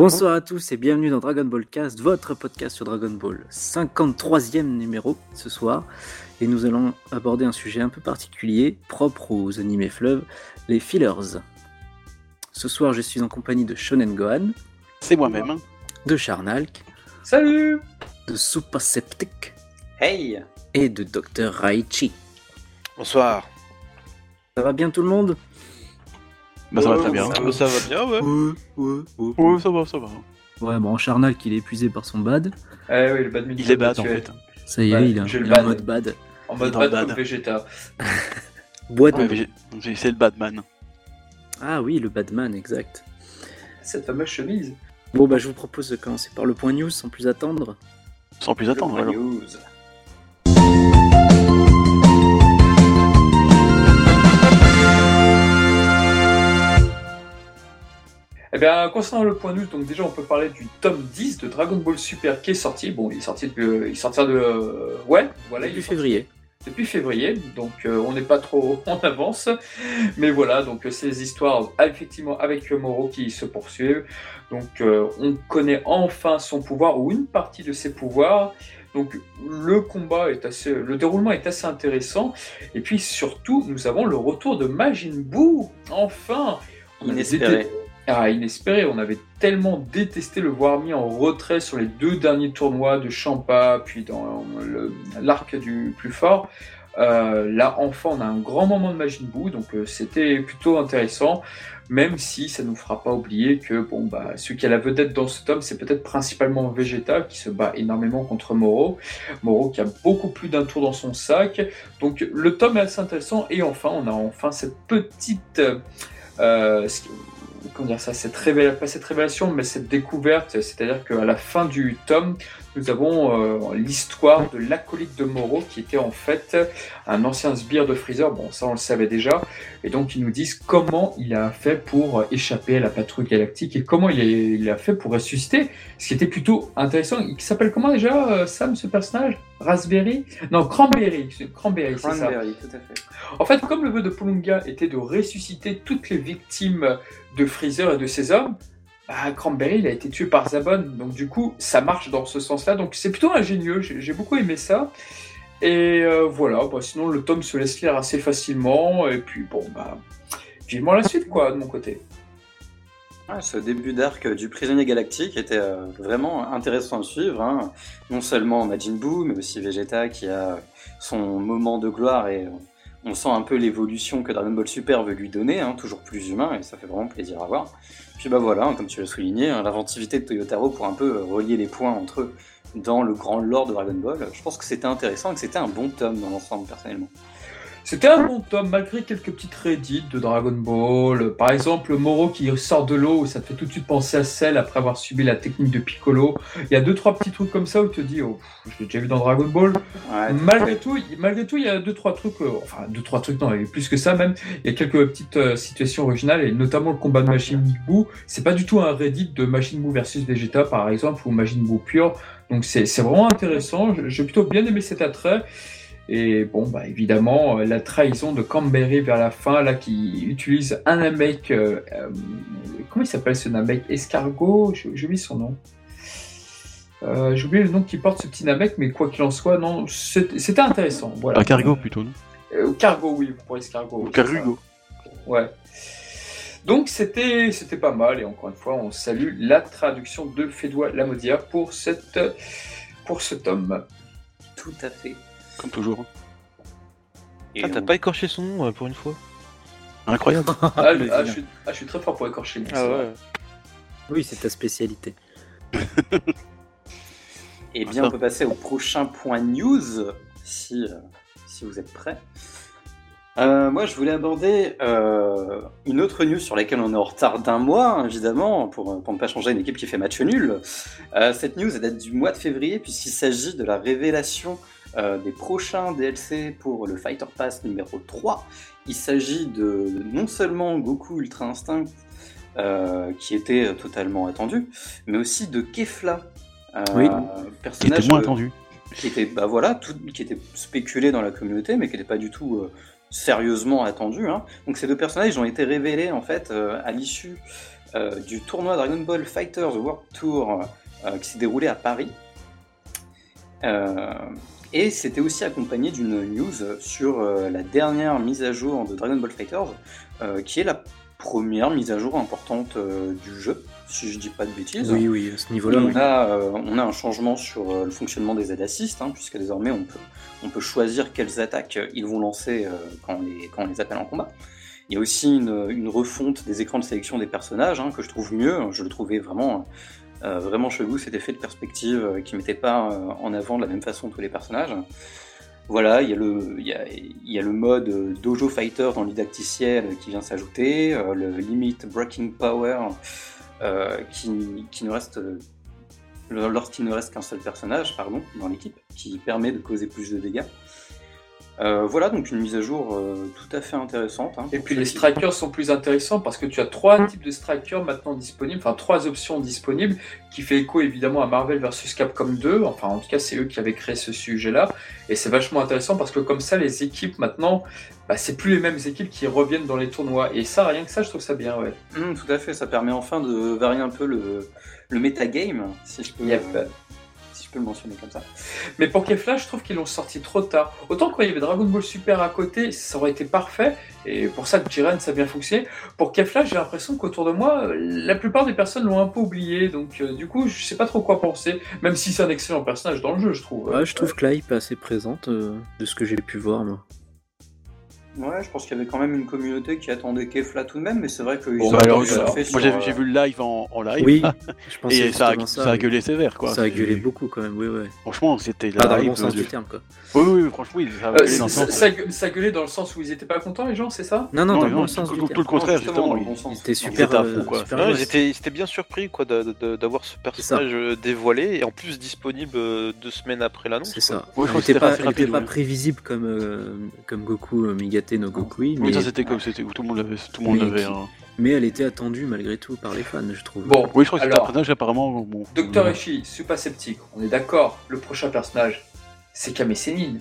Bonsoir à tous et bienvenue dans Dragon Ball Cast, votre podcast sur Dragon Ball, 53e numéro ce soir. Et nous allons aborder un sujet un peu particulier, propre aux animés fleuves, les fillers. Ce soir, je suis en compagnie de Shonen Gohan, C'est moi-même. de Charnalk, Salut de Super Septic Hey et de Dr Raichi. Bonsoir. Ça va bien tout le monde? Bah, ça va très bien. ça Ça va. va, ça va bien, ouais. Ouais, ouais, ouais. Ouais, ça va, ça va. Ouais, bon, Charnalk, il est épuisé par son bad. Eh oui, le badminton. Il est bad en fait. Ça y est, Ouais, il, a, il est en bad. mode bad. En mode bad, bad. comme Vegeta. Bois de Ouais, j'ai- essayé le Batman. Ah oui, le Badman, exact. Cette fameuse chemise. Bon, bah, je vous propose de commencer par le point news sans plus attendre. Sans plus attendre, Le alors. news. Eh bien, concernant le point news, donc déjà on peut parler du tome 10 de Dragon Ball Super qui est sorti. Bon, il est sorti depuis, il sortira de, euh, ouais, voilà, il est Depuis sorti février. depuis février, donc euh, on n'est pas trop en avance. Mais voilà, donc euh, c'est les histoires effectivement avec Moro qui se poursuivent. Donc euh, on connaît enfin son pouvoir ou une partie de ses pouvoirs. Donc le combat est assez, le déroulement est assez intéressant. Et puis surtout, nous avons le retour de Majin Buu. Enfin, On Inespéré. Ah, inespéré. On avait tellement détesté le voir mis en retrait sur les deux derniers tournois de Champa, puis dans l'arc du plus fort. Euh, là, enfin, on a un grand moment de Majin Buu, donc euh, c'était plutôt intéressant, même si ça nous fera pas oublier que bon, bah, qui a la vedette dans ce tome, c'est peut-être principalement Vegeta qui se bat énormément contre Moro. Moro qui a beaucoup plus d'un tour dans son sac. Donc le tome est assez intéressant, et enfin, on a enfin cette petite. euh, comment dire ça, cette révélation, pas cette révélation, mais cette découverte, c'est-à-dire qu'à la fin du tome, nous avons euh, l'histoire de l'acolyte de Moro qui était en fait un ancien sbire de Freezer, bon ça on le savait déjà, et donc ils nous disent comment il a fait pour échapper à la patrouille galactique et comment il a, il a fait pour ressusciter, ce qui était plutôt intéressant. Il s'appelle comment déjà euh, Sam ce personnage? Raspberry? Non, Cranberry, Cranberry, c'est ça. Cranberry, tout à fait. En fait, comme le vœu de Polunga était de ressusciter toutes les victimes de Freezer et de ses hommes, bah, Cranberry il a été tué par Zabon. Donc du coup, ça marche dans ce sens-là. Donc c'est plutôt ingénieux. J'ai beaucoup aimé ça. Et euh, voilà. Bah, sinon, le tome se laisse lire assez facilement. Et puis bon, bah, vivement la suite, quoi, de mon côté. Ouais, ce début d'arc du prisonnier galactique était euh, vraiment intéressant à suivre. hein. Non seulement Majin Buu, mais aussi Vegeta qui a son moment de gloire et on sent un peu l'évolution que Dragon Ball Super veut lui donner, hein, toujours plus humain et ça fait vraiment plaisir à voir. Puis bah voilà, hein, comme tu l'as souligné, hein, l'inventivité de Toyotaro pour un peu euh, relier les points entre eux dans le grand lore de Dragon Ball. Je pense que c'était intéressant et que c'était un bon tome dans l'ensemble personnellement. C'était un bon tome, malgré quelques petites réédites de Dragon Ball. Par exemple, Moro qui sort de l'eau, ça te fait tout de suite penser à Cell après avoir subi la technique de Piccolo. Il y a deux, trois petits trucs comme ça où tu te dis, oh, je l'ai déjà vu dans Dragon Ball. Ouais, Malgré tout, il- malgré tout, il y a deux, trois trucs, euh, enfin, deux, trois trucs, non, il y a plus que ça même. Il y a quelques petites euh, situations originales et notamment le combat de Machine Buu. C'est pas du tout un Reddit de Machine Buu versus Vegeta, par exemple, ou Machine Buu pure. Donc c'est c'est vraiment intéressant. J'ai plutôt bien aimé cet attrait. Et bon, bah évidemment, euh, la trahison de Camberry vers la fin, là, qui utilise un Namek. euh, euh, comment il s'appelle ce Namek? Escargot? Oublié son nom. Euh, J'ai oublié le nom qui porte ce petit Namek, mais quoi qu'il en soit, non, c'était intéressant. Voilà. Un cargo plutôt, non? Euh, cargo, oui, pour escargot. Ou cargo. Ouais. Donc c'était c'était pas mal et encore une fois on salue la traduction de Fédois Lamodia pour cette pour ce tome. tout à fait. Comme toujours. Et Ah, t'as on- pas écorché son nom euh, pour une fois Incroyable. Ah, ah, c'est je, suis, ah, je suis très fort pour écorcher. Ah ouais. Oui, c'est ta spécialité. Eh bien, on peut passer au prochain point news, si, euh, si vous êtes prêts. Euh, moi, je voulais aborder euh, une autre news sur laquelle on est en retard d'un mois, hein, évidemment, pour, pour ne pas changer une équipe qui fait match nul. Euh, cette news elle date du mois de février, puisqu'il s'agit de la révélation euh, des prochains DLC pour le Fighter Pass numéro 3. Il s'agit de non seulement Goku Ultra Instinct, euh, qui était totalement attendu, mais aussi de Kefla. euh, Oui. Qui personnage était moins euh, attendu. qui était bah voilà tout, qui était spéculé dans la communauté mais qui n'était pas du tout sérieusement attendu hein. donc ces deux personnages ont été révélés en fait à l'issue du tournoi Dragon Ball Fighters World Tour qui s'est déroulé à Paris. Euh, et c'était aussi accompagné d'une news sur euh, la dernière mise à jour de Dragon Ball Fighters, euh, qui est la première mise à jour importante euh, du jeu, si je dis pas de bêtises. Oui, oui, à ce niveau-là, On oui. euh, on a un changement sur euh, le fonctionnement des aides assists, hein, puisque désormais on peut, on peut choisir quelles attaques euh, ils vont lancer quand, on les, quand on les appelle en combat. Il y a aussi une, une refonte des écrans de sélection des personnages hein, que je trouve mieux. Je le trouvais vraiment, euh, vraiment chelou cet effet de perspective euh, qui mettait pas euh, en avant de la même façon tous les personnages. Voilà, il y a le, mode Dojo Fighter dans l'idacticiel qui vient s'ajouter, le Limit Breaking Power qui, ne reste lorsqu'il ne reste qu'un seul personnage pardon, dans l'équipe, qui permet de causer plus de dégâts. Euh, voilà, donc une mise à jour euh, tout à fait intéressante. hein, Et puis les qui- strikers sont plus intéressants parce que tu as trois types de strikers maintenant disponibles, enfin trois options disponibles, qui fait écho évidemment à Marvel vs Capcom 2. Enfin, en tout cas, c'est eux qui avaient créé ce sujet-là. Et c'est vachement intéressant parce que comme ça, les équipes maintenant, bah, c'est plus les mêmes équipes qui reviennent dans les tournois. Et ça, rien que ça, je trouve ça bien, ouais. Hum, tout à fait, ça permet enfin de varier un peu le, le metagame, si je peux, Yep. Peux le mentionner comme ça. Mais pour Kefla, je trouve qu'ils l'ont sorti trop tard. Autant quand il y avait Dragon Ball Super à côté, ça aurait été parfait. Et pour ça Jiren, ça a bien fonctionné. Pour Kefla, j'ai l'impression qu'autour de moi, la plupart des personnes l'ont un peu oublié. Donc euh, du coup, je sais pas trop quoi penser. Même si c'est un excellent personnage dans le jeu, je trouve. Je trouve que la hype est assez présente euh, de ce que j'ai pu voir, moi. Ouais, je pense qu'il y avait quand même une communauté qui attendait Kefla tout de même, mais c'est vrai qu'ils Bon, ont bah, pas alors, pu surfer Moi j'ai euh, vu le live en, en live Oui, je et ça a, ça a gueulé sévère quoi. Ça a gueulé beaucoup quand même, oui, oui. Franchement, c'était Pas la dans le bon sens du terme, quoi. Oui, oui, franchement, oui, ça a Euh, gueulé dans ça, le sens. ça, gue- ça gueulait dans le sens où ils étaient pas contents, les gens, c'est ça? Non, non, Non, dans le bon sens tout- du tout terme. le contraire, justement, justement. dans le il- bon sens. C'était Non, super, c'était à euh, fond, quoi. super Non, bien. ils étaient, ils étaient bien surpris quoi d'avoir ce personnage euh, dévoilé et en plus disponible deux semaines après l'annonce. C'est quoi. ça. Ouais, il que était c'était pas, pas ouais. prévisible comme, comme Goku euh, Migate no Gokui, mais, Oui, ça c'était comme c'était tout le monde l'avait, tout le monde Mais l'avait. qui- hein. mais elle était attendue malgré tout par les fans, je trouve. Bon, Oui, je crois que c'était un personnage apparemment bon. Docteur Eshi, super sceptique, on est d'accord. Le prochain personnage, c'est Kame Sennin.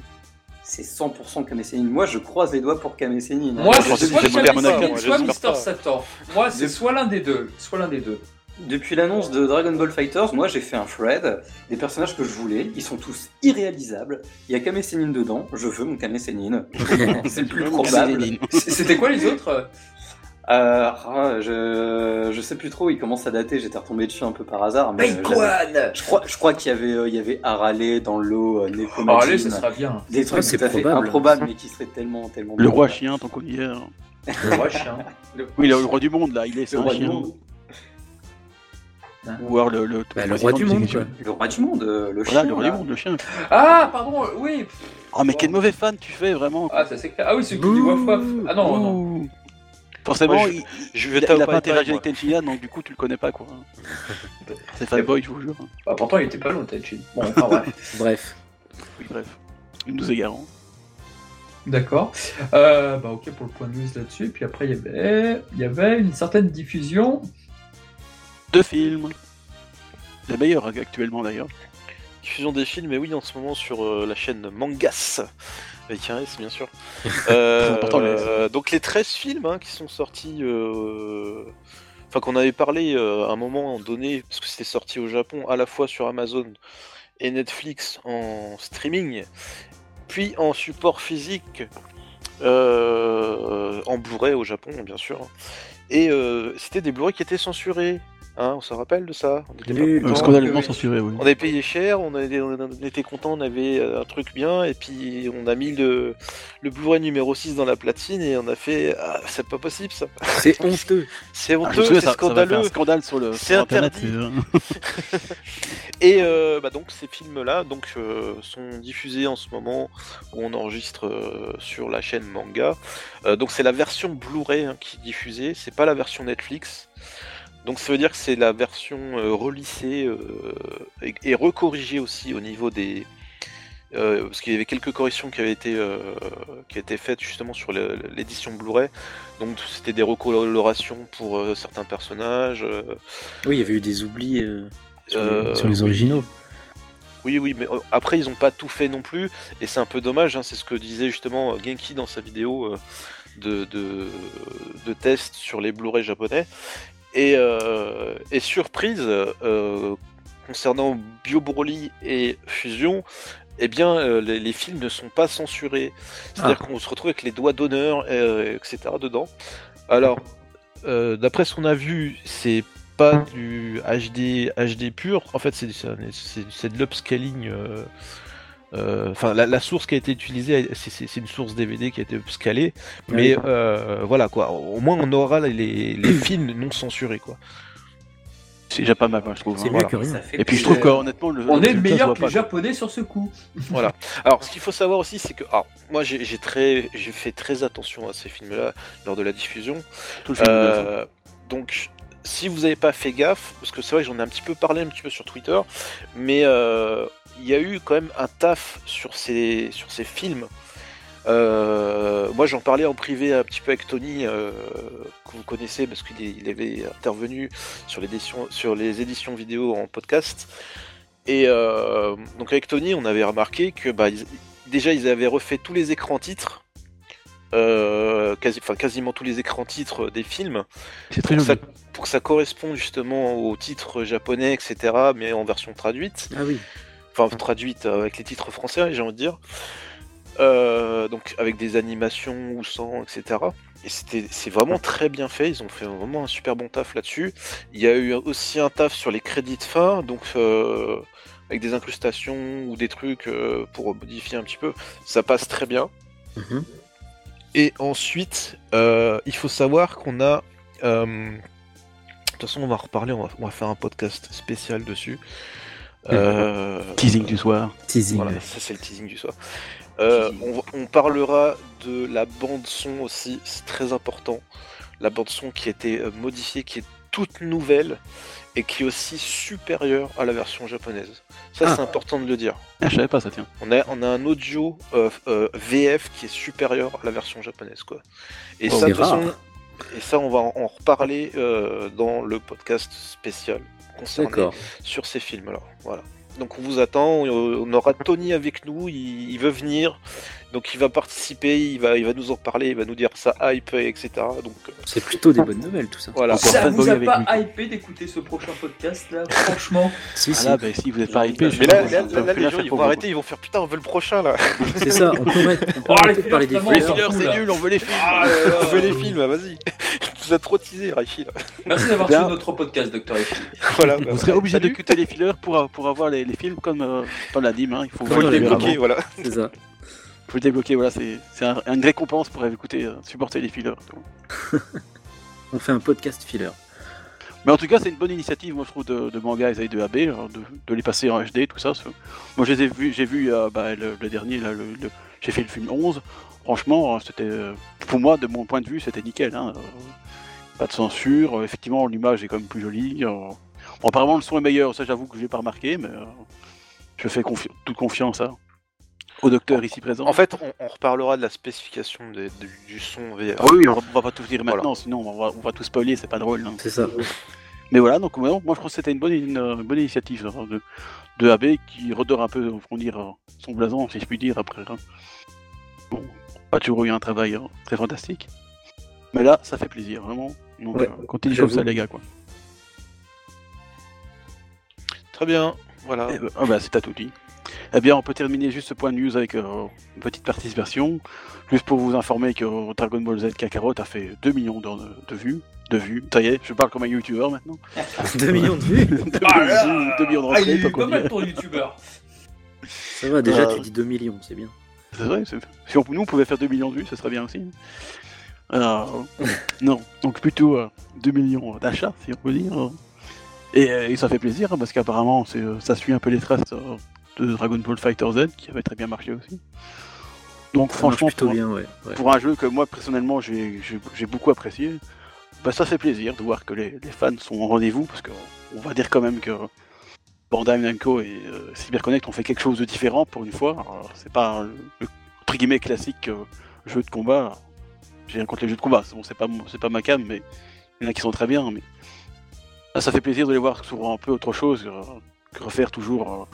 C'est 100% Kame Sennin. Moi, je croise les doigts pour Kame Sennin. hein. Moi, je c'est pensais que soit c'était Mister. Satan. Moi, c'est soit l'un des deux. Soit l'un des deux. Depuis l'annonce de Dragon Ball Fighters, moi j'ai fait un thread des personnages que je voulais. Ils sont tous irréalisables. Il y a Kame Sennin dedans. Je veux mon Kame Sennin. c'est le plus probable. C'était quoi les autres Euh, ah, je, je sais plus trop. Il commence à dater. J'étais retombé dessus un peu par hasard. Mais je crois, je crois qu'il y avait, euh, il y avait Harale dans l'eau, euh, allez, Majin. ça sera bien. Des trucs c'est tout à fait probable. improbables, mais qui seraient tellement, tellement. Le bien. roi chien, tant qu'on y est. hein. Le roi chien. Oui, le roi du monde là, il est, c'est Le un roi du chien. monde. Ou alors le, le, Bah, le roi du monde, quoi. Le roi du monde, euh, le Voilà, chien. le roi là. du monde, le chien. Ah, pardon, oui. Oh, mais quel mauvais fan tu fais vraiment. Ah, ça c'est clair. Ah oui, celui qui dit waf waf. Ah non, non. Forcément, Moi, je- il, Je il, il a pas interagi avec moi. Tenchiyan, donc du coup tu le connais pas quoi. C'est fanboy, je vous jure. Bah, pourtant, il était pas loin, Tenchi. Bon, enfin bref. Bref. Oui, bref. Nous nous égarons. D'accord. Euh, bah, ok pour le point de vue là-dessus. Puis après, il y avait, il y avait une certaine diffusion. Deux films. Les meilleurs actuellement d'ailleurs. Diffusion des films, mais oui, en ce moment sur euh, la chaîne Mangas, avec un S bien sûr. Euh, important, euh, donc les 13 films hein, qui sont sortis, euh, enfin qu'on avait parlé à un moment donné, parce que c'était sorti au Japon à la fois sur Amazon et Netflix en streaming, puis en support physique euh, en Blu-ray au Japon bien sûr. Et euh, c'était des Blu-ray qui étaient censurés. Hein, on se rappelle de ça? On était Oui, censuré, oui. On avait payé cher, on, avait- on était content, on avait euh, un truc bien, et puis on a mis le, le Blu-ray numéro 6 dans la platine et on a fait ah, c'est pas possible ça. C'est honteux. C'est Ah, honteux, c'est ça scandaleux. un scandale sur le C'est interdit. Et euh, bah donc ces films-là donc euh, sont diffusés en ce moment où on enregistre euh, sur la chaîne Manga. Euh, donc c'est la version Blu-ray hein, qui est diffusée, c'est pas la version Netflix. Donc ça veut dire que c'est la version euh, relissée euh, et, et recorrigée aussi au niveau des euh, parce qu'il y avait quelques corrections qui avaient été qui faites justement sur l'édition Blu-ray. Donc c'était des recolorations pour certains personnages. Oui, il y avait eu des oublis sur, les- sur les originaux. Oui, oui, mais après, ils n'ont pas tout fait non plus, et c'est un peu dommage, hein, c'est ce que disait justement Genki dans sa vidéo de, de, de test sur les Blu-ray japonais. Et, euh, et surprise, euh, concernant Bio Broly et Fusion, eh bien, euh, les, les films ne sont pas censurés. C'est-à-dire qu'on se retrouve avec les doigts d'honneur, etc. dedans. Alors, d'après ce qu'on a vu, c'est pas du HD, HD pur. En fait, c'est de l'upscaling. Euh, euh, Enfin, la, la source qui a été utilisée, c'est- une source DVD qui a été upscalée. Mais euh, voilà quoi. Au moins, on aura les, les films non censurés quoi. C'est déjà pas mal, je trouve. C'est hein. Voilà. que rien. Et puis je trouve qu'honnêtement, le. On le est se meilleur que les japonais sur ce coup. Voilà. Alors, ce qu'il faut savoir aussi, c'est que alors, moi, j'ai j'ai très, j'ai fait très attention à ces films-là lors de la diffusion. Tout le film, Euh, donc, si vous n'avez pas fait gaffe, parce que c'est vrai que j'en ai un petit peu parlé un petit peu sur Twitter, mais euh, il y a eu quand même un taf sur ces, sur ces films. Euh, moi, j'en parlais en privé un petit peu avec Tony, euh, que vous connaissez parce qu'il avait intervenu sur, sur les éditions vidéo en podcast. Et donc avec Tony, on avait remarqué que bah, déjà ils avaient refait tous les écrans titres, euh, quasi, enfin, quasiment tous les écrans titres des films, C'est très pour que, ça, pour que ça corresponde justement aux titres japonais, etc., mais en version traduite, Ah oui. enfin traduite avec les titres français, j'ai envie de dire. Euh, donc avec des animations ou sans, etc. Et c'était, c'est vraiment très bien fait. Ils ont fait vraiment un super bon taf là-dessus. Il y a eu aussi un taf sur les crédits de fin, donc euh, avec des incrustations ou des trucs euh, pour modifier un petit peu. Ça passe très bien. Mhm. Et ensuite, euh, il faut savoir qu'on a. euh, De toute façon, on va en reparler. On va, on va faire un podcast spécial dessus. Euh, Teasing du soir. Teasing. voilà, ça c'est le teasing du soir. Euh, on, parlera de la bande son aussi, c'est très important. La bande son qui a été modifiée, qui est toute nouvelle et qui est aussi supérieure à la version japonaise. Ça Ah. c'est important de le dire. Ah, je savais pas ça, tiens. On a, on a un audio euh, euh, VF qui est supérieur à la version japonaise quoi. Et Oh, ça, de façon, rare. et ça on va en reparler euh, dans le podcast spécial concerné sur ces films-là. Voilà. Donc on vous attend, on aura Tony avec nous, il, il veut venir, donc il va participer, il va, il va nous en parler, il va nous dire sa hype, etc. Donc euh, C'est plutôt des bonnes nouvelles tout ça. voilà. Encore Ça vous a pas hypé d'écouter ce prochain podcast là Franchement? Si, Ah si. là, bah, si vous êtes pas hypé, je Mais là, là, ça les la gens ils vont arrêter, ils vont faire putain, on veut le prochain là. C'est ça. On peut arrêter, on peut Oh, les arrêter de parler des fout, c'est nul, on veut les films. Ah on veut les films, vas-y. Tu nous as trop teasé, Raichi là. Merci d'avoir suivi notre podcast, Docteur F. Voilà. bah, Vous serez obligé de cuter les fillers pour, pour avoir les, films comme euh, dans l'anime. Hein. Il faut, Faut Faut dans le les débloquer, voilà. C'est ça. Faut le débloquer. Voilà, c'est c'est un, une récompense pour écouter, euh, supporter les fillers. On fait un podcast filler. Mais en tout cas, c'est une bonne initiative, moi je trouve, de, de Manga et de AB, hein, de, de les passer en HD, tout ça. Moi, j'ai vu euh, bah, le, le dernier, là, le, le- j'ai fait le film 11. Franchement, euh, c'était, euh, pour moi, de mon point de vue, c'était nickel. hein, Pas de censure. Effectivement, l'image est quand même plus jolie. Bon, apparemment, le son est meilleur. Ça, j'avoue que je l'ai pas remarqué, mais euh, je fais confi- toute confiance hein, au docteur ici présent. En fait, on, on reparlera de la spécification des- du, du son VR. Ah oui, on va, on va pas tout dire Voilà. maintenant, sinon on va, on va tout spoiler, c'est pas drôle. hein. C'est ça. Mais voilà, donc moi je trouve que c'était une bonne, une, bonne initiative hein, de, de AB qui redore un peu on va dire, euh, son blason, si je puis dire, après. hein. Bon, pas toujours eu un travail hein, très fantastique. Mais là, ça fait plaisir, vraiment. Donc, Ouais, euh, continuez comme ça, les gars, quoi. Très bien. Voilà. Eh ben, ah bah, c'est à tout dit. Eh bien, on peut terminer juste ce point de news avec euh, une petite participation. Juste pour vous informer que euh, Dragon Ball Z Kakarot a fait 2 millions de, de vues. De vues. Ça y est, je parle comme un youtubeur maintenant. 2 millions de vues 2 Ah millions de vues, 2 millions de Ah, il est pas mal ton youtubeur. Ça va, déjà Euh, tu dis 2 millions, c'est bien. C'est vrai, c'est- si on, nous on pouvait faire 2 millions de vues, ça serait bien aussi. Euh, non, donc plutôt euh, 2 millions d'achats, si on peut dire. Et, et ça fait plaisir, hein, parce qu'apparemment ça suit un peu les traces euh, de Dragon Ball Fighter Z, qui avait très bien marché aussi. Donc Ça franchement, pour, bien, ouais. ouais. pour un jeu que moi personnellement j'ai, beaucoup apprécié, bah, ça fait plaisir de voir que les, les fans sont au rendez-vous, parce qu'on va dire quand même que Bandai Namco et euh, CyberConnect ont fait quelque chose de différent pour une fois. Alors, c'est pas le, guillemets classique euh, jeu de combat. J'ai rien contre les jeux de combat, c'est bon, c'est pas, c'est pas ma cam, mais il y en a qui sont très bien. Mais ah, ça fait plaisir de les voir sur un peu autre chose euh, que refaire toujours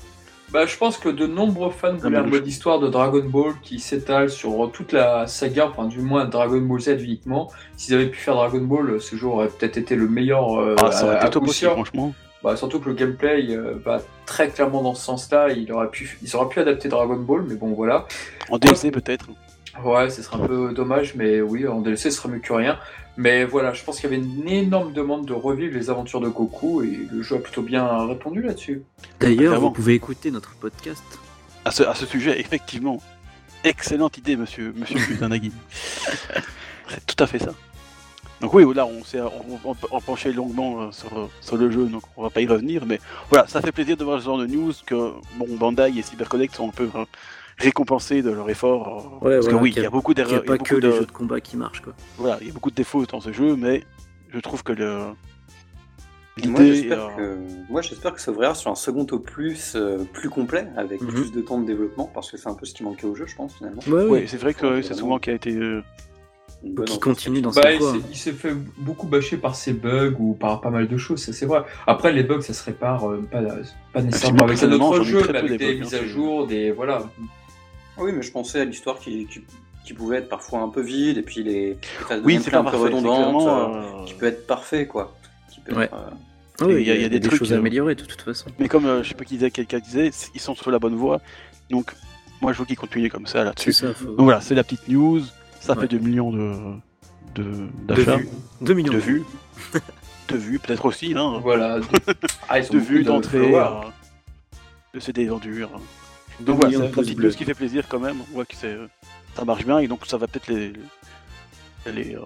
Bah, je pense que de nombreux fans voulaient un mode histoire de Dragon Ball qui s'étale sur toute la saga, enfin du moins Dragon Ball Z uniquement. S'ils avaient pu faire Dragon Ball, ce jeu aurait peut-être été le meilleur euh, Ah, ça aurait à- été top aussi, franchement. Bah, surtout que le gameplay euh, va très clairement dans ce sens-là. Il aurait pu, ils auraient pu adapter Dragon Ball, mais bon voilà. En DLC peut-être. Ouais, ce serait un peu dommage, mais oui, en DLC, ce serait mieux que rien. Mais voilà, je pense qu'il y avait une énorme demande de revivre les aventures de Goku et le jeu a plutôt bien répondu là-dessus. D'ailleurs, vous pouvez écouter notre podcast. À ce, à ce sujet, effectivement. Excellente idée, monsieur, monsieur Kusanagi. C'est tout à fait ça. Donc oui, là, on s'est on, on- penché longuement euh, sur, sur le jeu, donc on va pas y revenir, mais voilà, ça fait plaisir de voir ce genre de news que bon, Bandai et CyberConnect sont un peu euh, récompensés de leur effort. Ouais, parce que oui, il y y a- beaucoup Il n'y d'erreurs, a il y a pas que les jeux de combat qui marchent, quoi. voilà, il y a beaucoup de défauts dans ce jeu, mais je trouve que le l'idée, j'espère euh, que, moi, j'espère que ça ouvrira sur un second opus euh, plus complet, avec Mhm. plus de temps de développement, parce que c'est un peu ce qui manquait au jeu, je pense, finalement. Ouais, ouais, ouais. c'est vrai que c'est souvent qui a été euh, bonne Qui continue dans Bah, sa il s'est- fait beaucoup bâcher par ses bugs ou par pas mal de choses, ça c'est vrai. Après, les bugs, ça se répare euh, pas, pas nécessairement avec un autre jeu, mais avec des des bugs, mises à jour, des. Voilà. Ah Oui, mais je pensais à l'histoire qui, qui, qui pouvait être parfois un peu vide, et puis les, les phases de Oui, gameplay c'est un peu parfait, c'est redondantes, euh, euh, qui peut être parfait, quoi. Qui peut Ouais. être, euh, Ah ouais, il y a- il y a des trucs, choses à améliorer de toute façon. Mais comme euh, je sais pas qui disait, quelqu'un disait, ils sont sur la bonne voie. Donc, moi, je veux qu'ils continuent comme ça C'est là-dessus. ça, faut... Donc voilà, c'est la petite news. Ça Ouais. fait 2 millions de de- de d'achats, vues. 2 millions de vues, de vues, peut-être aussi, hein, Voilà. Ah, ils de vues, euh, de CD vendus. Hein. Donc voilà, millions c'est de pouces bleus. news qui fait plaisir quand même. On voit que c'est ça marche bien et donc ça va peut-être les les euh,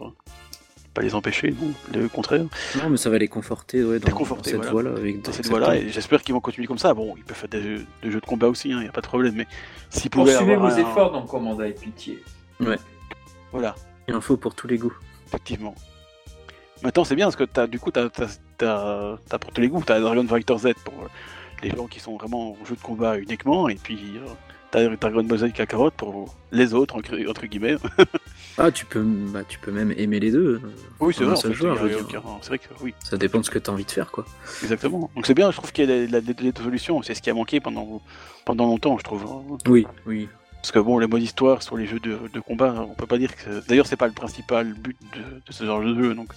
pas les empêcher, non, le contraire. Non, mais ça va les conforter ouais, dans, Les conforter, dans cette voilà. voie-là. Avec Dans cette voie-là, et j'espère qu'ils vont continuer comme ça. Bon, ils peuvent faire des, jeux- des jeux de combat aussi, il n'y a pas de problème, mais s'ils pouvaient Poursuivez avoir vos un- efforts dans Commanda et Pitié. Voilà, Il en faut pour tous les goûts. effectivement. Maintenant, c'est bien parce que as, du coup, tu as, pour tous les goûts. Tu as Dragon Fighter Z pour euh, les gens qui sont vraiment en jeu de combat uniquement, et puis euh, tu as Dragon Ball Z Kakarot pour les autres, entre, guillemets. Ah, tu peux, bah, tu peux même aimer les deux. euh, Oui, c'est vrai, en fait, c'est vrai que oui, Ça dépend de ce que tu as envie de faire, quoi. exactement. Donc c'est bien, je trouve qu'il y a deux solutions. C'est ce qui a manqué pendant, pendant longtemps, je trouve. hein. Oui, oui. Parce que bon, les modes histoire sur les jeux de, de combat, on peut pas dire que. D'ailleurs, c'est pas le principal but de, de ce genre de jeu, donc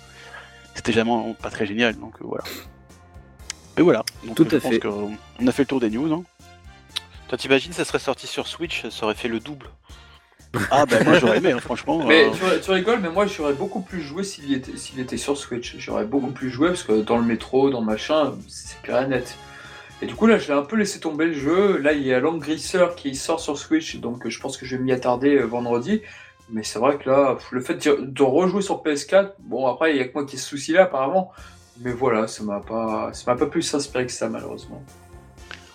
c'était jamais pas très génial, donc voilà. Et voilà. Donc, Tout je à pense fait. que, on a fait le tour des news. Hein. Toi, t'imagines, ça serait sorti sur Switch, ça aurait fait le double. Ah ben moi j'aurais aimé, hein, franchement. Mais euh, tu, tu rigoles, mais moi j'aurais beaucoup plus joué s'il était, s'il était sur Switch. J'aurais beaucoup plus joué parce que dans le métro, dans le machin, c'est clair et net. Et du coup là, je l'ai un peu laissé tomber le jeu. Là, il y a Langrisser qui sort sur Switch, donc euh, je pense que je vais m'y attarder euh, vendredi. Mais c'est vrai que là, le fait de, de rejouer sur PS4, bon après, il y a que moi qui ai ce souci-là apparemment. Mais voilà, ça m'a pas, ça m'a pas plus inspiré que ça malheureusement.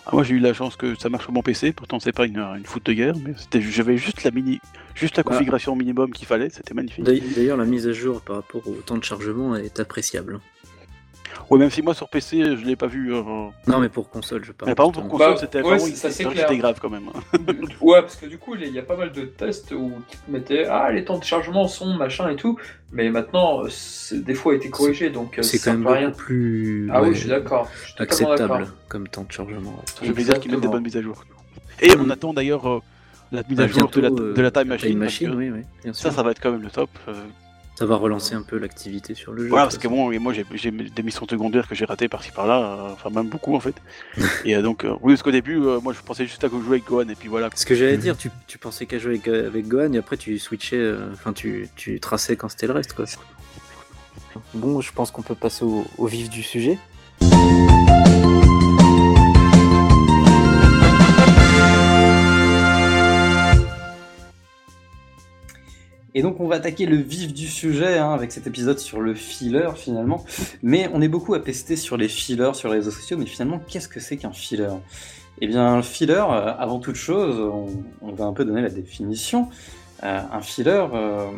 ah, moi j'ai eu la chance que ça marche sur mon PC, pourtant c'est pas une, une foot de guerre, mais c'était j'avais juste la mini juste la Bah. configuration minimum qu'il fallait, c'était magnifique. D'ailleurs, la mise à jour par rapport au temps de chargement est appréciable. Ouais même si moi sur PC je l'ai pas vu. euh, Non, mais pour console, je parle. Mais par contre pour console Bah, c'était ouais, c'était grave quand même. Ouais, parce que du coup, il y a pas mal de tests où qui te mettaient Ah, les temps de chargement sont machin et tout. Mais maintenant, des fois, a été corrigé donc C'est quand même à rien. beaucoup plus Ah oui, je suis d'accord. Je acceptable d'accord. comme temps de chargement. Ça fait plaisir qu'ils mettent des bonnes mises à jour. Et on attend d'ailleurs euh, la mise Bah, à jour de la, euh, de la Time Machine. parce que oui, oui, bien sûr. ça, ça va être quand même le top. euh, Ça va relancer un peu l'activité sur le jeu. voilà, parce que bon, et moi j'ai des missions secondaires que j'ai ratées par-ci par-là, euh, enfin même beaucoup en fait. et euh, donc, euh, oui, parce qu'au début, euh, moi je pensais juste à jouer avec Gohan, et puis voilà. Ce que j'allais dire, tu, tu pensais qu'à jouer avec, avec Gohan et après tu switchais, euh, enfin tu, tu traçais quand c'était le reste quoi. Bon, je pense qu'on peut passer au, au vif du sujet. Et donc on va attaquer le vif du sujet hein, avec cet épisode sur le filler finalement. Mais on est beaucoup à pester sur les fillers sur les réseaux sociaux, mais finalement qu'est-ce que c'est qu'un filler? Eh bien un filler, euh, avant toute chose, on, va un peu donner la définition. Euh, un filler, euh,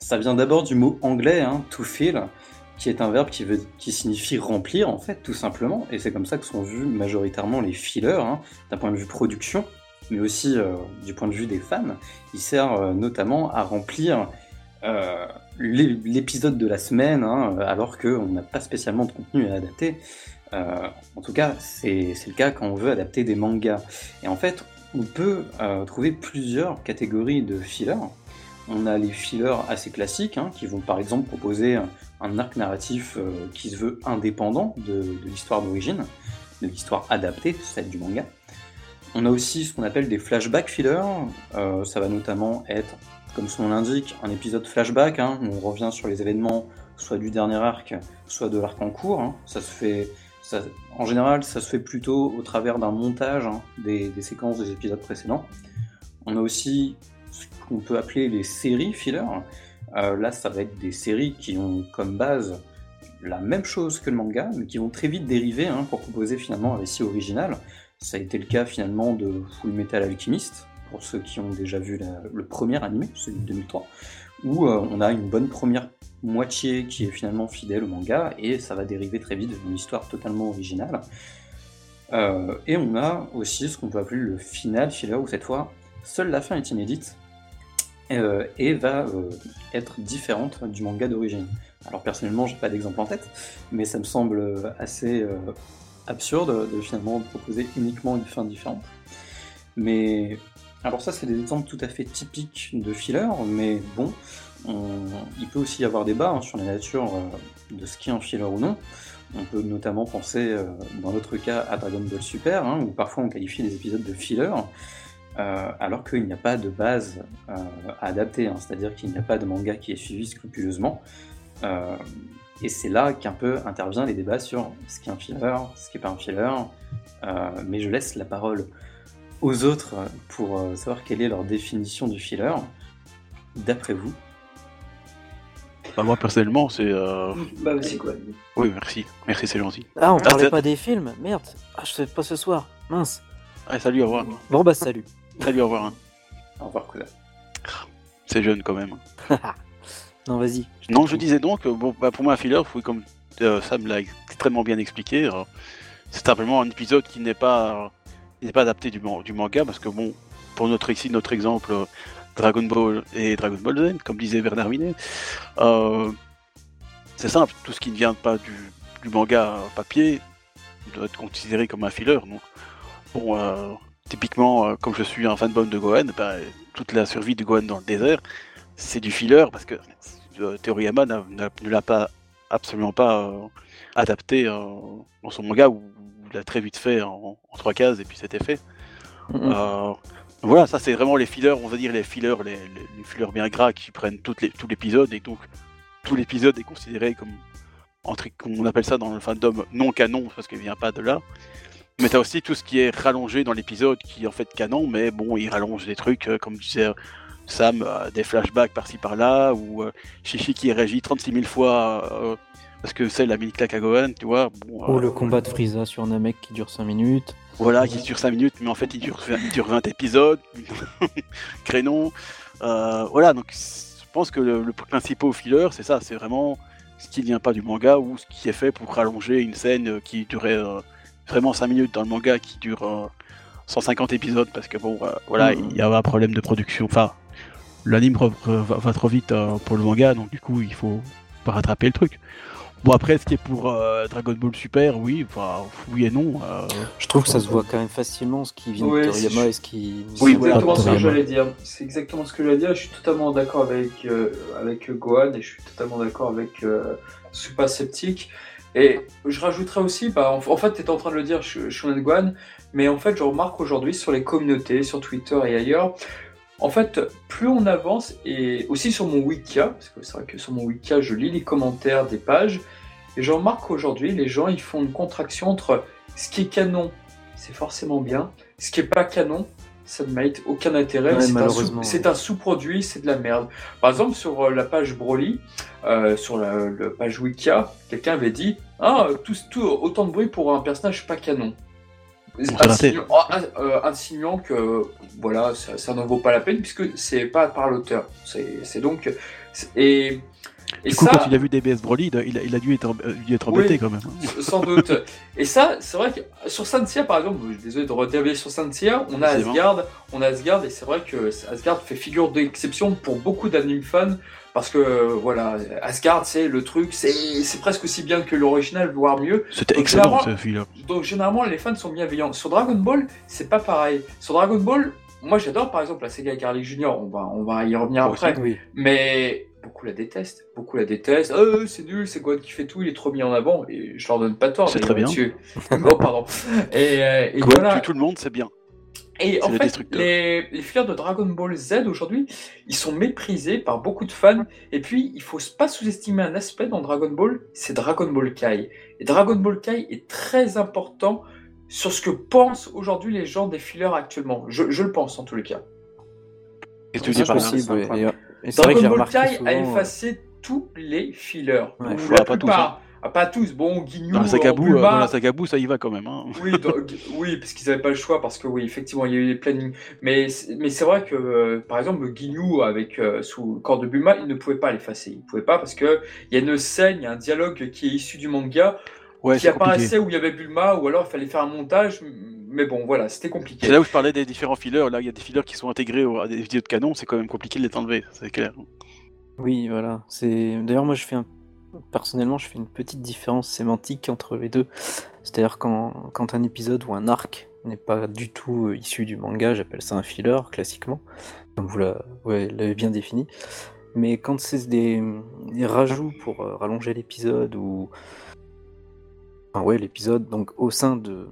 ça vient d'abord du mot anglais, hein, to fill, qui est un verbe qui, veut, qui signifie remplir en fait tout simplement. Et c'est comme ça que sont vus majoritairement les fillers, hein, d'un point de vue production, mais aussi euh, du point de vue des fans. Il sert euh, notamment à remplir euh, l'é- l'épisode de la semaine, hein, alors qu'on n'a pas spécialement de contenu à adapter. En tout cas, c'est le cas quand on veut adapter des mangas. Et en fait, on peut trouver plusieurs catégories de fillers. On a les fillers assez classiques, hein, qui vont par exemple proposer un, arc narratif qui se veut indépendant de l'histoire d'origine, de l'histoire adaptée, celle du manga. On a aussi ce qu'on appelle des flashback fillers. Euh, ça va notamment être, comme son nom l'indique, un épisode flashback. hein, on revient sur les événements, soit du dernier arc, soit de l'arc en cours. hein. Se fait, en général, ça se fait plutôt au travers d'un montage hein, des, séquences des épisodes précédents. On a aussi ce qu'on peut appeler les séries fillers. Euh, là, ça va être des séries qui ont comme base la même chose que le manga, mais qui vont très vite dériver pour proposer finalement un récit original. Ça a été le cas finalement de Full Metal Alchemist, pour ceux qui ont déjà vu le premier animé, celui de 2003, où euh, on a une bonne première moitié qui est finalement fidèle au manga, et ça va dériver très vite d'une histoire totalement originale. Euh, et on a aussi ce qu'on peut appeler le final filler, où cette fois, seule la fin est inédite, euh, et va être différente du manga d'origine. Alors personnellement, j'ai pas d'exemple en tête, mais ça me semble assez absurde de finalement proposer uniquement une fin différente. Mais alors ça, c'est des exemples tout à fait typiques de filler, mais bon, on- il peut aussi y avoir débat hein, sur la nature euh, de ce qui est un filler ou non. On peut notamment penser, euh, dans notre cas, à Dragon Ball Super, hein, où parfois on qualifie les épisodes de filler, euh, alors qu'il n'y a pas de base à adapter, hein, c'est-à-dire qu'il n'y a pas de manga qui est suivi scrupuleusement. Et c'est là qu'un peu intervient les débats sur ce qui est un filler, ce qui n'est pas un filler. Euh, mais je laisse la parole aux autres pour euh, savoir quelle est leur définition du filler. D'après vous, Bah, moi personnellement, c'est. euh, Bah, vas-y, quoi. Oui, merci. Merci, c'est gentil. Ah, on Ah, parlait c'est- pas des films? Merde. Ah, je sais pas ce soir. Mince. Ah, salut, au revoir. Bon, bah, salut. Salut, au revoir. hein. au revoir, Kuda. C'est jeune quand même. Non, vas-y. Non, je disais donc, euh, bon, bah, pour moi, un filler, oui, comme euh, Sam l'a extrêmement bien expliqué, euh, c'est simplement un épisode qui n'est pas, n'est pas adapté du, man- du manga, parce que bon, pour notre ici, notre exemple, Dragon Ball et Dragon Ball Z, comme disait Bernard Minet, c'est simple, tout ce qui ne vient pas du, du manga papier doit être considéré comme un filler. Donc, bon, typiquement, comme je suis un fanboy de Gohan, bah, toute la survie de Gohan dans le désert, c'est du filler parce que euh, n'a- ne l'a pas absolument pas euh, adapté euh, dans son manga où il l'a très vite fait en, en trois cases et puis c'était fait. Mhm. Euh, voilà, ça c'est vraiment les fillers, on va dire les fillers, les, les- les fillers bien gras qui prennent toutes les, tout l'épisode et donc tout l'épisode est considéré comme entre, on appelle ça dans le fandom non canon parce qu'il vient pas de là. Mais t'as aussi tout ce qui est rallongé dans l'épisode qui est en fait canon, mais bon, il rallonge des trucs comme disait Sam, euh, des flashbacks par-ci par-là, ou euh, Chichi qui réagit 36 000 fois euh, parce que celle a mis une claque à Gohan, tu vois. Bon, Ou euh, le combat de Frieza sur Namek qui dure 5 minutes. voilà, qui dure 5 minutes, mais en fait il dure, il dure 20 épisodes, crénon. Euh, voilà, donc je pense que le, le principal filler, c'est ça, c'est vraiment ce qui vient pas du manga ou ce qui est fait pour rallonger une scène euh, qui durait euh, vraiment 5 minutes dans le manga qui dure euh, 150 épisodes parce que bon, euh, voilà, Mhm. il y a un problème de production. Enfin, l'anime re- re- va, trop vite euh, pour le manga, donc du coup il faut pas rattraper le truc. Bon après, ce qui est pour euh, Dragon Ball Super, oui, enfin, oui et non. euh, Je trouve que ça se voit quand même facilement ce qui vient Ouais, de c'est Toriyama et ce qui. C'est Oui, voilà, exactement ce que j'allais dire. C'est exactement ce que j'allais dire. Je suis totalement d'accord avec, euh, avec Gohan et je suis totalement d'accord avec euh, Super Sceptique. Et je rajouterais aussi, bah, en, en fait, tu étais en train de le dire, je, je suis honnête Gohan, mais en fait, je remarque aujourd'hui sur les communautés, sur Twitter et ailleurs, en fait, plus on avance, et aussi sur mon Wikia, parce que c'est vrai que sur mon Wikia, je lis les commentaires des pages, et je remarque qu'aujourd'hui, les gens, ils font une contraction entre ce qui est canon, c'est forcément bien, ce qui est pas canon, ça ne mérite aucun intérêt, Ouais, c'est un, ouais. sous-produit, c'est de la merde. Par exemple, sur euh, la page Broly, euh, sur la, la page Wikia, quelqu'un avait dit Ah, tout, tout, autant de bruit pour un personnage pas canon. Insinuant, ah, euh, insinuant que voilà, ça, ça n'en vaut pas la peine puisque c'est pas par l'auteur. C'est donc. Et Et Du coup, ça, quand il a vu DBS Broly, il a, il a- dû être, euh, dû être embêté Oui. quand même. hein. sans doute. Et ça, c'est vrai que sur Saint-Cia, par exemple, je suis désolé de reterminer sur Saint-Cia, on a. Asgard, on a Asgard, et c'est vrai que Asgard fait figure d'exception pour beaucoup d'anime fans, parce que voilà, Asgard, c'est le truc, c'est presque aussi bien que l'original, voire mieux. C'était excellent ce film-là. Donc généralement, les fans sont bienveillants. Sur Dragon Ball, c'est pas pareil. Sur Dragon Ball, moi j'adore par exemple la Sega Carly Junior, on va, on va y revenir après. Oui. Mais beaucoup la détestent. Beaucoup la détestent. Euh, c'est nul, c'est Gohan qui fait tout, il est trop mis en avant. Et je leur donne pas tort. C'est très bien. oh, pardon. Et, euh, et Gohan voilà. tue tout le monde, c'est bien. Et en le fait, les, les filières de Dragon Ball Z aujourd'hui, ils sont méprisés par beaucoup de fans. Et puis, il faut pas sous-estimer un aspect dans Dragon Ball, c'est Dragon Ball Kai. Et Dragon Ball Kai est très important sur ce que pensent aujourd'hui les gens des fillers actuellement. Je, je le pense en tous les cas. C'est possible. Et, et c'est vrai que Dragon Ball Kai souvent, a euh, effacé tous les fillers. Ouais. Ou Faut la pas tous, plupart. Ah, pas tous. Bon, Ginyu, Dans la saga Buu, euh, Bulma, dans la ça y va quand même. Hein. oui, dans- oui, parce qu'ils n'avaient pas le choix, parce que oui, effectivement, il y a eu des plannings. Mais, c'est- mais c'est vrai que, euh, par exemple, Ginyu, avec, euh, sous le corps de Bulma, il ne pouvait pas l'effacer. Il ne pouvait pas parce qu'il y a une scène, il y a un dialogue qui est issu du manga, Ouais, qui c'est compliqué. apparaissait où il y avait Bulma, ou alors il fallait faire un montage. Mais bon, voilà, c'était compliqué. C'est là où je parlais des différents fillers. Là, il y a des fillers qui sont intégrés au- à des vidéos de canon. C'est quand même compliqué de les enlever, c'est clair. Oui, voilà. C'est d'ailleurs moi je fais un... personnellement je fais une petite différence sémantique entre les deux. C'est-à-dire quand... quand un épisode ou un arc n'est pas du tout euh, issu du manga, j'appelle ça un filler classiquement, comme vous l'avez bien défini. Mais quand c'est des... rajouts pour euh, rallonger l'épisode ou enfin, ouais l'épisode donc au sein de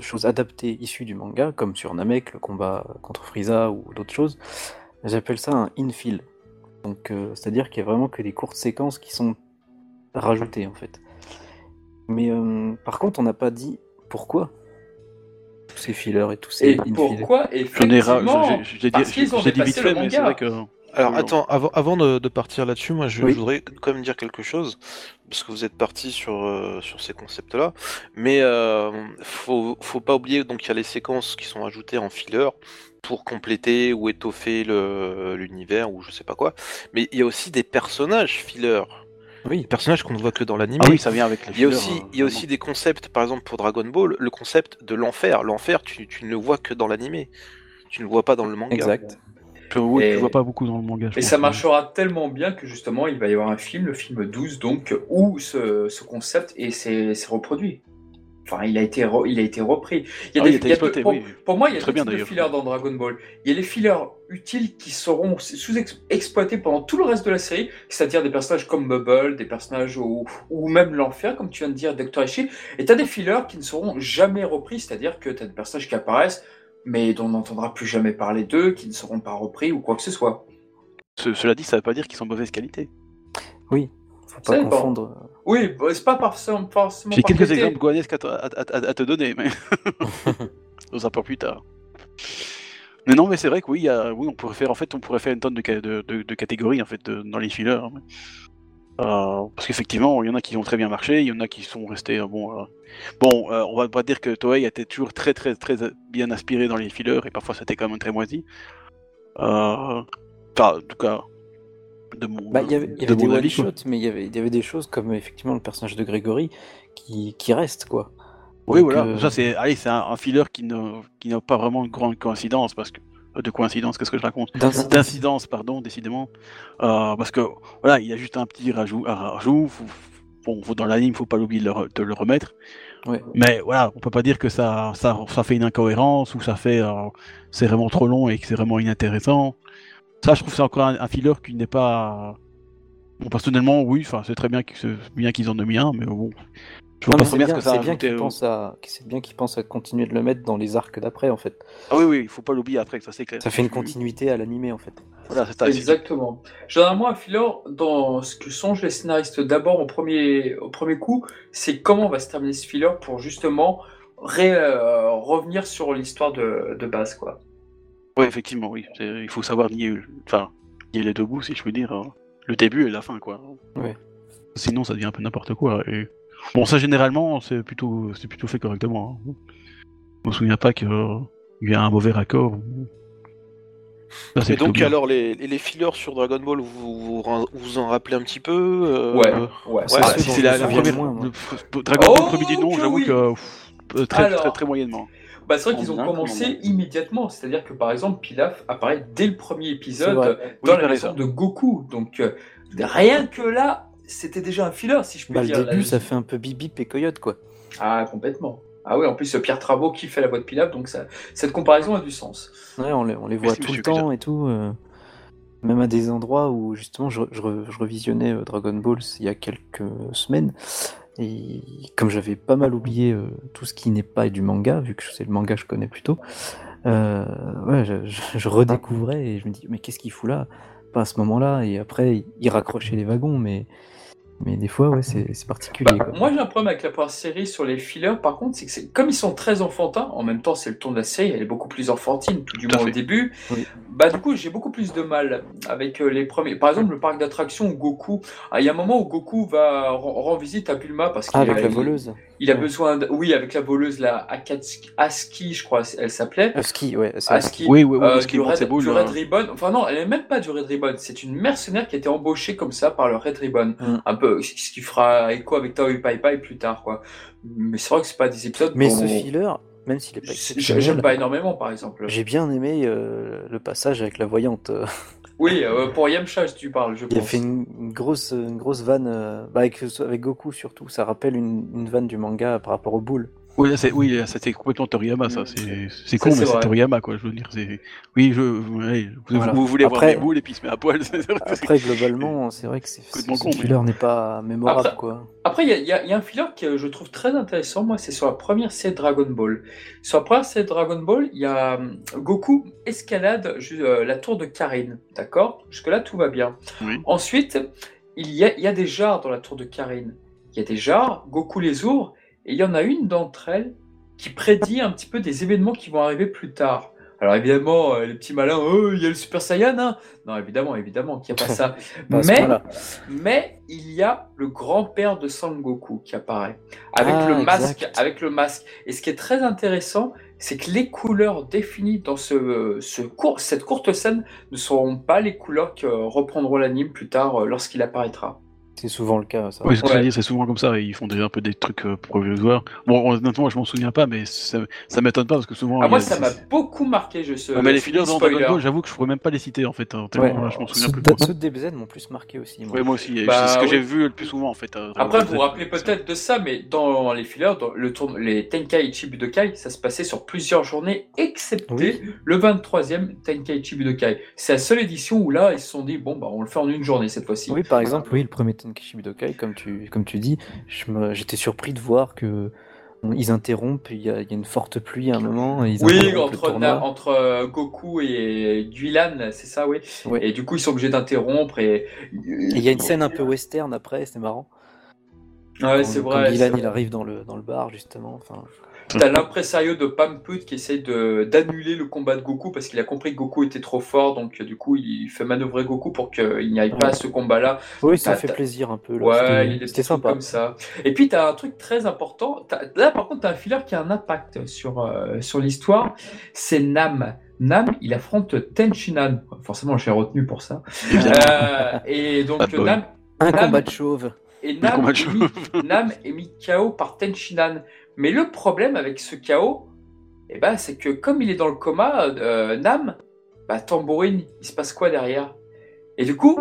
choses adaptées issues du manga, comme sur Namek, le combat contre Frieza ou d'autres choses, j'appelle ça un infill. Donc, euh, c'est-à-dire qu'il y a vraiment que des courtes séquences qui sont rajoutées en fait. Mais euh, par contre, on n'a pas dit pourquoi tous ces fillers et tous ces Et pourquoi Effectivement, j'ai- j'ai dit, parce qu'ils ont j'ai dit vite fait, mais c'est manga. vrai que. Alors attends, avant, avant de, de partir là-dessus, moi je, Oui. je voudrais quand même dire quelque chose, parce que vous êtes parti sur, euh, sur ces concepts-là, mais euh, faut, faut pas oublier, donc il y a les séquences qui sont ajoutées en filler pour compléter ou étoffer le- l'univers ou je sais pas quoi, mais il y a aussi des personnages filler, Oui, des personnages qu'on ne voit que dans l'anime. Ah oui, ça vient avec les Il y a fillers, aussi, euh, il y a aussi des concepts, par exemple pour Dragon Ball, le concept de l'enfer. L'enfer, tu, tu ne le vois que dans l'animé. Tu ne le vois pas dans le manga. exact. Tu, Et- vois pas beaucoup dans le manga. Et ça marchera tellement bien que justement, il va y avoir un film, le film 12, donc, où ce, ce concept est, c'est, c'est reproduit. Enfin, il a été, re- il a été repris. Il y a Ah des, il a exploité, pour, oui. pour moi, il y a Très deux bien, fillers dans Dragon Ball. Il y a les fillers utiles qui seront sous-exploités pendant tout le reste de la série, c'est-à-dire des personnages comme Bubble, des personnages ou, ou même l'enfer, comme tu viens de dire, Dr. Ishii. Et tu as des fillers qui ne seront jamais repris, c'est-à-dire que tu as des personnages qui apparaissent, mais dont on n'entendra plus jamais parler d'eux, qui ne seront pas repris ou quoi que ce soit. Ce- cela dit, ça veut pas dire qu'ils sont de mauvaise qualité. Oui, faut pas. Oui, bah, c'est pas forcément. forcément J'ai quelques exemples goanesques à, te- à- à- à te donner, mais dans un peu plus tard. Mais non, mais c'est vrai que oui, il y a- oui, on pourrait faire en fait, on pourrait faire une tonne de, ca- de, de- de catégories en fait de- dans les fillers. hein. Euh, parce qu'effectivement, il y en a qui ont très bien marché, il y en a qui sont restés euh, bon. euh, Bon, euh, on va pas dire que Toei a été toujours très très très bien inspiré dans les fillers et parfois c'était quand même très moisi. Euh, Enfin, en tout cas, de mon, Bah, il y avait, de des one shots, mais il y avait, il y avait des choses comme effectivement le personnage de Grégory qui, qui reste quoi. Oui, Donc, voilà. euh, Ça, c'est, allez, c'est un, un filler qui n'a pas vraiment de grande coïncidence parce que euh, de coïncidence, qu'est-ce que je raconte? D'incidence. D'incidence, pardon, décidément. Euh, parce que voilà, il y a juste un petit rajout, un rajout. Faut, bon, faut- dans l'anime, faut pas l'oublier de le, re- de le remettre. Ouais. Mais voilà, on peut pas dire que ça, ça, ça fait une incohérence ou ça fait, euh, c'est vraiment trop long et que c'est vraiment inintéressant. Ça, je trouve que c'est encore un, un filler qui n'est pas. Bon, personnellement, oui, enfin, c'est très bien qu'ils bien qu'ils en aient mis un, mais bon. Je vois Non, pas c'est bien ce que ça c'est a bien ajouté qu'ils pensent à, c'est bien qu'ils pensent à continuer de le mettre dans les arcs d'après en fait. Ah oui, oui, il faut pas l'oublier après, ça c'est clair. Ça fait une continuité à l'animé en fait. Voilà, c'est. Exactement. Généralement, un filler, dans ce que songent les scénaristes d'abord au premier, au premier coup, c'est comment on va se terminer ce filler pour justement ré- euh, revenir sur l'histoire de, de base. Quoi. Oui, effectivement, oui. Il faut savoir nier, enfin, nier les deux bouts, si je puis dire. hein. Le début et la fin, quoi. Ouais. Sinon, ça devient un peu n'importe quoi. Et... Bon, ça, généralement, c'est plutôt, c'est plutôt fait correctement. hein. Je me souviens pas qu'il y a un mauvais raccord. Ça, c'est Et donc, bien. alors, les, les fillers sur Dragon Ball, vous vous, vous en rappelez un petit peu euh, Ouais, ouais. c'est Ouais, la, la souviens première. moins, Dragon Ball Oh, premier du nom, j'avoue oui. que pff, très, Alors. très, très moyennement. Bah, c'est vrai qu'ils ont commencé immédiatement. C'est-à-dire que par exemple, Pilaf apparaît dès le premier épisode euh, Oui, dans la ça. de Goku. Donc euh, rien que là, c'était déjà un filler, si je puis Bah, le dire. début, Là, ça fait un peu bip bip et coyote, quoi. Ah, complètement. Ah oui, en plus, Pierre Travaux qui fait la voix de Pilaf, donc ça, cette comparaison a du sens. Ouais, on les, on les voit Merci, tout le temps et tout. euh, même à des endroits où, justement, je, je re- je revisionnais euh, Dragon Ball il y a quelques semaines. Et comme j'avais pas mal oublié euh, tout ce qui n'est pas du manga, vu que c'est le manga que je connais plutôt, euh, je redécouvrais et je me dis, mais qu'est-ce qu'il fout là? Pas à ce moment-là. Et après, il raccrochait les wagons, mais, mais des fois, ouais, c'est particulier. Bah, quoi. moi, j'ai un problème avec la première série sur les fillers, par contre, c'est que c'est- comme ils sont très enfantins, en même temps, c'est le ton de la série, elle est beaucoup plus enfantine, tout du Tout moins au début. Oui. Bah, du coup, j'ai beaucoup plus de mal avec euh, les premiers. Par exemple, le parc d'attractions où Goku, ah, il y a un moment où Goku va rend rend visite à Bulma parce qu'il Ah, avec a- la voleuse. Il a Ouais. besoin de... Oui, avec la voleuse, la Akatsuki, Aski, je crois, elle s'appelait. Husky, ouais. c'est Aski, Oui, oui, oui, euh, parce qu'il du, Red, du là. Red Ribbon. Enfin non, elle n'est même pas du Red Ribbon. C'est une mercenaire qui a été embauchée comme ça par le Red Ribbon. Mm. Un peu, ce qui fera écho avec Tao et Pai Pai plus tard, quoi. Mais c'est vrai que c'est pas des épisodes Mais ce filler, même s'il est pas exceptionnel, j'aime pas énormément, par exemple. j'ai bien aimé euh, le passage avec la voyante. euh. Oui, euh, pour Yamcha, si tu parles, je Il a pense. fait une, une grosse, une grosse vanne euh, bah, avec, avec Goku surtout. Ça rappelle une, une vanne du manga par rapport aux boules. Oui, là, c'est, oui, c'était complètement Toriyama, ça. C'est, con, mais c'est. Toriyama, quoi. Je veux dire, c'est. Oui, je. ouais, vous, Voilà. vous voulez voir Après- des boules et puis il se met à poil. c'est- Après, globalement, c'est vrai que c'est, ce filler n'est pas mémorable, Après- quoi. Après, il y a, y y un filler que je trouve très intéressant, moi, c'est sur la première série Dragon Ball. Sur la première série Dragon Ball, il y a hum, Goku escalade euh, la tour de Karine, d'accord? Jusque-là, tout va bien. Oui. Ensuite, il y, a, il y a des jarres dans la tour de Karine. Il y a des jarres, Goku les ouvre, et il y en a une d'entre elles qui prédit un petit peu des événements qui vont arriver plus tard. Alors évidemment, euh, les petits malins, oh, il y a le Super Saiyan, hein Non, évidemment, évidemment qu'il n'y a pas ça. Ce Mais il y a le grand-père de Sangoku qui apparaît avec Ah, le masque, exact. avec le masque. Et ce qui est très intéressant, c'est que les couleurs définies dans ce, ce court, cette courte scène ne seront pas les couleurs que reprendront l'anime plus tard euh, lorsqu'il apparaîtra. C'est souvent le cas, ça. Oui, Ouais. c'est souvent comme ça. Ils font déjà un peu des trucs euh, provisoires. Bon, honnêtement, je m'en souviens pas, mais ça, ça m'étonne pas parce que souvent. Ah, moi, a- ça m'a beaucoup marqué. Je sais. Mais les fillers dans. Ball, j'avoue que je pourrais même pas les citer en fait. hein, Ouais. je m'en souviens Ceux plus. de, ceux de DBZ m'ont plus marqué aussi. moi. Ouais, moi aussi. Bah, c'est ce que j'ai vu le plus souvent en fait. euh, Dragon Après, vous vous rappelez peut-être de ça, mais dans les fillers, dans le tourne, les Tenkaichi Budokai, ça se passait sur plusieurs journées, excepté Oui. le 23e Tenkaichi Budokai. C'est la seule édition où là, ils se sont dit, bon, bah, on le fait en une journée cette fois-ci. Oui, par exemple, oui, le premier Tenkishi Budokai, comme tu, comme tu dis, j'étais surpris de voir que ils interrompent, il y, a, il y a une forte pluie à un moment. ils Oui, entre, tournoi. Na- entre euh, Goku et Guilan, c'est ça, oui. Et du coup, ils sont obligés d'interrompre. Et, il y a une scène un peu western après, c'est marrant. Ouais, c'est vrai. Il arrive dans le, dans le bar, justement. Enfin, T'as l'impresario de Pamput qui essaye de- d'annuler le combat de Goku parce qu'il a compris que Goku était trop fort, donc euh, du coup il fait manœuvrer Goku pour qu'il n'y aille pas Ouais. à ce combat-là. oui, ça fait plaisir un peu. là. Ouais, C'était- il sympa. comme ça. Et puis t'as un truc très important. Là par contre t'as un filler qui a un impact sur euh, sur l'histoire. C'est Nam. Nam, il affronte Tenshinhan. Forcément, j'ai retenu pour ça. Euh, et donc boy. Nam, Un Nam- combat de chauve. et Nam, est mis, Nam est mis KO par Tenshinhan. Mais le problème avec ce KO, eh ben, c'est que comme il est dans le coma, euh, Nam, bah, tambourine, il se passe quoi derrière? Et du coup,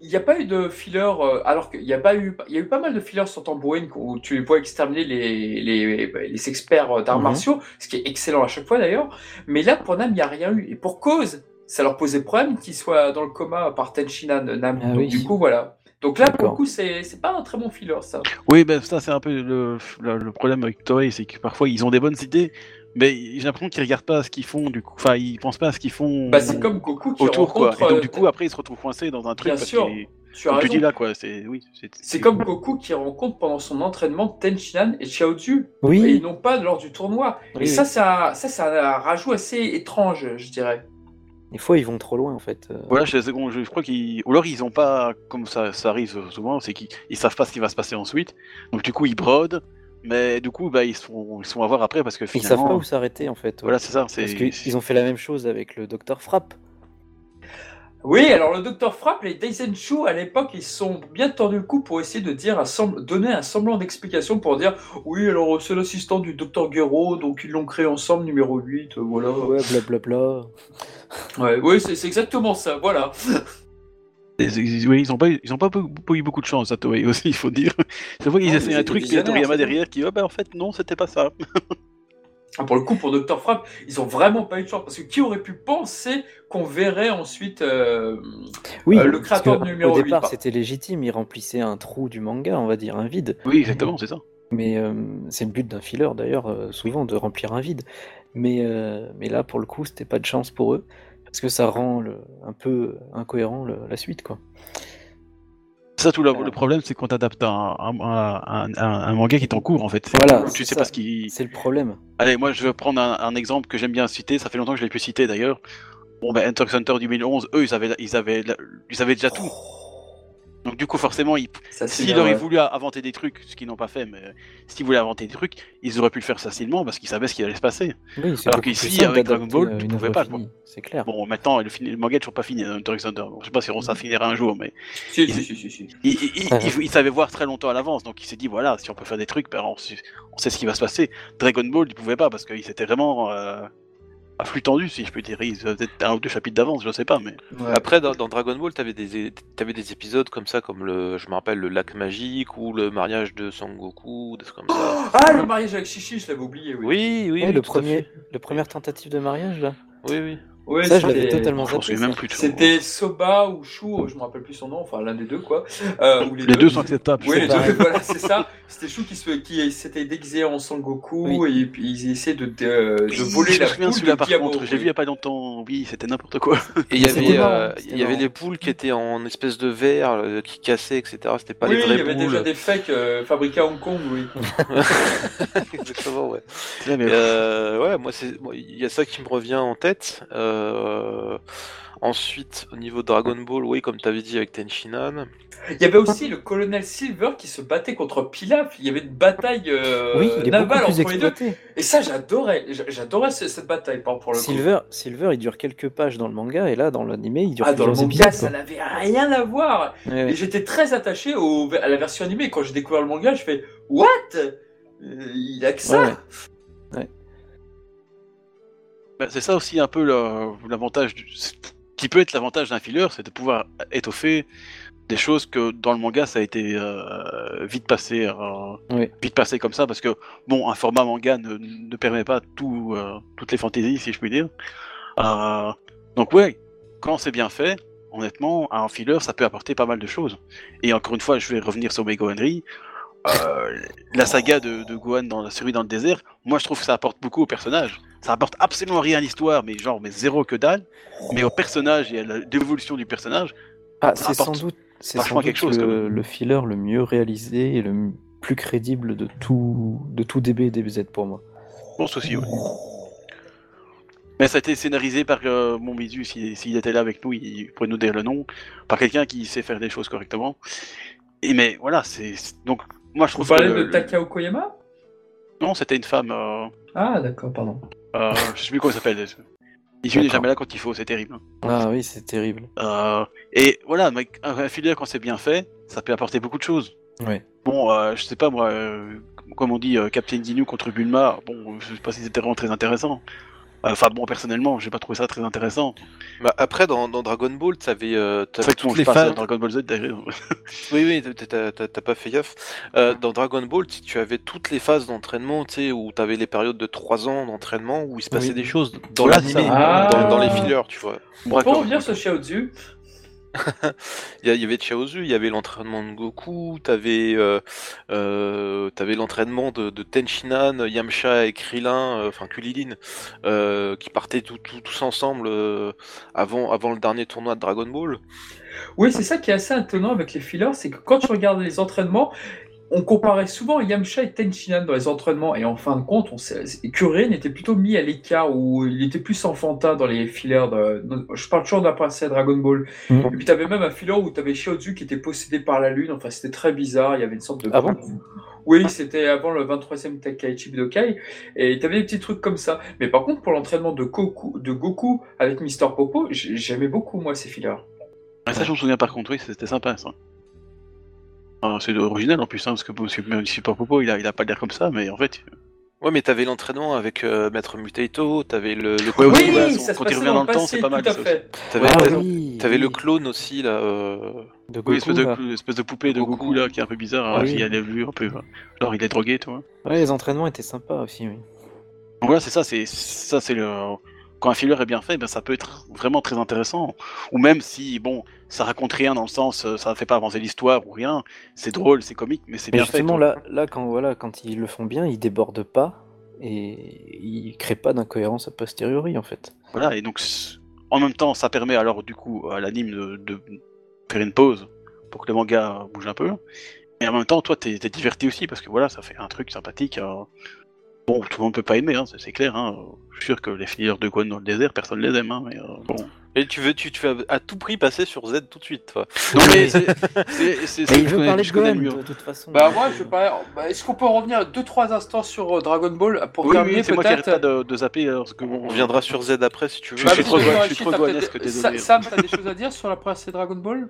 il n'y a pas eu de filler, euh, alors qu'il y a pas eu, il y a eu pas mal de fillers sur tambourine où tu les vois exterminer les, les, les experts euh, d'arts Mhm. martiaux, ce qui est excellent à chaque fois d'ailleurs. Mais là, pour Nam, il n'y a rien eu. Et pour cause, ça leur posait problème qu'il soit dans le coma par Tenshinhan, Nam. Ah Donc oui. du coup, voilà. Donc là, pour le coup, c'est c'est pas un très bon filler, ça. Oui, ben ça c'est un peu le, le, le problème avec Toei, c'est que parfois ils ont des bonnes idées, mais j'ai l'impression qu'ils regardent pas à ce qu'ils font, du coup, enfin ils pensent pas à ce qu'ils font Bah, c'est comme Goku qui autour quoi. rencontre. Et donc euh, du coup après ils se retrouvent coincés dans un truc Bien parce sûr, tu as tu dis là quoi, c'est oui, c'est C'est comme Goku qui rencontre pendant son entraînement Tenshinhan et Xiaozu, et Oui, non pas lors du tournoi. oui, et ça, c'est un, ça, c'est un rajout assez étrange, je dirais. Des fois, ils vont trop loin, en fait. euh. Voilà, je, bon, je, je crois qu'ils. Ou alors ils ont pas, comme ça, ça arrive souvent, c'est qu'ils ils savent pas ce qui va se passer ensuite. Donc du coup ils brodent, mais du coup bah ils sont ils sont à voir après parce que Ils savent finalement. pas où s'arrêter, en fait. ouais. Voilà c'est ça. Parce qu'ils ont fait la même chose avec le Docteur Frappe. Oui, alors le docteur Frappe, les Daisenshu, à l'époque, ils se sont bien tordu le cou pour essayer de dire un sembl- donner un semblant d'explication pour dire oui, alors c'est l'assistant du docteur Guéraud, donc ils l'ont créé ensemble, numéro 8, euh, voilà. Ouais, blablabla. Ouais, oui, c'est exactement ça, voilà. Et oui, ils ont pas, eu- ils ont pas, eu beaucoup de chance à Toei aussi, il faut dire. C'est vrai qu'ils essaient un truc, il y a Toriyama derrière qui, ah bah en fait non, c'était pas ça. Ah, Pour le coup, pour Docteur Frappe, ils ont vraiment pas eu de chance, parce que qui aurait pu penser qu'on verrait ensuite euh, Oui, Euh, le parce créateur que du numéro Au départ, 8, c'était légitime, il remplissait un trou du manga, on va dire, un vide. Oui, exactement, c'est ça. Mais euh, c'est le but d'un filler d'ailleurs, euh, souvent de remplir un vide. Mais, euh, mais là, pour le coup, c'était pas de chance pour eux, parce que ça rend le- un peu incohérent le- la suite, quoi. Ça, tout le, le problème, c'est quand t'adaptes un, un, un, un- un manga qui est en cours, en fait. Voilà, tu sais ça. pas ce qui. C'est le problème. Allez, moi, je vais prendre un, un exemple que j'aime bien citer. Ça fait longtemps que je l'ai pu citer d'ailleurs. Bon, ben, Enter Hunter 2011, eux, ils avaient, ils avaient, ils avaient déjà tout. Donc, du coup, forcément, ils, ça, s'ils auraient ouais. voulu inventer des trucs, ce qu'ils n'ont pas fait, mais s'ils voulaient inventer des trucs, ils auraient pu le faire facilement parce qu'ils savaient ce qui allait se passer. Oui, Alors qu'ici, avec Dragon Ball, euh, tu pouvais pas, C'est clair. Bon, maintenant, le, le manga est toujours pas fini, Hunter x Hunter. Je sais pas si on s'en finira un jour, mais Si, si, si, si, si. il, il, il- il- il savait voir très longtemps à l'avance, donc il s'est dit voilà, si on peut faire des trucs, ben, on, sait, on sait ce qui va se passer. Dragon Ball, il pouvait pas parce qu'il s'était vraiment euh, à flux tendu, si je peux dire. Il faisait peut-être un ou deux chapitres d'avance, je sais pas, mais. Ouais. Après, dans, dans Dragon Ball, t'avais des, t'avais des épisodes comme ça, comme le, je me rappelle, le lac magique ou le mariage de Sangoku, des trucs comme ça. Ah, le mariage avec Chichi, je l'avais oublié, oui. Oui, oui, Ouais, oui, le, tout à premier, fait. le première tentative de mariage, là. Oui, oui. Ouais, ça, je l'avais c'était- totalement Je zappé. C'était Soba ou Chou, je me rappelle plus son nom, enfin l'un des deux quoi. Euh, ou Les deux sont acceptables. Oui, les deux, voilà, c'est ça. C'était Chou qui se, qui s'était déguisé en Sangoku et puis ils essaient de, de, de Oui, voler je la me souviens poule celui-là par contre, j'ai vu il y a pas longtemps, oui, c'était n'importe quoi. Et il y avait, euh, il y avait les poules qui étaient en espèce de verre euh, qui cassaient, etc. C'était pas oui, les il vraies y avait déjà des fakes euh, fabriqués à Hong Kong, oui. Exactement, ouais. Ouais, moi, il y a ça qui me revient en tête. Euh, ensuite, au niveau Dragon Ball, oui, comme t'avais dit avec Tenshinhan. Il y avait aussi le colonel Silver qui se battait contre Pilaf. Il y avait une bataille euh, oui, il est beaucoup navale plus entre les deux. Et ça, j'adorais. J'a- J'adorais ce- cette bataille, pour le coup. Silver, Silver, il dure quelques pages dans le manga, et là, dans l'animé, il dure Ah, dans le manga, épisodes. ça n'avait rien à voir. Et j'étais très attaché au, à la version animée. Quand j'ai découvert le manga, je fais What? Euh, Il a que ça Ouais. Bah, c'est ça aussi un peu l'avantage, du- qui peut être l'avantage d'un filler, c'est de pouvoir étoffer des choses que dans le manga ça a été euh, vite passé, euh, Oui. vite passé comme ça, parce que bon, un format manga ne, ne permet pas tout, euh, toutes les fantaisies, si je puis dire. Donc ouais, quand c'est bien fait, honnêtement, un filler ça peut apporter pas mal de choses. Et encore une fois, je vais revenir sur Mega Henry. La saga de, de Gohan dans la série dans le désert, moi je trouve que ça apporte beaucoup au personnage. Ça apporte absolument rien à l'histoire, mais genre mais zéro que dalle. Mais au personnage et à la- l'évolution du personnage, Ah, ça c'est sans doute, c'est vachement sans doute quelque chose, le, le filler le mieux réalisé et le plus crédible de tout, de tout DB et DBZ pour moi. pense aussi. ouais. Mais ça a été scénarisé par euh, mon bisu, s'il s'il était là avec nous, il pourrait nous dire le nom, par quelqu'un qui sait faire des choses correctement. Et mais voilà, c'est donc moi je Vous trouve que parlez le- de Takao Koyama? Non, c'était une femme. Euh, Ah, d'accord, pardon. Euh, je sais plus comment elle s'appelle. Il n'est jamais là quand il faut, c'est terrible. hein. Ah oui, c'est terrible. Euh, et voilà, mec, un un filler quand c'est bien fait, ça peut apporter beaucoup de choses. Ouais. Bon, euh, je sais pas moi, euh, comme on dit, euh, Captain Dinu contre Bulma, bon, je sais pas si c'était vraiment très intéressant. Enfin bon, personnellement, j'ai pas trouvé ça très intéressant. Bah, après, dans, dans Dragon Ball, t'avais, euh, bon, toutes les phases. Dragon Ball Z. Oui, oui, t'as- pas fait gaffe. Euh, dans Dragon Ball, tu tu avais toutes les phases d'entraînement, tu sais, où t'avais les périodes de 3 ans d'entraînement, où il se passait Oui. des choses dans dans, dans les Ah. fillers, tu vois. On peut revenir sur Xiaozu Il y, avait Chaozu, il y avait l'entraînement de Goku, t'avais euh, euh, l'entraînement de, de Tenshinhan, Yamcha et Krillin, euh, enfin Kulilin, euh, qui partaient tout- tous ensemble euh, avant, avant le dernier tournoi de Dragon Ball. Oui, c'est ça qui est assez étonnant avec les fillers, c'est que quand tu regardes les entraînements, on comparait souvent Yamcha et Tenshinhan dans les entraînements, et en fin de compte, on sait, Kuririn était plutôt mis à l'écart, où il était plus enfantin dans les fillers. De, je parle toujours d'un passé à Dragon Ball. Mhm. Et puis t'avais même un filler où t'avais Xiaozu qui était possédé par la lune, enfin c'était très bizarre, il y avait une sorte de... Ah bon? Oui, c'était avant le 23e Tenkaichi Budokai, et t'avais des petits trucs comme ça. Mais par contre, pour l'entraînement de Goku, de Goku avec Mister Popo, j'ai- j'aimais beaucoup, moi, ces fillers. Ah, ça, je me souviens par contre, oui, c'était sympa ça. Ah, c'est original en plus, hein, parce que parce que même si pas Popo, il a, il a pas l'air comme ça, mais en fait. Ouais, mais t'avais l'entraînement avec euh, Maître Mutaito, t'avais le, le Ouais, clone, oui, ouais, ça se quand il passait revient dans dans le le temps, passé, c'est pas mal, tout à ça fait. t'avais Ah oui, le clone aussi là. euh, de Oui, Goku. espèce là. de, espèce de poupée de Goku. Goku là, qui est un peu bizarre, Ah hein, oui. qui a des vues un peu. euh, Genre, il est drogué, tu vois. Ouais, les entraînements étaient sympas aussi, oui. Donc Voilà, c'est ça, c'est ça, c'est le. Quand un filler est bien fait, ben, ça peut être vraiment très intéressant. Ou même si, bon, ça raconte rien dans le sens, euh, ça fait pas avancer l'histoire ou rien, c'est drôle, c'est comique, mais c'est bien fait. justement, là, là quand, voilà, quand ils le font bien, ils débordent pas et ils créent pas d'incohérence a posteriori, en fait. Voilà, et donc en même temps, ça permet alors du coup à l'anime de, de faire une pause pour que le manga bouge un peu. Et en même temps, toi, t'es t'es diverti aussi parce que voilà, ça fait un truc sympathique. euh. Bon, tout le monde peut pas aimer, hein, c'est clair. Hein. Je suis sûr que les filières de Gon dans le désert, personne les aime. Hein, mais euh, bon. Et tu veux, tu, tu veux à tout prix passer sur Z tout de suite, toi. Non mais c'est il je veut parler je de connais Gohan, mieux. de toute façon. Bah, moi, je pas. bah, Est-ce qu'on peut revenir deux, trois instants sur euh, Dragon Ball pour Oui, terminer oui, c'est moi qui arrête pas de, de zapper parce que On reviendra sur Z après si tu veux. Je Bah, suis parce trop je suis trop désolé. Sam, t'as des choses à dire sur la presse et Dragon Ball?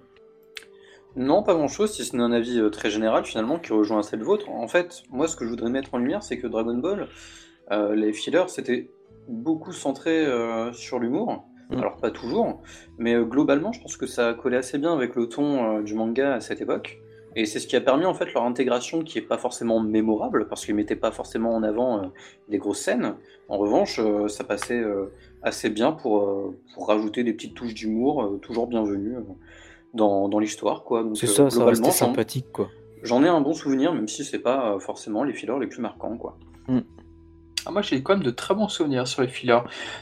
Non, pas grand-chose, si ce n'est un avis euh, très général finalement qui rejoint assez le vôtre. En fait, moi ce que je voudrais mettre en lumière, c'est que Dragon Ball, euh, les fillers, c'était beaucoup centré euh, sur l'humour. Mm. Alors pas toujours, mais euh, globalement, je pense que ça collait assez bien avec le ton du manga à cette époque. Et c'est ce qui a permis en fait leur intégration qui est pas forcément mémorable parce qu'ils mettaient pas forcément en avant des grosses scènes. En revanche, ça passait assez bien pour, pour rajouter des petites touches d'humour toujours bienvenues dans, dans l'histoire quoi. Donc, C'est euh, ça, ça j'en- sympathique, quoi. J'en ai un bon souvenir, même si c'est pas euh, forcément les fillers les plus marquants, quoi. Ah, moi, j'ai quand même de très bons souvenirs sur les fillers.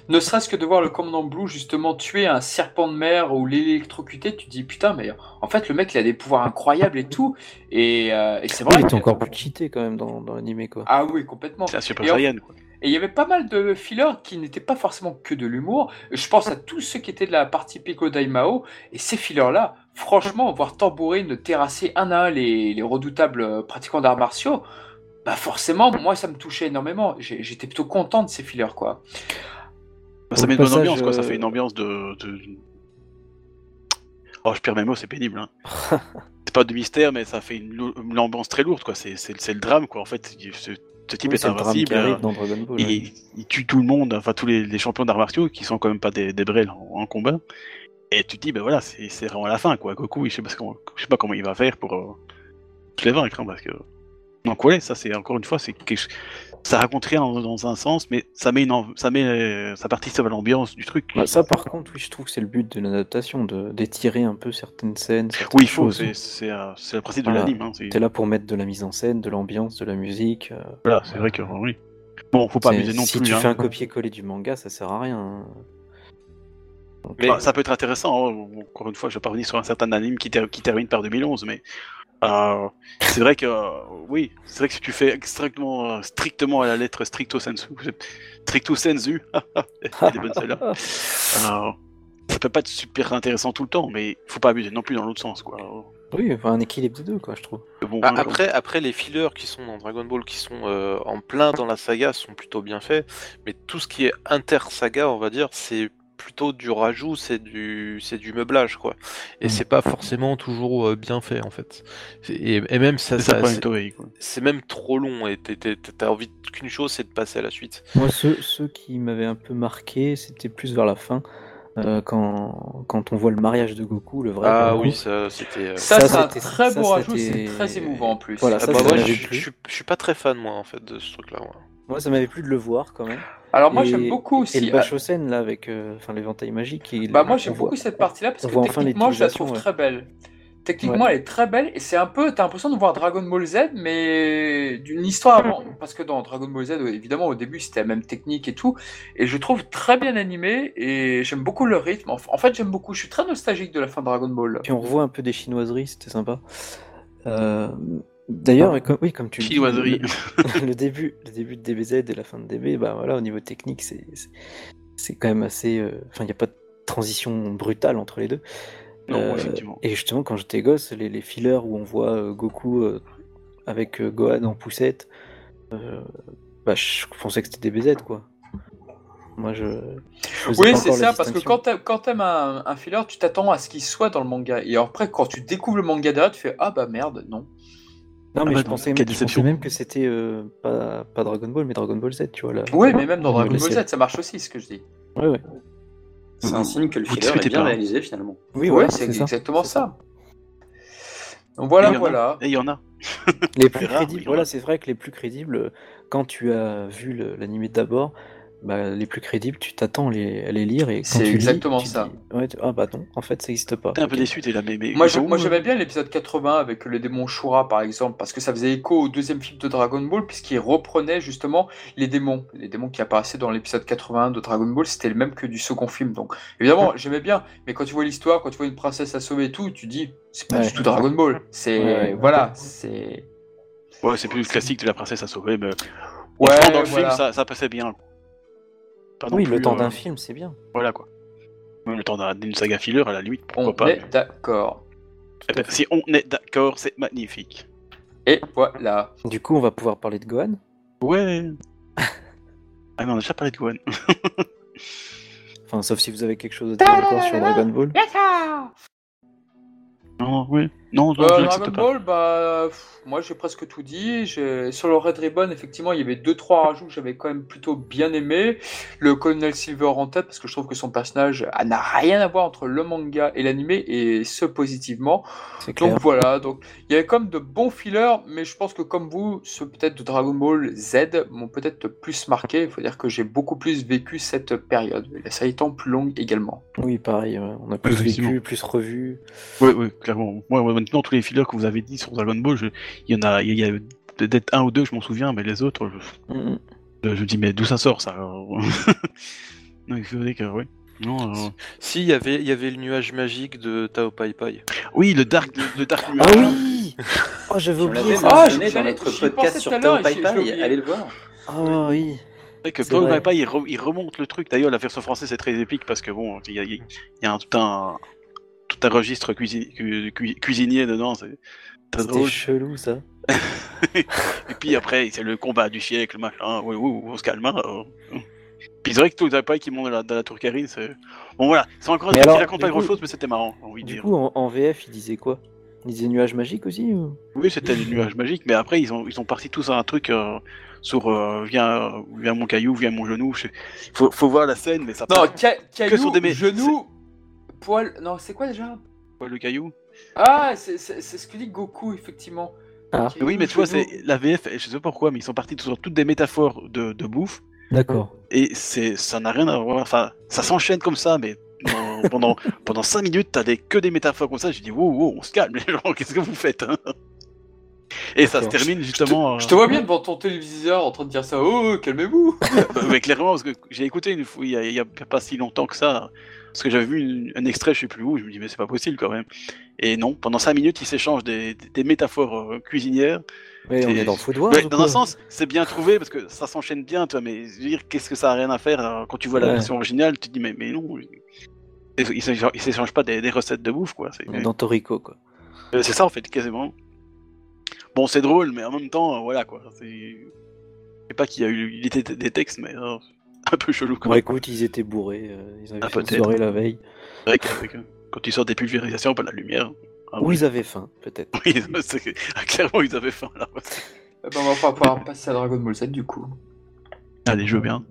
Ne serait-ce que de voir le commandant Blue justement tuer un serpent de mer ou l'électrocuter, tu te dis putain, mais en fait, le mec, il a des pouvoirs incroyables et tout. Et, euh, et c'est Oui, vrai. il était que- encore plus cheaté quand même dans, dans l'animé, quoi. Ah oui, complètement. C'est un Super en- Saiyan. Quoi. Et il y avait pas mal de fillers qui n'étaient pas forcément que de l'humour. Je pense à tous ceux qui étaient de la partie Pico Daimao. Et ces fillers-là, franchement, voir Tambourine terrasser un à un les, les redoutables euh, pratiquants d'arts martiaux, bah forcément, moi, ça me touchait énormément. J'étais plutôt content de ces fillers, quoi. Bah, ça met une bonne ambiance, quoi. Ça euh, fait une ambiance de. de- Oh, je perds mes mots, c'est pénible. Hein. c'est pas de mystère, mais ça fait une, une ambiance très lourde, quoi. C'est le drame, quoi. En fait, ce, type Oui, est qui invincible. arrive dans Dragon Ball. et ouais. il, tue tout le monde, enfin tous les, les champions d'arts martiaux qui sont quand même pas des, des brels en, en combat. Et tu te dis, ben voilà, c'est c'est vraiment la fin, quoi. Goku, je sais pas, ce je sais pas comment il va faire pour euh, les vaincre, hein, parce que. Donc ouais, ça c'est encore une fois, c'est quelque chose- ça raconte rien dans, dans un sens, mais ça met une, ça met, euh, ça participe à l'ambiance du truc. Bah, ça, par contre, oui, je trouve que c'est le but de l'adaptation, de d'étirer un peu certaines scènes. certaines oui, il faut, choses. c'est c'est euh, c'est le principe de Voilà. l'anime. Hein, c'est T'es là pour mettre de la mise en scène, de l'ambiance, de la musique. euh, voilà, c'est vrai que oui. Bon, faut pas abuser non si plus. tu hein. fais un copier-coller du manga, ça sert à rien. hein. Donc, Mais- Bah, ça peut être intéressant. hein. Encore une fois, je vais pas revenir sur un certain anime qui, ter- qui termine par 2011, mais euh, c'est vrai que euh, oui, c'est vrai que si tu fais euh, strictement à la lettre stricto sensu, stricto sensu. Euh, ça peut pas être super intéressant tout le temps, mais faut pas abuser non plus dans l'autre sens, quoi. Oui, enfin, un équilibre des deux, quoi, je trouve. Bon, Ah, après, après, les fillers qui sont dans Dragon Ball, qui sont euh, en plein dans la saga, sont plutôt bien faits. Mais tout ce qui est inter-saga, on va dire, c'est plutôt du rajout, c'est du, c'est du meublage, quoi. Et Mm. c'est pas forcément toujours euh, bien fait, en fait. Et, et même ça, c'est ça, ça- même trop long. Et t'as envie qu'une chose, c'est de passer à la suite. Moi, ceux, ceux qui m'avaient un peu marqué, c'était plus vers la fin, euh, quand, quand on voit le mariage de Goku, le vrai. Ah Goku. oui, ça, c'était. euh, Ça, Ça, c'est un c'était- très ça, beau rajout, c'est très émouvant en plus. Voilà, ah ça, bah ça moi, je, je, je suis pas très fan, moi, en fait, de ce truc-là. ouais. Moi, ça m'avait plu de le voir quand même. Alors moi, Et- j'aime beaucoup Et aussi. le Bashosen, là, avec euh, enfin, l'éventail magique. Bah moi j'aime voit- beaucoup cette partie-là parce que enfin techniquement je la trouve ouais. très belle. Techniquement elle est très belle et c'est un peu, t'as l'impression de voir Dragon Ball Z mais d'une histoire avant. Parce que dans Dragon Ball Z évidemment au début c'était la même technique et tout et je trouve très bien animé et j'aime beaucoup le rythme. En en fait j'aime beaucoup, je suis très nostalgique de la fin de Dragon Ball. Puis on revoit un peu des chinoiseries, c'était sympa. Euh, D'ailleurs, oui, comme tu le dis, le, le début, le début de DBZ et la fin de DB, bah voilà, au niveau technique, c'est c'est- c'est quand même assez. euh, Enfin, il n'y a pas de transition brutale entre les deux. Non, Euh, effectivement. Et justement, quand j'étais gosse, les, les fillers où on voit euh, Goku euh, avec euh, Gohan en poussette, euh, bah, je pensais que c'était des BZ, quoi. Moi, je. Oui, c'est ça, parce que distinction. quand t'aimes, quand t'aimes un, un filler, tu t'attends à ce qu'il soit dans le manga. Et après, quand tu découvres le manga derrière, tu fais Ah bah merde, non. Non, mais Ah bah je, pensais, quelle je déception. pensais même que c'était euh, pas, pas Dragon Ball, mais Dragon Ball Z, tu vois. Là. Oui, mais même dans Dragon Ball. Z, ça marche aussi, ce que je dis. Ouais, ouais. C'est un signe que le filler est bien pas. réalisé finalement. Oui, ouais, ouais, c'est exactement ça. Donc voilà, Et a. voilà. Et il y en a. Les plus crédibles, voilà, c'est vrai que les plus crédibles, euh, quand tu as vu l'animé d'abord, bah, les plus crédibles, tu t'attends à les, les lire et C'est lis, exactement tu ça. dis, ouais, tu- ah bah non, en fait, ça n'existe pas. T'es un peu déçu, t'es là, mais. mais Moi, je- moi euh j'aimais bien l'épisode 80 avec le démon Shura par exemple, parce que ça faisait écho au deuxième film de Dragon Ball, puisqu'il reprenait justement les démons. Les démons qui apparaissaient dans l'épisode 81 de Dragon Ball, c'était le même que du second film. Donc évidemment, j'aimais bien, mais quand tu vois l'histoire, quand tu vois une princesse à sauver et tout, tu dis, c'est pas Ouais. du tout Dragon Ball. C'est. Ouais, ouais. Voilà, c'est. Ouais, c'est plus le classique de la princesse à sauver, mais. Ouais, dans le voilà. film, ça, ça passait bien. Pas non Oui, le temps euh, d'un film, c'est bien. Voilà quoi. Même le temps d'un- d'une saga filler, à la limite, pourquoi On pas. est d'accord. Eh ben, si on est d'accord, c'est magnifique. Et voilà. Du coup, on va pouvoir parler de Gohan. Ouais. ah, mais on a déjà parlé de Gohan. Enfin, sauf si vous avez quelque chose à dire encore sur Dragon Ball. Non, oui. Non, Euh, Dragon l'accepte pas. Ball, bah, pff, moi j'ai presque tout dit. Sur le Red Ribbon, effectivement, il y avait deux trois rajouts que j'avais quand même plutôt bien aimé. Le Colonel Silver en tête, parce que je trouve que son personnage n'a rien à voir entre le manga et l'animé, et ce positivement. C'est clair. Donc voilà, donc il y avait comme de bons fillers, mais je pense que comme vous, ceux peut-être de Dragon Ball Z m'ont peut-être plus marqué. Il faut dire que j'ai beaucoup plus vécu cette période, la série étant plus longue également. Oui, pareil, on a plus vécu, plus revu. Oui, oui, clairement. Moi, moi, maintenant, tous les fillers que vous avez dit sur Dragon Ball, je- il y en a, il y a peut-être un ou deux, je m'en souviens, mais les autres, je, Mm, je me dis, mais d'où ça sort ça alors Non, il faut dire que, oui. Non, euh, Si, il y avait, il y avait le nuage magique de Tao Pai Pai. Oui, le Dark, le Dark Ah oui Oh, j'avais oublié ça. Ah, mentionné j'y dans notre podcast sur Tao Pai je- je Pai, allez le voir. Ah oui. C'est vrai que C'est vrai. Pai Pai, il, re- il remonte le truc. D'ailleurs, la version française est très épique parce que bon, il y a, il y a un, tout un tout un registre cuisi- cu- cu- cuisinier dedans. C'est très drôle. chelou ça. Et puis après, c'est le combat du siècle, machin. Oui, oui, on se calme. hein. Puis c'est vrai que tout le Pai qui monte dans la, dans la tour Karine, c'est bon voilà. C'est encore un truc qui raconte pas grand chose, mais c'était marrant. envie de Du dire. coup, en, en VF, il disait quoi? Il disait nuage magique aussi ou... Oui, c'était les nuages magiques, mais après ils ont ils sont partis tous à un truc euh, sur euh, viens viens mon caillou, viens mon genou. je Faut, faut voir la scène, mais ça Non, part ca- caillou, sur des mé- genou, poil. Non, c'est quoi déjà? Pas, le caillou. Ah, c'est ce que dit Goku, effectivement. Ah. Oui, mais tu vois, c'est la VF, je sais pas pourquoi, mais ils sont partis sur toutes des métaphores de, de bouffe, D'accord. et c'est ça n'a rien à voir. Enfin, ça s'enchaîne comme ça, mais pendant pendant, pendant 5 minutes, t'as des, que des métaphores comme ça. J'ai dit, wow, wow, on se calme, les gens, qu'est-ce que vous faites hein? Et ça se termine justement. euh, Je te vois bien devant ton téléviseur en train de dire ça. Oh, calmez-vous. Euh, mais clairement, parce que j'ai écouté une fois, il y, y a pas si longtemps que ça, parce que j'avais vu une- un extrait, je sais plus où, je me dis, mais c'est pas possible quand même. Et non, pendant 5 minutes, ils s'échangent des, des- des métaphores euh, cuisinières. Mais on est dans Food Wars Ouais, ou dans un sens, c'est bien trouvé parce que ça s'enchaîne bien, tu vois, mais je veux dire, qu'est-ce que ça a rien à faire quand tu vois la version originale, tu te dis, mais, mais non, ils s'échangent pas des, des recettes de bouffe, quoi. Est dans Toriko quoi. euh, c'est ça, en fait, quasiment. Bon, c'est drôle, mais en même temps, euh, voilà, quoi. Je sais pas qu'il y a eu des textes, mais un peu chelou quand même. écoute, ils étaient bourrés. euh, ils avaient Ah, fait une peut-être. soirée la veille. Quand ils sortent des pulvérisations, pas de la lumière. Ah, Ou oui. ils avaient faim, peut-être. Oui, c'est- ah, clairement, ils avaient faim là. Eh ben, on va pas pouvoir passer à Dragon Ball Z du coup. Allez, je veux bien.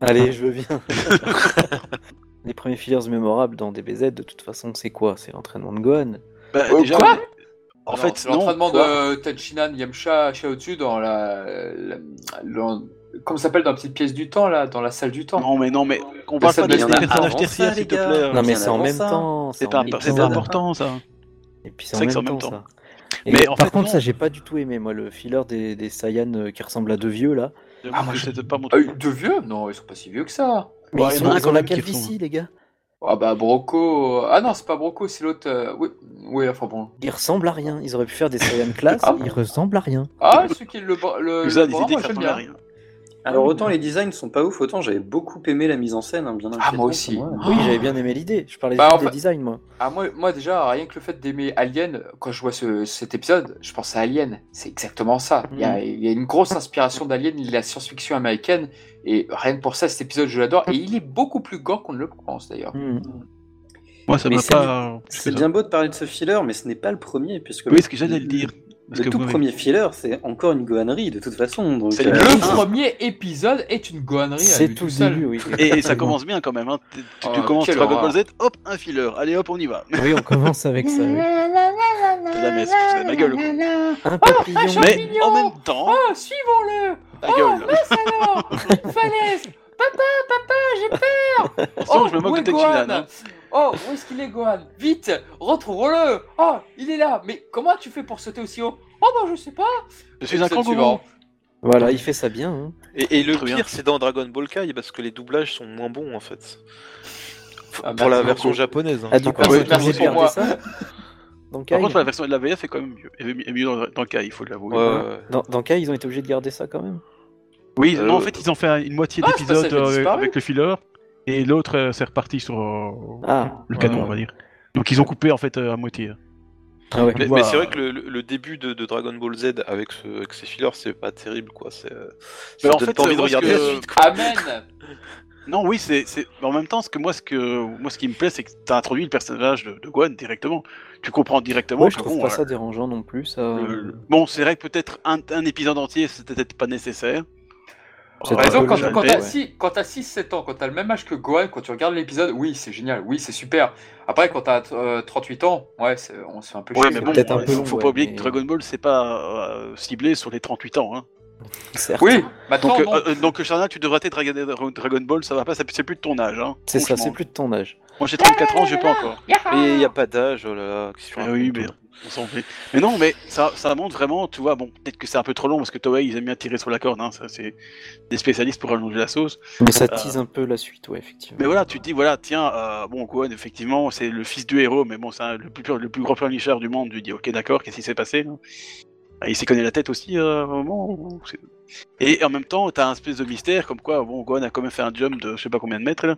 Allez, je veux bien. Les premiers fillers mémorables dans DBZ, de toute façon, c'est quoi? C'est l'entraînement de Gohan. Bah, Euh, déjà, quoi? en Non, fait, c'est non. l'entraînement de Tachinan Yamcha Shaotsu dans la, la, la- comment ça s'appelle dans la petite pièce du temps là, dans la salle du temps. Non, mais non, mais on parle pas de- des il personnages avant tertiaires, ça, s'il te plaît. Non, il mais c'est en même temps. C'est important, ça. Et puis C'est en vrai que même c'est en temps, Mais par contre, ça, j'ai pas du tout aimé, moi, le filler des, des Saiyans euh, qui ressemblent à deux vieux, là. Ah, moi, je- pas mon Ah, truc. de vieux? Non, ils sont pas si vieux que ça. Mais ils, il sont, la calvitie, les gars. Ah bah Broco. Ah non, c'est pas Broco, c'est l'autre. euh, Oui, oui, enfin bon. Ils ressemblent à rien. Ils auraient pu faire des Saiyans classe, Ah. ils ressemblent à rien. Ah, celui qui est le bras- le. Nous a le des bras, moi, j'aime bien. rien. Alors autant les designs sont pas ouf, autant j'avais beaucoup aimé la mise en scène, hein, bien Ah, moi aussi. Oui, j'avais bien aimé l'idée. Je parlais Bah, juste en des fait- designs, moi. Ah, moi, moi, déjà, rien que le fait d'aimer Alien, quand je vois ce- cet épisode, je pense à Alien. C'est exactement ça. Il, y a, il y a une grosse inspiration d'Alien, la science-fiction américaine. Et rien que pour ça, cet épisode, je l'adore. Et il est beaucoup plus gore qu'on ne le pense, d'ailleurs. Hmm. Moi, ça m'a c'est pas. C'est bien beau de parler de ce filler, mais ce n'est pas le premier, puisque Oui, ce que j'allais le dire. Parce le que tout vous- premier filler, c'est encore une gohannerie de toute façon. Donc, euh, le Ah. premier épisode est une gohannerie. à C'est tout seul. début, oui. Et ça commence bien quand même. Hein. Tu, tu- tu Oh, commences Dragon. Ball Z, hop, un filler. Allez, hop, on y va. Oui, on commence avec ça. oui. la messe, c'est ma gueule. quoi. Un papillon. un Mais champignon. en même temps, Oh, suivons-le ta gueule. alors Falaise Papa, papa, j'ai peur Attention, je me moque est de. Hein. Oh, où est-ce qu'il est, Gohan? Vite, retrouvons-le Oh, il est là Mais comment tu fais pour sauter aussi haut? Oh, bah, je sais pas Je suis un kangourou. Voilà, il fait ça bien. hein. Et, et le Très bien. pire, c'est dans Dragon Ball Kai parce que les doublages sont moins bons en fait. Ah, Pour la version beaucoup. japonaise. hein. Ah, du coup, ouais, merci pour moi. ça? Dans Par Kai, contre, la version de la VF est quand même mieux. Est mieux dans, dans le cas, il faut l'avouer. Ouais, ouais, ouais. dans, dans Kai, ils ont été obligés de garder ça quand même? Oui, Euh, non, en fait, ils ont fait une moitié Ah, d'épisode euh, avec le filler, et l'autre, euh, c'est reparti sur euh, Ah, le canon, ouais. on va dire. Donc ils ont coupé en fait euh, à moitié. Ah ouais. Mais, c'est vrai que le, début de, de Dragon Ball Z avec, ce, avec ces fillers, c'est pas terrible quoi. C'est, ça en donne fait, pas envie de regarder que- la suite. quoi. Amen Non, oui, c'est, en même temps, ce que moi, ce que moi, ce qui me plaît, c'est que t'as introduit le personnage de, de Gohan directement. Tu comprends directement je trouve bon, pas euh, ça dérangeant non plus. Ça... le- bon, c'est vrai que peut-être un, un épisode entier, c'était peut-être pas nécessaire. C'est Par exemple, quand, quand t'as ouais. six- quand t'as 6-7 ans, quand t'as le même âge que Gohan, quand tu regardes l'épisode, oui, c'est génial, oui, c'est super. Après, quand t'as euh, 38 ans, ouais, c'est- on se fait un peu Ouais, chier. mais c'est bon, peut-être un peu faut, long, faut ouais, pas oublier mais- que Dragon Ball, c'est pas euh, ciblé sur les 38 ans. Hein. Certes. Oui, maintenant, Donc, euh, euh, donc Charnal, tu devrais être Dragon, Dragon Ball, ça va pas, c'est plus de ton âge. Hein, c'est ça, c'est plus de ton âge. Moi j'ai 34 ans, j'ai pas encore. Mais il y a pas d'âge, oh là là. Ah oui, mais on s'en fait. Mais non, mais ça, ça montre vraiment, tu vois, bon, peut-être que c'est un peu trop long parce que Toei ils aiment bien tirer sur la corde, hein, ça c'est des spécialistes pour allonger la sauce. Mais ça Euh, tease un peu la suite, ouais, effectivement. Mais voilà, tu te dis, voilà, tiens, euh, bon, Gohan, effectivement, c'est le fils du héros, mais bon, c'est le plus, le plus grand pleurnicheur du monde. Tu dis, ok, d'accord, qu'est-ce qui s'est passé là Ah, Il s'est cogné la tête aussi euh, à un moment. Et en même temps, t'as un espèce de mystère, comme quoi, bon, Gohan a quand même fait un jump de je sais pas combien de mètres là.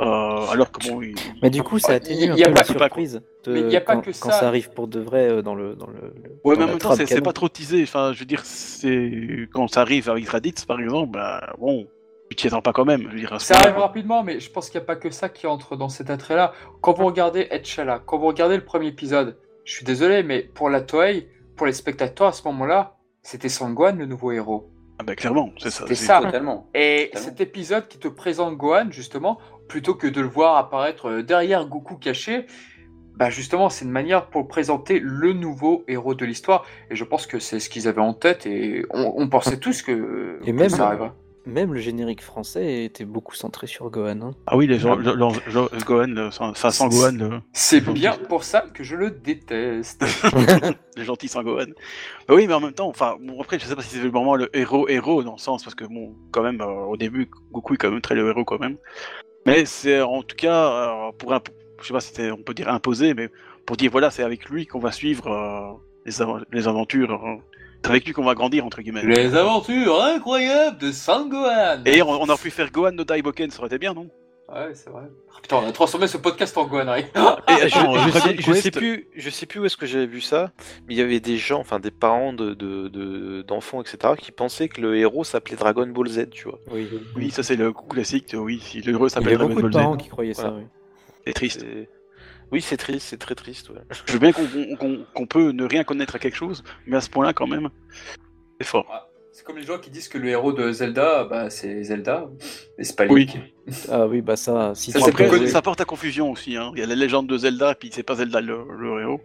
Euh, alors que bon, il... Mais du coup, ça Il atténue un y a peu pas- la surprise de Mais il y a pas quand, que quand ça. ça arrive pour de vrai euh, dans le dans le. le- Ouais, dans mais en même temps, c'est pas trop teasé. Enfin, je veux dire, c'est quand ça arrive avec Raditz, par exemple, bah bon, tu t'y attends pas quand même. Je veux dire, à ce Ça arrive rapidement, mais je pense qu'il n'y a pas que ça qui entre dans cet attrait-là. Quand vous regardez Etchala, quand vous regardez le premier épisode, je suis désolé, mais pour la Toei, pour les spectateurs à ce moment-là, c'était Sangwan le nouveau héros. Ah bah clairement, c'est ça. C'est- ça. Totalement. Et Totalement. cet épisode qui te présente Gohan, justement, plutôt que de le voir apparaître euh, derrière Goku caché, bah justement, c'est une manière pour présenter le nouveau héros de l'histoire. Et je pense que c'est ce qu'ils avaient en tête et on, on pensait tous que, Et que même- ça arriverait. Même le générique français était beaucoup centré sur Gohan. hein. Ah oui, les gens, le- le- le- Gohan, le- sans, enfin, sans Gohan, le, C'est bien pour ça que je le déteste. le gentil sans Gohan. Bah oui, mais en même temps, enfin, bon, après, je sais pas si c'est vraiment le héros héros dans le sens parce que bon, quand même, euh, au début, Goku est quand même très le héros quand même. Mais c'est en tout cas euh, pour un, je sais pas si on peut dire imposer, mais pour dire voilà, c'est avec lui qu'on va suivre euh, les, av- les aventures. C'est avec lui qu'on va grandir entre guillemets. Les aventures incroyables de Sangohan Et on, on aurait pu faire Gohan no Daiboken, ça aurait été bien, non? Ouais, c'est vrai. Ah, putain, on a transformé ce podcast en Gohan. hein. Et je, Attends, je Dragon sais, je sais Quest- plus, je sais plus où est-ce que j'avais vu ça, mais il y avait des gens, enfin des parents de, de, de- d'enfants, etc., qui pensaient que le héros s'appelait Dragon Ball Z, tu vois. Oui. Oui, ça c'est le coup classique. Oui, si le héros Il y a Dragon beaucoup de Ball parents Z, qui croyaient ça. Oui. c'est triste. C'est- Oui, c'est triste, c'est très triste. Ouais. Je veux bien qu'on qu'on peut ne rien connaître à quelque chose, mais à ce point-là, quand même, c'est fort. C'est comme les gens qui disent que le héros de Zelda, bah, c'est Zelda. Et c'est pas Oui. Link. Ah oui, bah ça, si Ça, tu c'est Après, connu. ça porte à confusion aussi. Hein. Il y a la légende de Zelda, puis c'est pas Zelda le, le héros.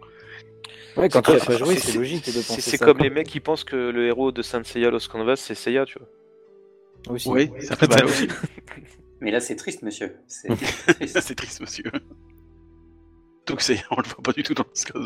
Ouais, quand tu pas joué, c'est- logique de c'est- penser C'est ça. comme les mecs qui pensent que le héros de Saint Seiya Lost Canvas, c'est Seiya, tu vois. Aussi. Oui, ça peut mal aussi. Mais là, c'est triste, monsieur. C'est triste. c'est triste, monsieur. Donc c'est, on le voit pas du tout dans ce cas.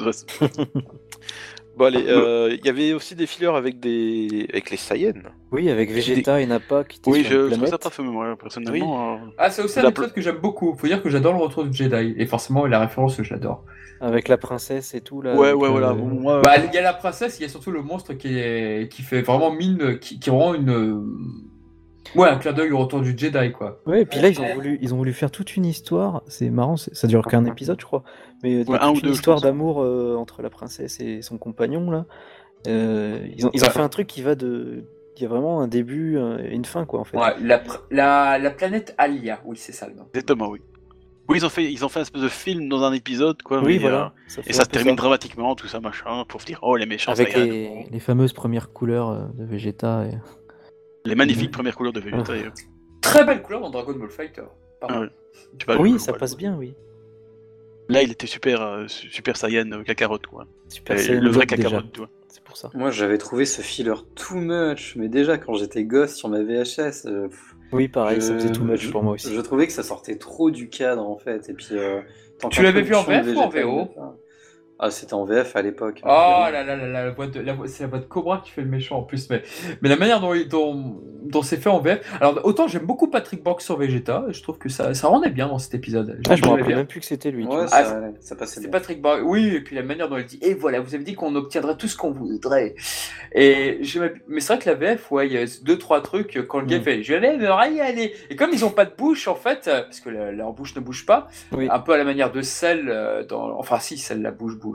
Bon allez, euh, il y avait aussi des fillers avec des, avec les Saiyans. Oui, avec Vegeta et Nappa qui étaient Oui, sur je trouve planète. ça pas fait moi, personnellement. euh, Ah, c'est aussi un La épisode que j'aime beaucoup. Faut dire que j'adore le retour du Jedi. Et forcément, la référence, je l'adore. Avec la princesse et tout là. Ouais, ouais, le- voilà. Bon, moi, Bah, il y a la princesse, il y a surtout le monstre qui, est... qui fait vraiment mine, qui, qui rend une. Ouais, un clin d'œil au retour du Jedi, quoi. Ouais, et puis là, ils ont voulu, ils ont voulu faire toute une histoire. C'est marrant, ça dure qu'un épisode, je crois. Mais Ouais, toute un ou deux, histoire d'amour euh, entre la princesse et son compagnon, là. Euh, ils, ont, ils ont Ouais. fait un truc qui va de. Il y a vraiment un début euh, et une fin, quoi, en fait. Ouais, la, pr- la, la planète Alia, oui, c'est ça le nom. Exactement, oui. Oui, ils ont fait, ils ont fait un espèce de film dans un épisode, quoi. Oui, voilà. euh, et ça se termine dramatiquement, tout ça, machin, pour dire, oh, les méchants, Avec les, les fameuses premières couleurs euh, de Vegeta. Et... les magnifiques premières couleurs de Vegeta. et, euh, Très belle couleur dans Dragon Ball Fighter. Pardon. Ah ouais. Oui, ça ouais. passe bien, oui. Là, il était super, euh, su- super Saiyan euh, Kakarot, quoi. Super Et Saiyan le vrai. Kakarot, tu vois. C'est pour ça. Moi, j'avais trouvé ce filler too much, mais déjà quand j'étais gosse sur ma VHS, euh, Oui, pareil, ça faisait too much je- pour moi aussi. Je trouvais que ça sortait trop du cadre en fait. Et puis, euh, tant Tu l'avais vu en VF ou en VO Ah, c'était en VF à l'époque. Oh là là là là, la voix de, la voix- c'est la voix de Cobra qui fait le méchant en plus, mais, mais la manière dont, il- dont, dont c'est fait en VF. Alors autant j'aime beaucoup Patrick Borg sur Vegeta, je trouve que ça, ça rendait bien dans cet épisode. Ah, je me rappelle même plus que c'était lui. Ouais, ça, Ah, ça passait C'était bien. Patrick Borg, oui, et puis la manière dont il dit, et voilà, vous avez dit qu'on obtiendrait tout ce qu'on voudrait. Et mais c'est vrai que la VF, ouais, il y a deux, trois trucs, quand le gars Mm. fait, je vais y aller. Et comme ils ont pas de bouche, en fait, euh, parce que la- leur bouche ne bouge pas, Oui. un peu à la manière de celle, euh, dans, enfin si, celle la bouche bouche.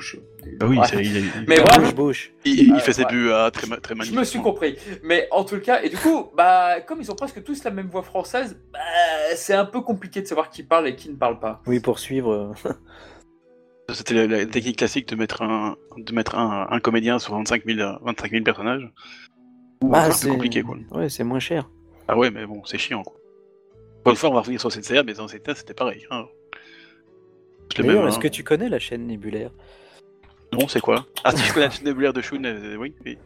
Bah oui, Ouais. c'est- il, il- Mais Ah, voilà. bouche. il- il Ah, fait ses buts à très, très Je magnifiquement. me suis compris. Mais en tout cas, et du coup, bah, comme ils ont presque tous la même voix française, bah, c'est un peu compliqué de savoir qui parle et qui ne parle pas. Oui, pour suivre. euh, C'était la, la technique classique de mettre un, de mettre un, un comédien sur 25 000, euh, 25 000 personnages. Bah, c'est compliqué, quoi. Ouais, c'est moins cher. Ah ouais, mais bon, c'est chiant, quoi. Une fois, on va revenir sur CCA, mais dans CCA, c'était pareil. Hein. D'ailleurs, est-ce hein. que tu connais la chaîne nébulaire Non, c'est quoi? Ah, si je connais la chaîne nébulaire de Shun, euh, oui, oui.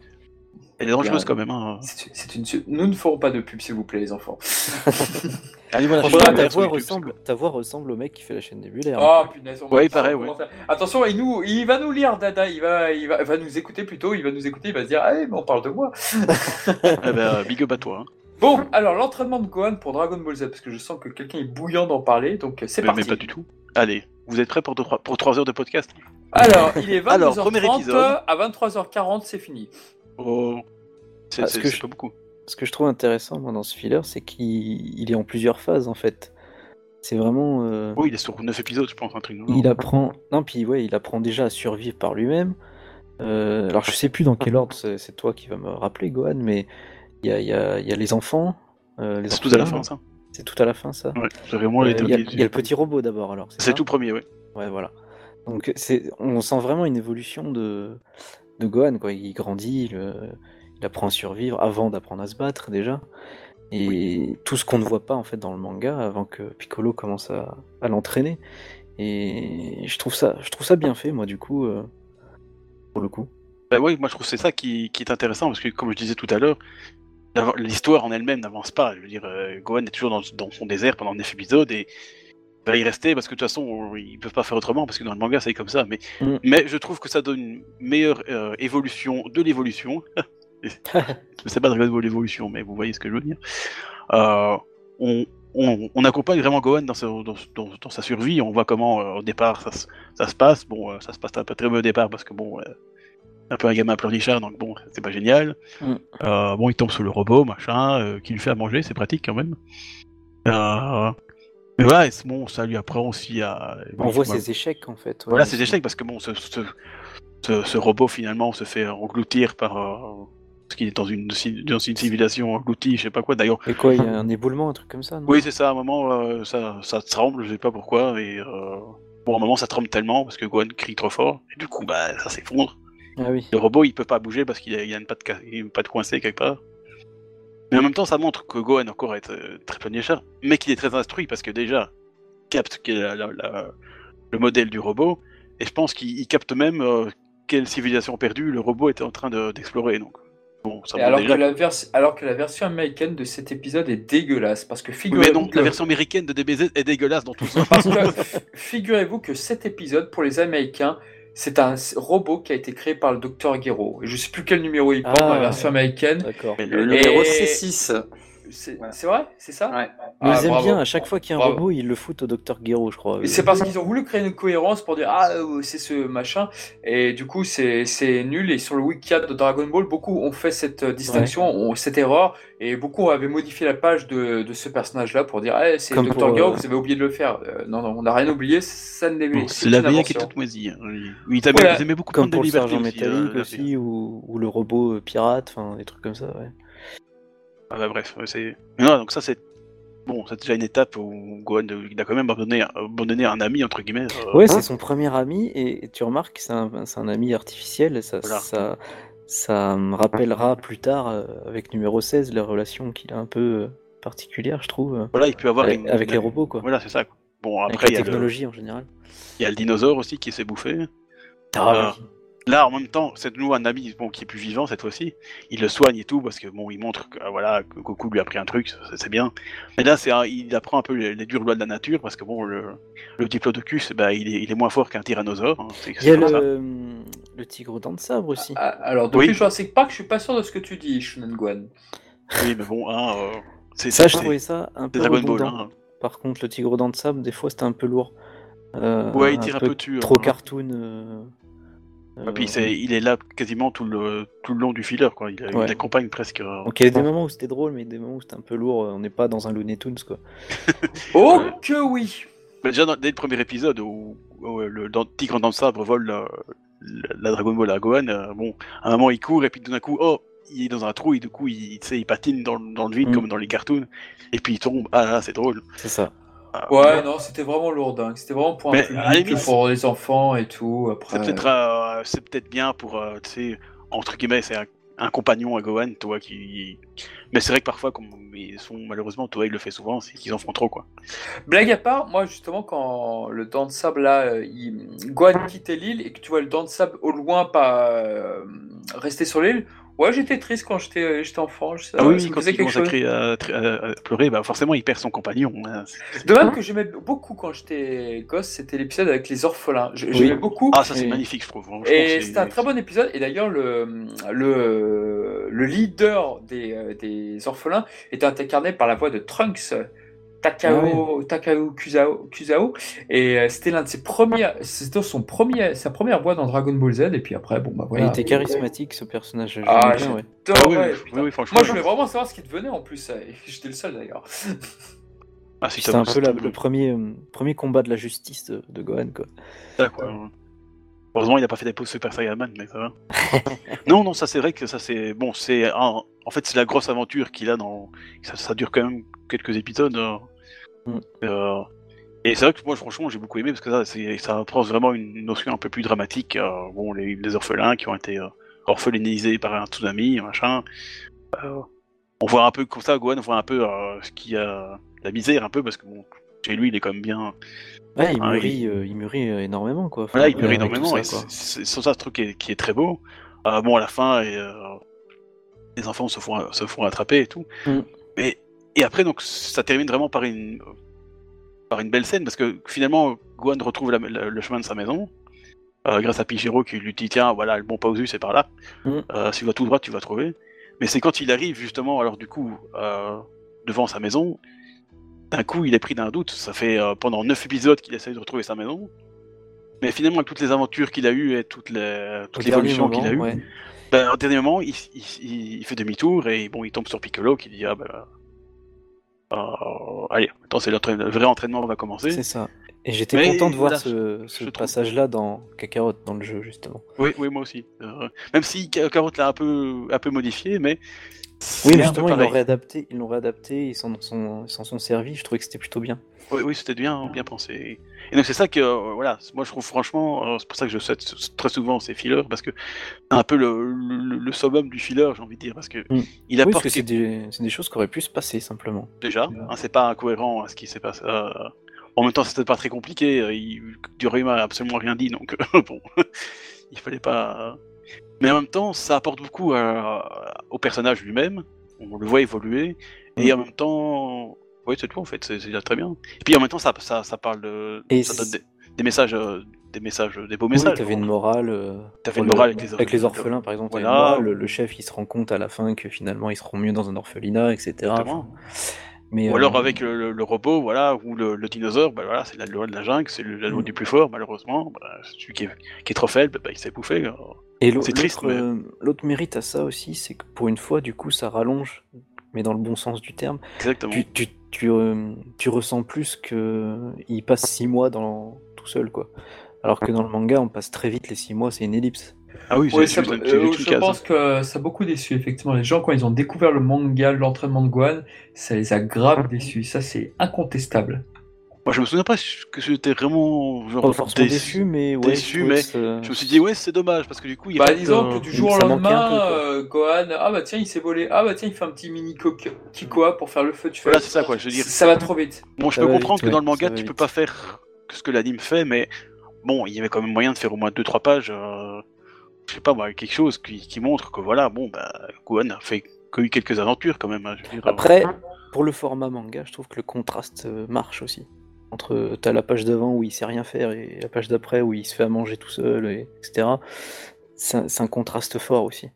Elle est dangereuse quand même. Hein. C'est c'est une... Nous ne ferons pas de pub, s'il vous plaît, les enfants. Allez, voilà, Franchement, ta voix, ressemble, ta voix ressemble au mec qui fait la chaîne nébulaire. Oh punaise, on va Ouais, faire pareil, ouais. Attention, il, nous, il va nous lire, Dada, il va, il, va, il va nous écouter plutôt, il va nous écouter, il va se dire, ah, mais on parle de moi. Eh ben, euh, big up à toi. Hein. Bon, alors l'entraînement de Gohan pour Dragon Ball Z, parce que je sens que quelqu'un est bouillant d'en parler, donc euh, c'est parti. mais pas du tout. Allez, vous êtes prêts pour 3 pour trois heures de podcast? Alors, il est 22h30, Alors, premier épisode. à 23h40, c'est fini. Oh, c'est Ah, je- pas beaucoup. Ce que je trouve intéressant moi, dans ce filler, c'est qu'il il est en plusieurs phases en fait. C'est vraiment. euh, Oui, il est sur 9 épisodes, je pense, un truc. Il apprend. Non, puis ouais, il apprend déjà à survivre par lui-même. Euh, alors je sais plus dans quel ordre, c'est toi qui vas me rappeler, Gohan, mais il y a, il y a- il y a les enfants. euh, les C'est tout à la fin, ça. C'est tout à la fin, ça. Ouais, c'est vraiment Euh, les Il y, a- le petit robot d'abord, alors. C'est tout premier, ouais. Ouais, voilà. Donc on sent vraiment une évolution de, de Gohan, quoi. Il grandit, il, euh, il apprend à survivre avant d'apprendre à se battre déjà. Et tout ce qu'on ne voit pas en fait dans le manga avant que Piccolo commence à, à l'entraîner. Et je trouve ça, je trouve ça bien fait, moi, du coup, euh, pour le coup. Bah ouais, moi je trouve c'est ça qui, qui est intéressant parce que comme je disais tout à l'heure, l'histoire en elle-même n'avance pas. Je veux dire, euh, Gohan est toujours dans, dans son désert pendant 9 épisodes et il va y rester parce que de toute façon on- ils peuvent pas faire autrement parce que dans le manga c'est comme ça. Mais, Mm. mais je trouve que ça donne une meilleure euh, évolution de l'évolution. je sais pas Ball l'évolution, mais vous voyez ce que je veux dire. Euh, on, on, on accompagne vraiment Gohan dans, sa- dans, dans- dans sa survie. On voit comment euh, au départ ça, se- ça se passe. Bon, ça se passe peu très bien au départ parce que bon. Un peu un gamin pleurnichard, donc bon, c'est pas génial. Mm. Euh, bon, il tombe sur le robot, machin, euh, qui lui fait à manger, c'est pratique quand même. Euh, mais voilà, bon, ça lui apprend aussi à. On voit ses échecs en fait. ouais, Voilà, ses échecs, parce que bon, ce, ce, ce, ce robot finalement se fait engloutir par. Euh, parce qu'il est dans une, dans une civilisation engloutie, je sais pas quoi d'ailleurs. Et quoi, il y a un éboulement, un truc comme ça non? Oui, c'est ça, à un moment, euh, ça, ça tremble, je sais pas pourquoi, et. Euh, bon, à un moment, ça tremble tellement, parce que Gohan crie trop fort, et du coup, bah, ça s'effondre. Ah oui. Le robot, il peut pas bouger parce qu'il a, il a une patte, ca- une patte coincée quelque part. Mais en même temps, ça montre que Gohan encore est euh, très pionnier-chat, mais qu'il est très instruit parce que déjà, il capte quel est la- la- la- le modèle du robot, et je pense qu'il il capte même euh, quelle civilisation perdue le robot était en train de- d'explorer. donc, bon, ça alors, déjà. que la alors que la version américaine de cet épisode est dégueulasse, parce que Oui, figurez-vous mais donc, que... la version américaine de DBZ est dégueulasse dans tout ça. Parce que f- figurez-vous que cet épisode, pour les Américains, c'est un robot qui a été créé par le docteur Gero. Et je sais plus quel numéro il prend Ah. dans la version américaine. D'accord. Mais Le numéro C6. C'est Voilà. vrai? C'est ça? Ouais. Mais Ah, ils aiment bravo. bien, à chaque fois qu'il y a un Bravo. robot, ils le foutent au docteur Gero, je crois. C'est parce qu'ils ont voulu créer une cohérence pour dire ah euh, c'est ce machin et du coup c'est c'est nul et sur le wiki de Dragon Ball beaucoup ont fait cette euh, distinction ont cette erreur et beaucoup avaient modifié la page de, de ce personnage là pour dire ah c'est Dr pour, Gero euh, vous avez oublié de le faire Euh, non non on n'a rien oublié ça ne Bon, C'est la une veille qui est invention. toute moisie. hein. Oui, ils aimaient, Voilà. ils aimaient beaucoup Comme pour le sergent aussi, métallique euh, aussi, ou, ou le robot pirate, enfin des trucs comme ça, ouais. Ah bah bref, c'est. Mais non, donc ça c'est. Bon, c'est déjà une étape où Gohan euh, il a quand même abandonné, abandonné un ami, entre guillemets. euh, Ouais, c'est son premier ami, et tu remarques que c'est un, c'est un ami artificiel, et ça, Voilà. ça, ça me rappellera plus tard, euh, avec numéro 16, la relation qu'il a un peu euh, particulière, je trouve, Voilà, il peut avoir avec, une- avec les robots, quoi. Voilà, c'est ça. quoi. Bon, avec après, il la y, a le, technologie en général. il y a le dinosaure aussi qui s'est bouffé. Ah, oui. Là, en même temps, c'est de nouveau un ami bon, qui est plus vivant cette fois-ci. Il le soigne et tout parce que bon, il montre que euh, voilà que Goku lui a pris un truc, ça, c'est bien. Mais là, c'est un- il apprend un peu les, les dures lois de la nature parce que bon, le, le diplodocus, bah, il est, il est moins fort qu'un tyrannosaure. hein, Il y a ça. le, le tigre aux dents de sabre aussi. Ah, alors depuis Oui. Jurassic Park je suis pas sûr de ce que tu dis Shunan Guan Oui, mais bon, hein, euh, c'est ça, je trouvais ça un peu Dragon Ball. redondant. Hein. Par contre, le tigre aux dents de sable, des fois, c'était un peu lourd. Euh, Ouais, il tire un peu dessus. Trop hein. cartoon. Euh, Et puis euh, c'est- il est là quasiment tout le, tout le long du filler, quoi. Il, accompagne presque. euh, Donc il y a des moments où c'était drôle, mais des moments où c'était un peu lourd. On n'est pas dans un Looney Tunes, quoi. oh que oui Mais déjà, dans- dès le premier épisode où, où, euh, le dans- tigre dans le sabre vole la, la- la Dragon Ball à Gohan, euh, bon, à un moment il court et puis tout d'un coup, oh, il est dans un trou et du coup il, il patine dans, dans le vide Mm. comme dans les cartoons et puis il tombe. Ah là, c'est drôle. C'est ça. Ah, ouais non c'était vraiment lourdingue c'était vraiment pour un public limite, pour les enfants et tout après C'est peut-être euh, c'est peut-être bien pour, euh, tu sais, entre guillemets, c'est un, un compagnon à Gohan, toi, qui. Mais c'est vrai que parfois, comme ils sont malheureusement, toi, il le fait souvent, c'est qu'ils en font trop, quoi. Blague à part, moi justement quand le dent de sable là, euh, il... Gohan quittait l'île et que tu vois le dent de sable au loin pas euh, rester sur l'île, ouais j'étais triste quand j'étais euh, enfant. Je- Ah ça oui, quand il quelque à, chose. à, à- à pleurer, bah forcément, il perd son compagnon. hein. De même que j'aimais beaucoup quand j'étais gosse, c'était l'épisode avec les orphelins. Je- J'aimais beaucoup. Ah, ça c'est Et- magnifique, je trouve. Franchement, Et c'est- c'était un très bon épisode. Et d'ailleurs, le, le, le leader des, euh, des orphelins était incarné par la voix de Trunks, Takao, Takao Kusao, Kusao. Et euh, c'était l'un de ses premiers, c'était son premier, sa première voix dans Dragon Ball Z. Et puis après, bon, bah voilà. Il était charismatique, ce personnage. Ah, bien, ouais. Ah oui, oui, oui, franchement. Moi, je voulais vraiment savoir ce qu'il devenait en plus. et J'étais le seul d'ailleurs. Ah, C'était un peu la- le premier, euh, premier combat de la justice de, de Gohan, quoi. ça, quoi. Heureusement, il n'a pas fait des pauses Super Saiyan Man, mais ça va. non, non, ça c'est vrai que ça c'est bon, c'est un- en fait c'est la grosse aventure qu'il a dans. Ça, ça dure quand même quelques épisodes. hein. Mm. Euh, Et c'est vrai que moi, franchement, j'ai beaucoup aimé parce que ça, ça apprend vraiment une notion un peu plus dramatique. euh, bon, les, les orphelins qui ont été euh, orphelinisés par un tsunami, machin. Euh, on voit un peu comme ça, Gohan, on voit un peu ce qui a la misère un peu parce que bon, chez lui, il est quand même bien. Ouais, il Ah, mûrit, euh, il mûrit euh, énormément, quoi. Enfin, Voilà, il mûrit énormément. c'est ça ce truc qui est, qui est très beau. Euh, bon, à la fin, et, euh, les enfants se font, se font attraper et tout. Mm. Mais et après, donc, ça termine vraiment par une par une belle scène parce que finalement, Gohan retrouve la- la- le chemin de sa maison. grâce à Pichiro qui lui dit tiens voilà le bon Pausu c'est par là Mm. Si tu vas tout droit tu vas trouver mais c'est quand il arrive justement alors du coup devant sa maison d'un coup il est pris d'un doute ça fait euh, pendant neuf épisodes qu'il essaye de retrouver sa maison mais finalement avec toutes les aventures qu'il a eues et toutes les Au toute l'évolution qu'il a eue ouais. ben, au dernier moment, il, il- il fait demi-tour et bon, il tombe sur Piccolo qui dit ah ben, euh, allez, maintenant c'est le vrai entraînement va commencer. C'est ça. Et j'étais Mais content de voir ce, ce passage-là dans Kakarot, dans le jeu, justement. Oui, oui, moi aussi. Euh, même si Carotte l'a un peu, un peu modifié, mais Oui, mais justement, ils l'ont réadapté, ils l'ont réadapté, ils s'en sont, ils s'en sont servis. Je trouvais que c'était plutôt bien. Oui, oui, c'était bien, bien pensé. Et donc c'est ça que, euh, voilà, moi je trouve franchement, euh, c'est pour ça que je souhaite très souvent ces fillers parce que c'est un peu le, le, le summum du filler, j'ai envie de dire, parce que Mm. il Oui, parce apporte que c'est des, choses qui auraient pu se passer, simplement. déjà. hein, c'est pas incohérent à ce qui s'est passé. euh, en même temps, c'était pas très compliqué. euh, Il, Durima a absolument rien dit, donc bon, il fallait pas. Mais en même temps, ça apporte beaucoup à- au personnage lui-même. On le voit évoluer, et en même temps, oui, c'est tout en fait. C'est déjà très bien. Et puis en même temps, ça, ça, ça parle de, Et ça donne des, des messages euh, des messages, des beaux Oui, messages. t'avais une morale. euh, T'avais pour une le- morale avec les, Avec les orphelins, par exemple, Voilà. une morale, le, chef il se rend compte à la fin que finalement ils seront mieux dans un orphelinat, etc. Mais, Ou euh, alors avec le, le- le robot, voilà, ou le, le dinosaure, bah voilà, c'est la loi de la jungle, c'est le- la loi Mm. du plus fort, malheureusement. Bah, celui qui est, qui est trop faible, bah, il s'est bouffé. quoi. Et C'est triste, l'autre, mais- euh, l'autre mérite à ça aussi, c'est que pour une fois, du coup, ça rallonge, mais dans le bon sens du terme. Exactement. Tu, tu, tu, euh, tu ressens plus qu'il passe six mois dans, tout seul, quoi. Alors que dans le manga, on passe très vite les six mois, c'est une ellipse. Ah oui, Oui, c'est ça- euh, je case. pense que ça a beaucoup déçu, effectivement. Les gens, quand ils ont découvert le manga, l'entraînement de Gohan, ça les a grave déçus. Ça, c'est incontestable. Moi, je me souviens pas que j'étais vraiment genre, déçu. déçu, mais ouais. déçu, je mais me suis dit, ouais, c'est dommage, parce que du coup, il Bah, disons que du jour au lendemain, peu, euh, Gohan, ah bah tiens, il s'est volé. Ah bah tiens, il fait un petit mini coq- Kikoa pour faire le feu. Tu fais, Voilà, c'est ça, quoi. Je veux dire, ça va trop vite. bon, je peux comprendre vite, que dans le manga, tu peux pas faire ce que l'anime fait, mais bon, il y avait quand même moyen de faire au moins 2-3 pages, euh, je sais pas moi, quelque chose qui, qui montre que voilà, bon, bah, Gohan a fait que eu quelques aventures quand même. hein, je veux dire, Après, pour le format manga, je trouve que le contraste euh, marche aussi. Entre euh, t'as la page d'avant où il sait rien faire et la page d'après où il se fait à manger tout seul, et, etc. C'est un, contraste fort aussi.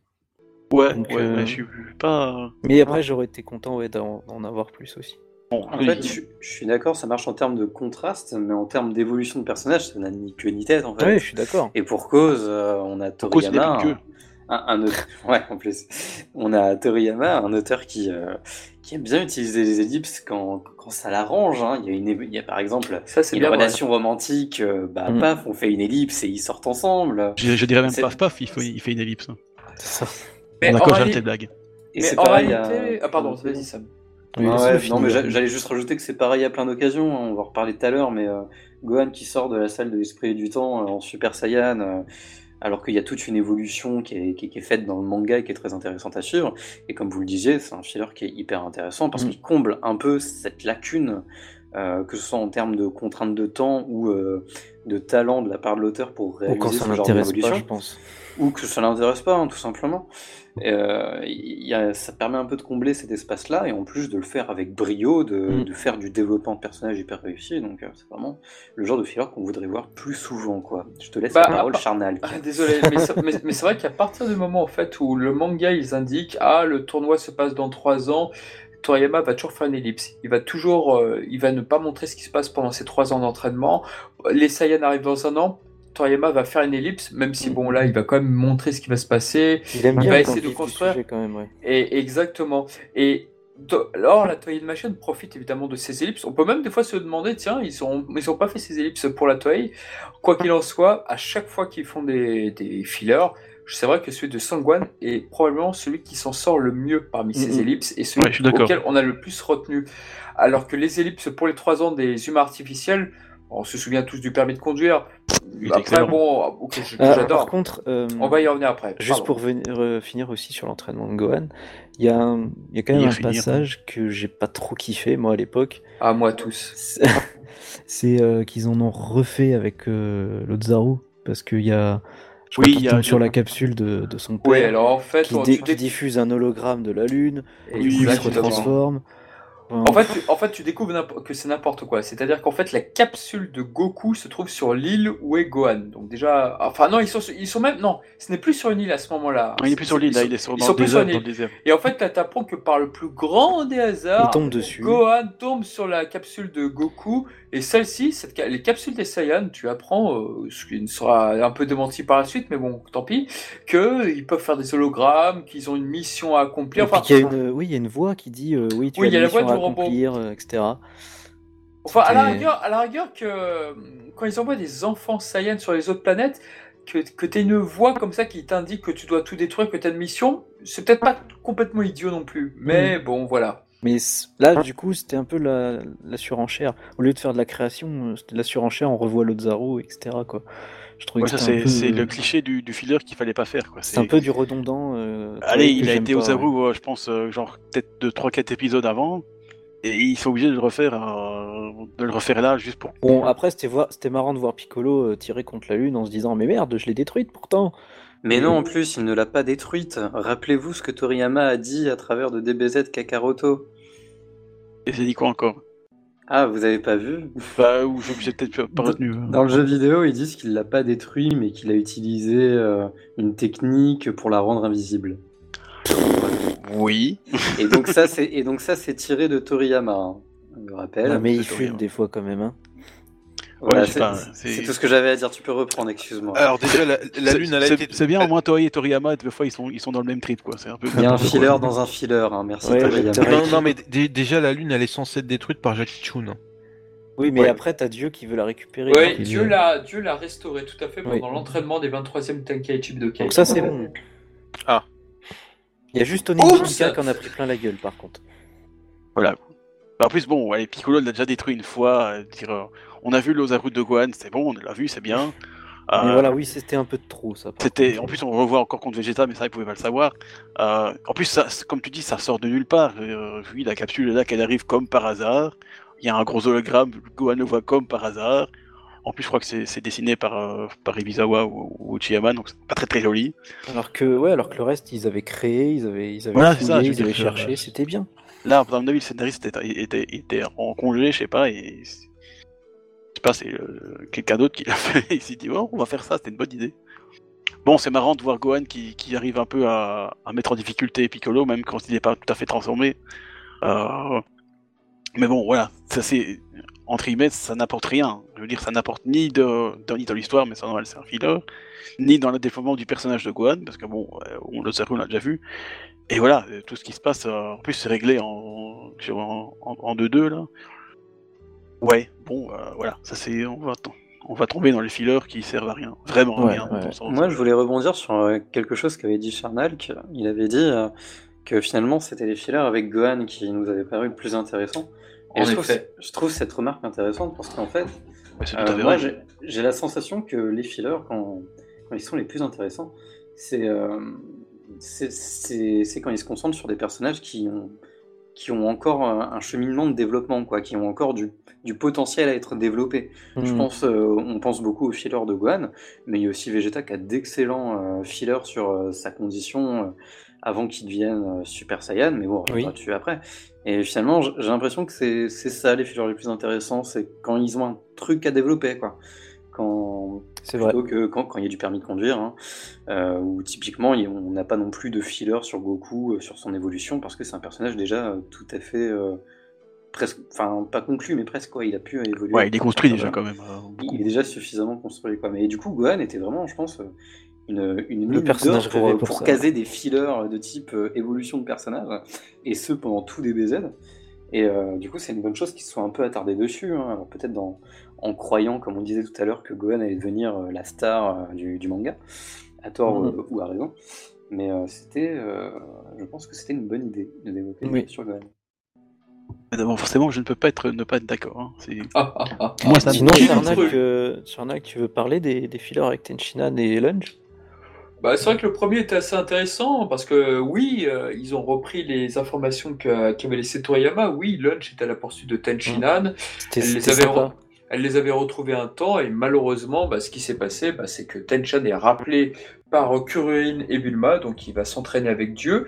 ouais, donc, ouais, euh, mais je suis pas. Mais après, j'aurais été content ouais, d'en avoir plus aussi. En fait, je, je suis d'accord, ça marche en termes de contraste, mais en termes d'évolution de personnage, ça n'a ni queue ni tête en fait. Ouais, je suis d'accord. Et pour cause, euh, on a Toriyama, un, un auteur, ouais, en plus, on a Toriyama, un auteur qui, euh, qui aime bien utiliser les ellipses quand, quand ça l'arrange. hein. Il, y a une, é- il y a par exemple Ça, une bien. relation romantique, euh, bah Mm. paf, on fait une ellipse et ils sortent ensemble. Je, je dirais même paf paf, il fait, il fait une ellipse. hein. C'est ça. Mais en D'accord, j'ai réalité- arrêté de blague. Et mais c'est pareil. réalité... à- Ah pardon, vas-y Sam. Oui, ouais, finir. non, mais j'a- j'allais juste rajouter que c'est pareil à plein d'occasions. hein, On va en reparler tout à l'heure, mais euh, Gohan qui sort de la salle de l'esprit et du temps euh, en Super Saiyan, euh, alors qu'il y a toute une évolution qui est, qui est- qui est faite dans le manga et qui est très intéressante à suivre. Et comme vous le disiez, c'est un filler qui est hyper intéressant parce Mm. qu'il comble un peu cette lacune, que ce soit en termes de contraintes de temps ou de talent de la part de l'auteur pour Ou réaliser quand ça ce genre d'évolution je pense. Ou que ça l'intéresse pas, hein, tout simplement. Euh, il y a- ça permet un peu de combler cet espace-là, et en plus de le faire avec brio, de, Mm. de faire du développement de personnage hyper réussi. Donc euh, c'est vraiment le genre de filler qu'on voudrait voir plus souvent, quoi. Je te laisse Bah, la parole, ah, Charnal. Ah, désolé, mais, c'est- mais- mais c'est vrai qu'à partir du moment en fait où le manga ils indiquent ah le tournoi se passe dans trois ans, Toriyama va toujours faire une ellipse. Il va toujours, euh, il va ne pas montrer ce qui se passe pendant ces trois ans d'entraînement. Les Saiyans arrivent dans un an. Toriyama va faire une ellipse, même si bon là il va quand même montrer ce qui va se passer. Il aime Il bien va essayer de construire. sujet, quand même, ouais. Et exactement. Et alors la Toei Animation profite évidemment de ces ellipses. On peut même des fois se demander tiens ils ont ils ont pas fait ces ellipses pour la Toei. Quoi qu'il en soit, à chaque fois qu'ils font des, des fillers, c'est vrai que celui de Sangwan est probablement celui qui s'en sort le mieux parmi ces ellipses et celui Ouais, auquel on a le plus retenu. Alors que les ellipses pour les trois ans des humains artificiels, on se souvient tous du permis de conduire. Il Après excellent. bon, que Ah, j'adore. par contre, euh, On va y revenir après. Juste Pardon. pour venir, euh, finir aussi sur l'entraînement de Gohan, il y, a un- il y a quand même un finir. passage que j'ai pas trop kiffé, moi, à l'époque. à moi tous. C'est- euh, qu'ils en ont refait avec euh, l'Otzaru, parce qu'il y a. Je Oui, il y a- tombe sur la capsule de, de son Oui, père, alors en fait, qui, on- dé- tu qui dé- diffuse un hologramme de la Lune, et du Oui, coup, il se exactement. En fait, tu, en fait, tu découvres que c'est n'importe quoi. C'est-à-dire qu'en fait, la capsule de Goku se trouve sur l'île où est Gohan. Donc déjà, enfin non, ils sont, ils sont même non, ce n'est plus sur une île à ce moment-là. Il est plus sur l'île, il est sur ils dans sont le plus sur désert. une Dans île. le désert. Et en fait, là, t'apprends que par le plus grand des hasards, il tombe dessus. Gohan tombe sur la capsule de Goku. Et celle-ci, cette, les capsules des Saiyans, tu apprends, euh, ce qui ne sera un peu démenti par la suite, mais bon, tant pis, qu'ils peuvent faire des hologrammes, qu'ils ont une mission à accomplir. Et puis Enfin, qu'il y a une, oui, il y a une voix qui dit euh, oui, tu Oui, as il y a une la voix mission à du robot. accomplir, euh, etc. Enfin, à la rigueur, à la rigueur que euh, quand ils envoient des enfants Saiyans sur les autres planètes, que, que tu une voix comme ça qui t'indique que tu dois tout détruire, que tu as une mission, c'est peut-être pas complètement idiot non plus. Mais bon, voilà. Mais là, du coup, c'était un peu la, la surenchère. Au lieu de faire de la création, euh, c'était de la surenchère, on revoit l'Otzaru, etc. Quoi. Je trouvais Ouais, que ça, c'est peu- le cliché du, du filler qu'il fallait pas faire. C'est un peu du redondant. euh, Allez, il a été pas, aux Zaru, euh, je pense, euh, genre peut-être de 3-4 épisodes avant. Et ils sont obligés de le refaire, euh, de le refaire là, juste pour. Bon, après, c'était marrant de voir Piccolo euh, tirer contre la Lune en se disant Mais merde, je l'ai détruite pourtant Mais non, en plus, il ne l'a pas détruite. Rappelez-vous ce que Toriyama a dit à travers de DBZ Kakaroto. Et c'est dit quoi encore? Ah, vous avez pas vu? Bah, ou je j'ai peut-être pas retenu. hein. Dans le jeu vidéo, ils disent qu'il l'a pas détruit, mais qu'il a utilisé euh, une technique pour la rendre invisible. Oui. Et donc ça, c'est et donc ça, c'est tiré de Toriyama. hein, Je me rappelle. Ouais, mais il fume des fois quand même. Hein. Voilà, Ouais, sais c'est pas, c'est c'est- tout ce que j'avais à dire. Tu peux reprendre, excuse-moi. Alors déjà, la, lune, elle a c'est- été. C'est bien, au moins Toei et Toriyama, des fois ils sont, ils sont dans le même trip, quoi. C'est un peu. Il y a un quoi. filler dans un filler. hein, Merci Ouais, Toriyama. Non, non, mais dé- déjà, la Lune, elle est censée être détruite par Jackie Chun. Oui, mais Ouais. après, t'as Dieu qui veut la récupérer. Oui, Dieu il- l'a Dieu l'a restauré tout à fait pendant Oui. l'entraînement des 23e Tenkaichi Budokai. Donc ça, c'est bon. Ah. Il y a juste Tony Monica qui en a pris plein la gueule, par contre. Voilà. Bah, en plus, bon, ouais, Piccolo l'a déjà détruit une fois. euh, dire, euh, on a vu l'Ozaru de Gohan, c'est bon, on l'a vu, c'est bien. Mais Euh, voilà, oui, c'était un peu de trop, ça. C'était, en plus, on revoit encore contre Vegeta, mais ça, ils pouvaient pas le savoir. Euh, en plus, ça, comme tu dis, ça sort de nulle part. Euh, oui, la capsule est là, qu'elle arrive comme par hasard. Il y a un gros hologramme, Gohan le voit comme par hasard. En plus, je crois que c'est, dessiné par, euh, par Ibizawa ou, ou Uchiyama, donc c'est pas très très joli. Alors que, ouais, alors que le reste, ils avaient créé, ils avaient, ils avaient Voilà, fouillé, ça, ils avaient cherché, euh, c'était bien. Là, à mon avis, le scénariste était, était, était en congé, je sais pas, et je sais pas, c'est euh, quelqu'un d'autre qui l'a fait. Il s'est dit, oh, on va faire ça, c'était une bonne idée. Bon, c'est marrant de voir Gohan qui, qui arrive un peu à, à mettre en difficulté Piccolo, même quand il n'est pas tout à fait transformé. Euh, mais bon, voilà, ça c'est entre guillemets, ça n'apporte rien. Je veux dire, ça n'apporte ni de, dans, ni dans l'histoire, mais ça normal, c'est un filler, ni dans le développement du personnage de Gohan, parce que bon, euh, on le sait, on l'a déjà vu. Et voilà, euh, tout ce qui se passe, euh, en plus c'est réglé en sur- en en- en 2-2 là. Ouais, bon, euh, voilà, ça c'est, on va, on va tomber dans les fillers qui servent à rien, vraiment à Ouais, rien. ouais. sens. Moi, je voulais rebondir sur quelque chose qu'avait dit Charnalk. Il avait dit euh, que finalement, c'était les fillers avec Gohan qui nous avaient paru le plus intéressant. Et En je trouve, effet. je trouve cette remarque intéressante parce qu'en fait, euh, moi, j'ai la sensation que les fillers, quand, quand ils sont les plus intéressants, c'est euh, c'est- quand ils se concentrent sur des personnages qui ont, qui ont encore un, un cheminement de développement, quoi, qui ont encore du, du potentiel à être développé. Je Hmm. pense, euh, on pense beaucoup au filler de Gohan, mais il y a aussi Vegeta qui a d'excellents euh, fillers sur euh, sa condition euh, avant qu'il devienne Super Saiyan, mais bon, on Oui. dessus après. Et finalement, j'ai l'impression que c'est ça les fillers les plus intéressants, c'est quand ils ont un truc à développer, quoi. Quand, C'est vrai. plutôt que quand, quand il y a du permis de conduire, hein, euh, où typiquement on n'a pas non plus de filler sur Goku, euh, sur son évolution, parce que c'est un personnage déjà euh, tout à fait euh, presque, enfin pas conclu, mais presque quoi, il a pu évoluer. Ouais, il est construit déjà quand même. Il est déjà suffisamment construit quoi. Mais du coup, Gohan était vraiment, je pense, une, une mine personnage pour, caser des fillers de type euh, évolution de personnage, et ce pendant tout DBZ. Et euh, du coup, c'est une bonne chose qu'ils se soient un peu attardés dessus. hein. Alors peut-être dans, en croyant, comme on disait tout à l'heure, que Gohan allait devenir euh, la star euh, du, du manga, à tort Mhm. euh, ou à raison. Mais euh, c'était, euh, je pense que c'était une bonne idée de développer Oui. sur Gohan. D'abord, forcément, je ne peux pas être, ne pas être d'accord. hein. C'est- Ah, ah, ah, Moi, ah. me- Sinon, Charnak, euh, tu veux parler des, des fillers avec Tenchinan et Lunch Bah, c'est vrai que le premier était assez intéressant parce que oui, euh, ils ont repris les informations que- qu'avait laissé Toriyama. Oui, Lunch était à la poursuite de Tenchinan. C'était Elle les, c'était avait sympa. re- elle les avait retrouvés un temps et malheureusement, bah, ce qui s'est passé, bah, c'est que Tenchan est rappelé par euh, Kuruin et Bulma, donc il va s'entraîner avec Dieu.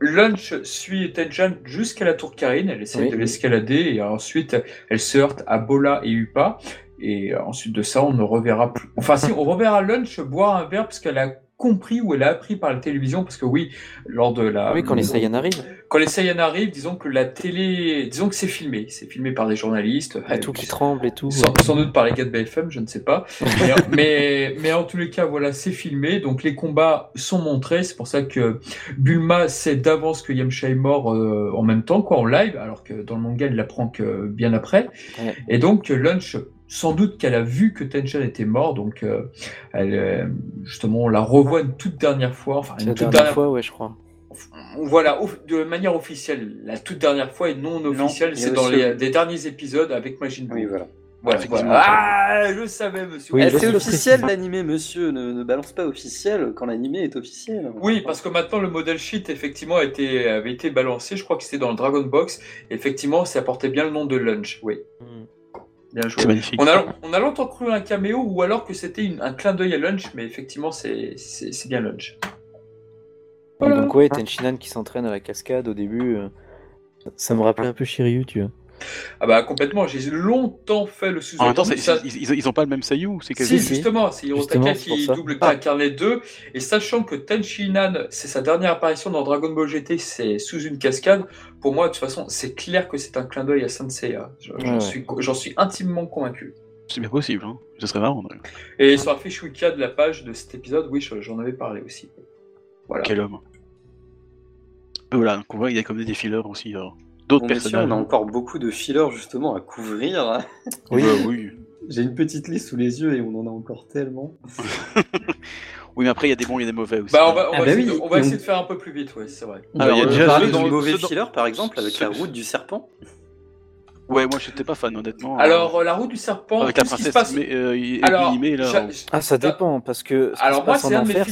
Lunch suit Tenchan jusqu'à la tour Karine, elle essaie Oui. de l'escalader et ensuite elle se heurte à Bola et Upa. Et euh, ensuite de ça, on ne reverra plus. Enfin, si, on reverra Lunch boire un verre parce qu'elle a compris ou elle a appris par la télévision, parce que oui, lors de la. Ah oui, quand les Saiyans arrivent, Quand les Saiyans arrivent, disons que la télé. Disons que c'est filmé. C'est filmé par des journalistes. et tout qui tremble et tout. Sans, sans doute par les gars de BFM, je ne sais pas. mais, mais, mais en tous les cas, voilà, c'est filmé. Donc les combats sont montrés. C'est pour ça que Bulma sait d'avance que Yamcha est mort euh, en même temps, quoi, en live, alors que dans le manga, il l'apprend que bien après. Ouais. Et donc Lunch, sans doute qu'elle a vu que Tenchan était mort, donc euh, elle, euh, justement, on la revoit une toute dernière fois. Enfin, une la toute dernière dernière fois, ouais, je crois. voilà, de manière officielle, la toute dernière fois et non officielle, c'est dans les, les derniers épisodes avec Majin Buu. Oui, voilà. Voilà, Effectivement. voilà. Ah, je savais, monsieur. Oui, Eh, c'est officiel l'animé, monsieur. Ne, ne balance pas officiel quand l'animé est officiel. Oui, parce que maintenant le modèle sheet effectivement a été, avait été balancé. Je crois que c'était dans le Dragon Box. Effectivement, ça portait bien le nom de Lunch. Oui, Hmm. Bien joué. C'est magnifique. On a, on a longtemps cru un caméo ou alors que c'était une- un clin d'œil à Lunch, mais effectivement, c'est c'est- c'est bien Lunch. Et Voilà. donc ouais, Tenchinan qui s'entraîne à la cascade au début, euh, ça me rappelait un peu Shiryu, tu vois. Ah bah complètement, j'ai longtemps fait le sous En même temps, c'est- ils, ils- ont pas le même Sayu, c'est Si, quasi. justement, c'est Justement, Hirotaka c'est pour qui double incarne les deux. Et sachant que Tenchi Nan, c'est sa dernière apparition dans Dragon Ball GT, c'est sous une cascade, pour moi, de toute façon, c'est clair que c'est un clin d'œil à Sensei. hein. Je- J'en Ouais, ouais. suis, intimement convaincu. C'est bien possible, hein. Ce serait marrant. d'ailleurs. Et sur la fiche wiki de la page de cet épisode, oui, je- j'en avais parlé aussi. Voilà. Quel homme. Et Voilà, donc on voit qu'il y a comme des fillers aussi. euh, D'autres personnages. on a encore beaucoup de fillers justement à couvrir. Oui. Euh, oui. J'ai une petite liste sous les yeux et on en a encore tellement. Oui, mais après, il y a des bons et des mauvais aussi. Bah, on va, on Ah va bah essayer, oui, de- on va et essayer on- de faire un peu plus vite, ouais, c'est vrai. Ah, il y a on déjà parlait dans le- mauvais filler par exemple avec la route du serpent. Ouais, moi, j'étais pas fan, honnêtement. Alors, euh, la route du serpent, avec la qui se princesse passe. mais, euh, Alors, là. on- Ah, ça dépend, parce que. ce Alors moi, c'est un enfer,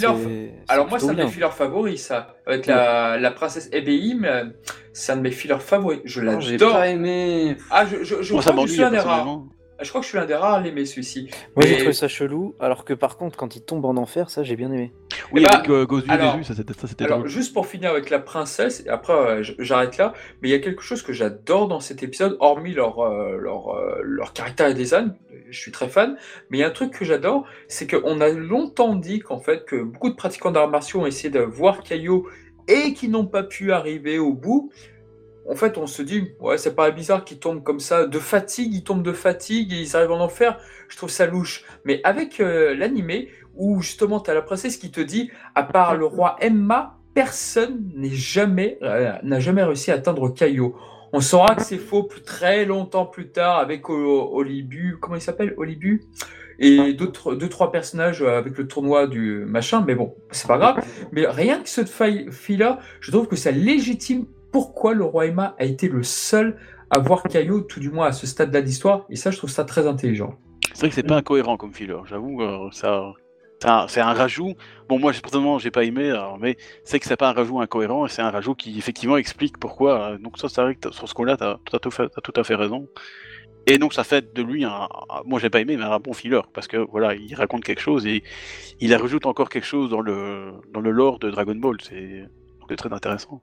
Alors moi, c'est plutôt un de mes fillers favoris, ça. Avec la, la princesse Ebeim, euh, c'est un de mes fillers favoris. Je Non, J'ai l'adore. pas aimé. Ah, je, je, je Moi, ça crois que je m'ennuie, suis un des rares. personnellement. Je crois que je suis l'un des rares à l'aimer, celui-ci. Moi, j'ai trouvé ça chelou, alors que par contre, quand il tombe en enfer, ça, j'ai bien aimé. Oui, Eh bah, avec euh, Gozu et alors- Jésus, ça c'était ça, c'était Alors, drôle. juste pour finir avec la princesse, et après euh, j'arrête là, mais il y a quelque chose que j'adore dans cet épisode, hormis leur, euh, leur, euh, leur caractère et design, je suis très fan, mais il y a un truc que j'adore, c'est qu'on a longtemps dit qu'en fait, que beaucoup de pratiquants d'arts martiaux ont essayé de voir Caillot et qui n'ont pas pu arriver au bout. En fait, on se dit, ouais, c'est pas bizarre qu'ils tombent comme ça, de fatigue, ils tombent de fatigue et ils arrivent en enfer. Je trouve ça louche. Mais avec euh, l'animé, où justement, tu as la princesse qui te dit, à part le roi Emma, personne n'est jamais, euh, n'a jamais réussi à atteindre Caillot. On saura que c'est faux très longtemps plus tard avec O- Olibu, comment il s'appelle Olibu? Et d'autres deux trois personnages euh, avec le tournoi du machin, mais bon, c'est pas grave. Mais rien que ce fil-là, je trouve que ça légitime pourquoi le roi Emma a été le seul à voir Caillot, tout du moins à ce stade de l'histoire, et ça, je trouve ça très intelligent. C'est vrai que c'est pas incohérent comme filler, j'avoue. euh, ça, c'est un, rajout. Bon, moi, personnellement, j'ai pas aimé, mais c'est que c'est pas un rajout incohérent, et c'est un rajout qui effectivement explique pourquoi. euh, Donc ça, c'est vrai que sur ce coup-là, t'as tout, à fait raison. Et donc ça fait de lui un, moi j'ai pas aimé, mais un bon filler parce que voilà, il raconte quelque chose et il rajoute encore quelque chose dans le dans le lore de Dragon Ball. C'est très intéressant.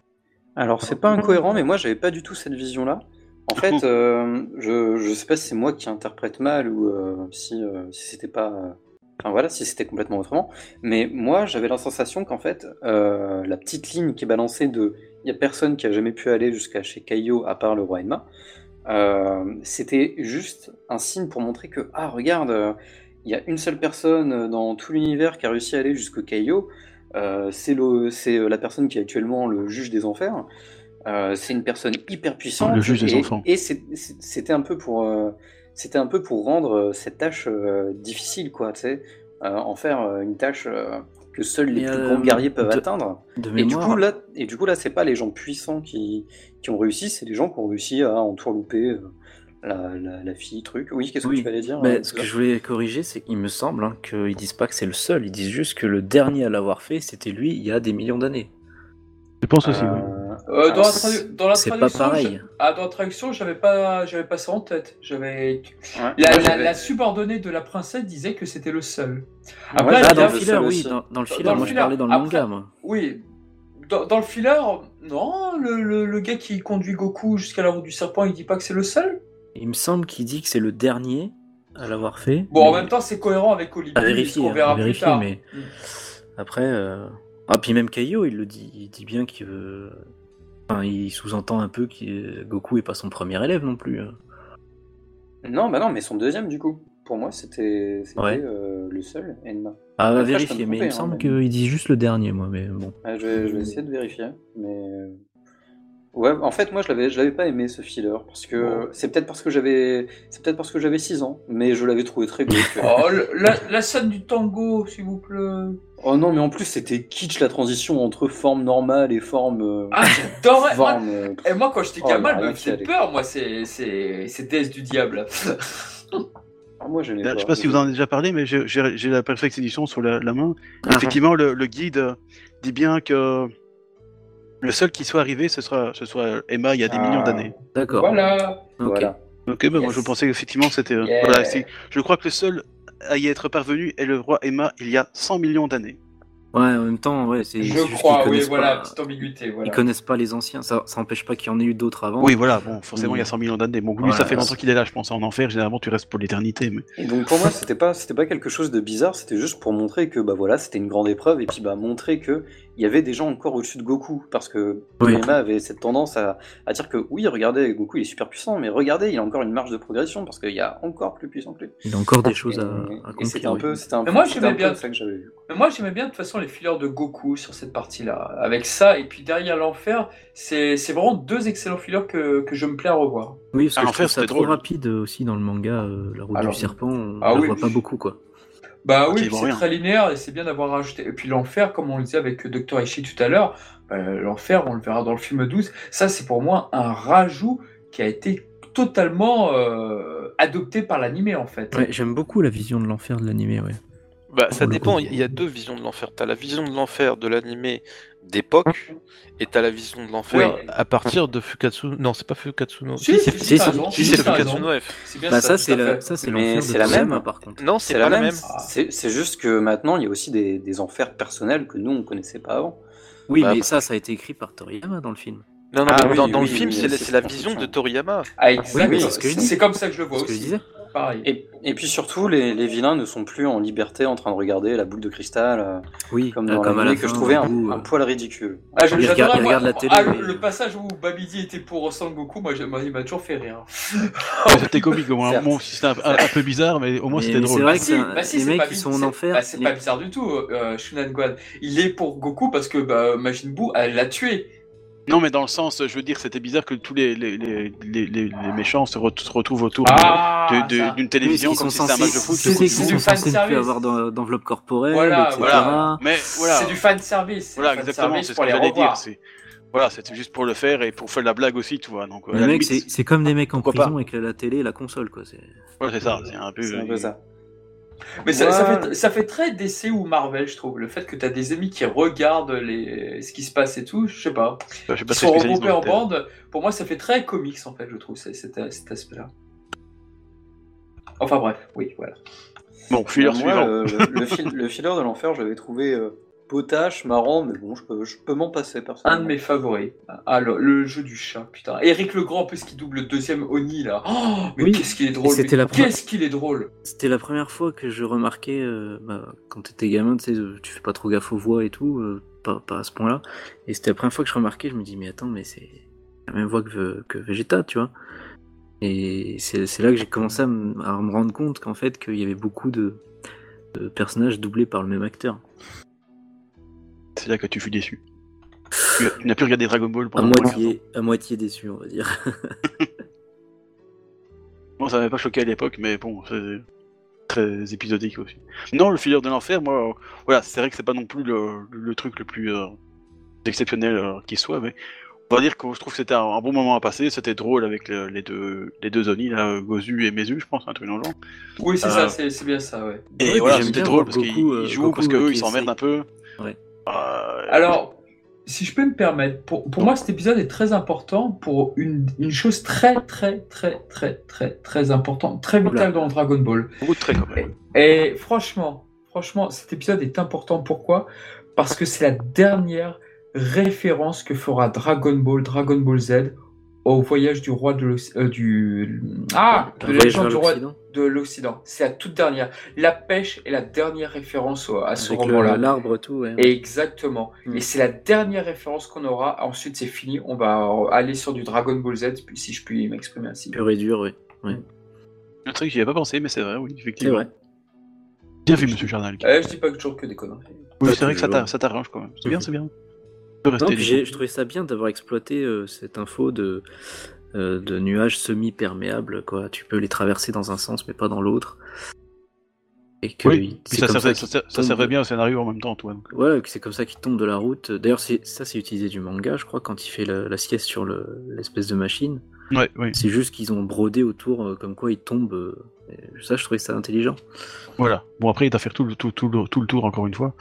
Alors c'est pas incohérent, mais moi j'avais pas du tout cette vision-là. En fait, euh, je, je sais pas si c'est moi qui interprète mal ou euh, si, euh, si c'était pas. Enfin voilà, si c'était complètement autrement. Mais moi j'avais la sensation qu'en fait, la petite ligne qui est balancée de. Il y a personne qui a jamais pu aller jusqu'à chez Kaio à part le roi euh, c'était juste un signe pour montrer que, ah regarde, il y a une seule personne dans tout l'univers qui a réussi à aller jusqu'au Kaio. Euh, c'est le- c'est la personne qui est actuellement le juge des enfers. Euh, c'est une personne hyper puissante. Le juge des et, enfants. Et c'était un peu pour, euh, c'était un peu pour rendre euh, cette tâche euh, difficile, quoi. Tu sais, Euh, en faire euh, une tâche euh, que seuls les plus euh, grands guerriers peuvent de- atteindre. De Et du coup là, et du coup là, c'est pas les gens puissants qui, qui ont réussi, c'est les gens qui ont réussi à entourlouper euh, la, la, la fille truc. Oui, qu'est-ce Oui. que tu allais dire Mais euh, ce que je voulais corriger, c'est qu'il me semble hein, qu'ils disent pas que c'est le seul, ils disent juste que le dernier à l'avoir fait, c'était lui il y a des millions d'années. Je pense aussi. oui. Euh, dans, la c'est- tradu- dans la c'est pas traduction, pareil. je- ah, dans la traduction, j'avais pas, j'avais pas ça en tête. J'avais ouais. la, la, subordonnée de la princesse disait que c'était le seul. Ouais, Après, Ah, il y dans le le filler, seul oui, dans, dans le Dans filler, le moi je parlais dans le Après- manga, moi. Oui. Dans, dans le filler, non, le, le, le gars qui conduit Goku jusqu'à la route du serpent, il dit pas que c'est le seul. Il me semble qu'il dit que c'est le dernier à l'avoir fait. Bon, en même temps, c'est cohérent avec Olivier, à vérifier, qu'on hein, verra à plus tard. mais Mm. après. euh, Ah, puis même Kaio, il le dit, il dit bien qu'il veut. Enfin, il sous-entend un peu que Goku est pas son premier élève non plus. hein. Non, bah non, mais son deuxième du coup. Pour moi, c'était c'était, Ouais. euh, le seul, Enma. Ah, vérifier, mais il me hein, semble mais- qu'il dit juste le dernier, moi, mais bon. Ouais, je, vais, je vais essayer de vérifier, mais ouais, en fait, moi, je l'avais, je l'avais pas aimé ce filler parce que Bon. c'est peut-être parce que j'avais, c'est peut-être parce que j'avais 6 ans, mais je l'avais trouvé très glauque. Oh, le- la, la scène du tango, s'il vous plaît. oh non, mais en plus, c'était kitsch la transition entre forme normale et forme. euh, Ah, j'adorais. forme, euh, et moi, quand j'étais Oh, gamin, elle me faisait peur. Moi, c'est, c'est, c'est déesse du diable. ah, moi, j'aimais Je pas. sais pas si vous en avez déjà parlé, mais j'ai- j'ai j'ai la Perfect Edition sur la, la main. Ah. Effectivement, le, le guide dit bien que le seul qui soit arrivé, ce sera, ce soit Emma il y a des Ah. millions d'années. D'accord. Voilà. Ok. Voilà. Ok, bah, moi je pensais effectivement que c'était. euh, Yeah. voilà, je crois que le seul à y être parvenu est le roi Emma il y a 100 millions d'années. Ouais, en même temps, ouais, c'est. Je crois, oui, voilà, pas- petite ambiguïté. Voilà. Ils connaissent pas les anciens, ça, ça empêche pas qu'il y en ait eu d'autres avant. Oui, voilà, bon, forcément, Mm. il y a 100 millions d'années. Bon, lui, Ouais, ça fait longtemps qu'il est là, je pense. En enfer, généralement, tu restes pour l'éternité. Mais... Et donc pour moi, c'était pas, c'était pas quelque chose de bizarre, c'était juste pour montrer que bah voilà, c'était une grande épreuve et puis bah montrer que il y avait des gens encore au-dessus de Goku parce que Oui. Toriyama avait cette tendance à, à dire que oui, regardez, Goku il est super puissant, mais regardez, il a encore une marge de progression parce qu'il y a encore plus puissant que lui. Il a encore des choses à, Et- à c'était un peu, un Mais peu, moi, j'aimais bien- ça que j'avais vu. Mais moi, j'aimais bien de toute façon les fillers de Goku sur cette partie-là. Avec ça, et puis derrière l'enfer, c'est c'est vraiment deux excellents fillers que, que je me plais à revoir. Oui, parce que Ah, je en trouve fait, ça c'était trop drôle. rapide euh, aussi dans le manga, euh, la route Alors, du serpent, on ah la oui. voit pas beaucoup quoi. Bah oui, c'est rien. très linéaire et c'est bien d'avoir rajouté. Et puis l'enfer, comme on le disait avec Dr. Ishii tout à l'heure, bah, l'enfer, on le verra dans le film 12, ça c'est pour moi un rajout qui a été totalement euh, adopté par l'animé en fait. Ouais, j'aime beaucoup la vision de l'enfer de l'animé, ouais. Bah, ça dépend, il y a deux visions de l'enfer. T'as la vision de l'enfer de l'animé d'époque, et t'as la vision de l'enfer. Oui. À partir de Fukatsu. Non, c'est pas Fukatsuno. Si, si, si, si, t'as si, raison, Si, si, c'est t'as Fukatsu raison. no F. C'est bien Bah ça, c'est la, ça c'est la Toriyama, même. par contre. Non, c'est la même. Ah. C'est juste que maintenant, il y a aussi des, des enfers personnels que nous on connaissait pas avant. Oui, Bah, mais bah. ça, ça a été écrit par Toriyama dans le film. Non, non, Ah mais oui, dans, dans oui, le film, c'est la, vision de. Toriyama. Ah, exactement. oui, c'est comme ça que je le vois C'est ce que je aussi. Pareil. Et, et puis surtout, les, les vilains ne sont plus en liberté en train de regarder la boule de cristal, euh, Oui, comme dans comme à la que je trouvais un, euh, poil ridicule. Ah, je- Il j'adorais, regarde- il moi, regarde la télé, ah, le- mais- le passage où Babidi était pour Goku, moi, il m'a toujours fait rire. Ouais, c'était comique au moins. Bon, c'était un, un- un peu bizarre, mais au moins c'était drôle. c'est vrai Ah, que si, bah si, les mecs qui sont en enfer, bah, c'est les- pas bizarre du tout, euh, Shunan Guan. Il est pour Goku parce que bah, Majin Buu, elle l'a tué. Non, mais dans le sens, je veux dire, c'était bizarre que tous les, les, les, les, les- les méchants se, re- se retrouvent autour de- Ah, d'une télévision Oui, comme si c'était un match de foot. c'est- du sont censés ne fanservice. plus avoir d'en- d'enveloppe corporelle, Voilà, etc. voilà. Mais voilà, C'est du fan service. voilà exactement, c'est ce pour que les j'allais revoir. dire. c'est- Voilà, c'était juste pour le faire et pour faire la blague aussi, tu vois. Donc, c'est c'est comme des mecs en prison avec la, la télé et la console, quoi. c'est- ouais, c'est ça, c'est un peu. C'est un peu ça. Mais ça, fait, ça fait très DC ou Marvel, je trouve. Le fait que tu as des ennemis qui regardent les, ce qui se passe et tout, je sais pas. Je suis pas Ils sont regroupés en bande. Pour moi, ça fait très comics, en fait, je trouve, cet, cet aspect-là. Enfin bref, oui, voilà. Bon, filler Moi, suivant. le, le, le fil- le filler de l'enfer, je l'avais trouvé euh, potache, marrant, mais bon, je peux, je peux m'en passer Un personnellement. de mes favoris. Ah, le, le jeu du chat, putain. Eric Legrand, parce qu'il double le deuxième Oni, là. Oh, mais Oui, qu'est-ce qu'il est drôle. c'était mais la première- Qu'est-ce qu'il est drôle. C'était la première fois que je remarquais, euh, bah, quand t'étais gamin, tu sais, euh, tu fais pas trop gaffe aux voix et tout, euh, pas, pas à ce point-là. Et c'était la première fois que je remarquais, je me dis, mais attends, mais c'est la même voix que, que Vegeta, tu vois. Et c'est c'est là que j'ai commencé à, me- à me rendre compte qu'en fait, qu'il y avait beaucoup de, de personnages doublés par le même acteur. C'est là que tu fus déçu. Tu, tu n'as plus regardé Dragon Ball À pendant de moitié, à moitié déçu, on va dire. Bon, ça m'avait pas choqué à l'époque, mais bon, c'est très épisodique aussi. Non, le filler de l'enfer, moi, euh, voilà, c'est vrai que c'est pas non plus le, le truc le plus euh, exceptionnel euh, qui soit, mais on va dire que je trouve que c'était un, un bon moment à passer, c'était drôle avec le- les deux les deux Oni, là, Gozu et Mezu, je pense, un truc dans le genre. Oui, c'est Euh, ça, c'est c'est bien ça, ouais. Et Ouais, voilà, c'était drôle parce qu'ils euh, jouent, parce qu'eux, euh, ils s'emmerdent un peu. Ouais. Euh, Alors, si je peux me permettre, pour, pour moi, cet épisode est très important pour une, une chose très, très, très, très, très, très importante, très vitale dans Dragon Ball. beaucoup de traits quand même. Et franchement, franchement, cet épisode est important. Pourquoi? Parce que c'est la dernière référence que fera Dragon Ball, Dragon Ball Z au voyage du roi de euh, du ah Un de du roi l'Occident. de l'Occident. C'est la toute dernière. La pêche est la dernière référence à ce Avec le- roman-là. l'arbre, tout, ouais. Exactement. Mm. Et c'est la dernière référence qu'on aura. Ensuite, c'est fini. On va aller sur du Dragon Ball Z, si je puis m'exprimer ainsi. Pur et dur, oui. Un truc que j'y avais pas pensé, mais c'est vrai, oui, C'est effectivement. vrai. Bien vu, monsieur Charnal. Euh, je dis pas toujours que des conneries. Oui, c'est vrai que ça t'arrange quand même. C'est bien, c'est bien. Non, je trouvais ça bien d'avoir exploité euh, cette info de, euh, de nuages semi-perméables. Quoi. Tu peux les traverser dans un sens, mais pas dans l'autre. Et que Oui, il- ça, servait, ça ça, qu'ils ça servait tombent- bien au scénario en même temps, toi. donc. Voilà, que c'est comme ça qu'ils tombent de la route. D'ailleurs, c'est- ça, c'est utilisé du manga, je crois, quand il fait la, la sieste sur le- l'espèce de machine. Ouais, oui. C'est juste qu'ils ont brodé autour, euh, comme quoi ils tombent. euh, et ça, je trouvais ça intelligent. Voilà. Bon, après, il t'a fait tout le, tout, tout, le, tout le tour encore une fois.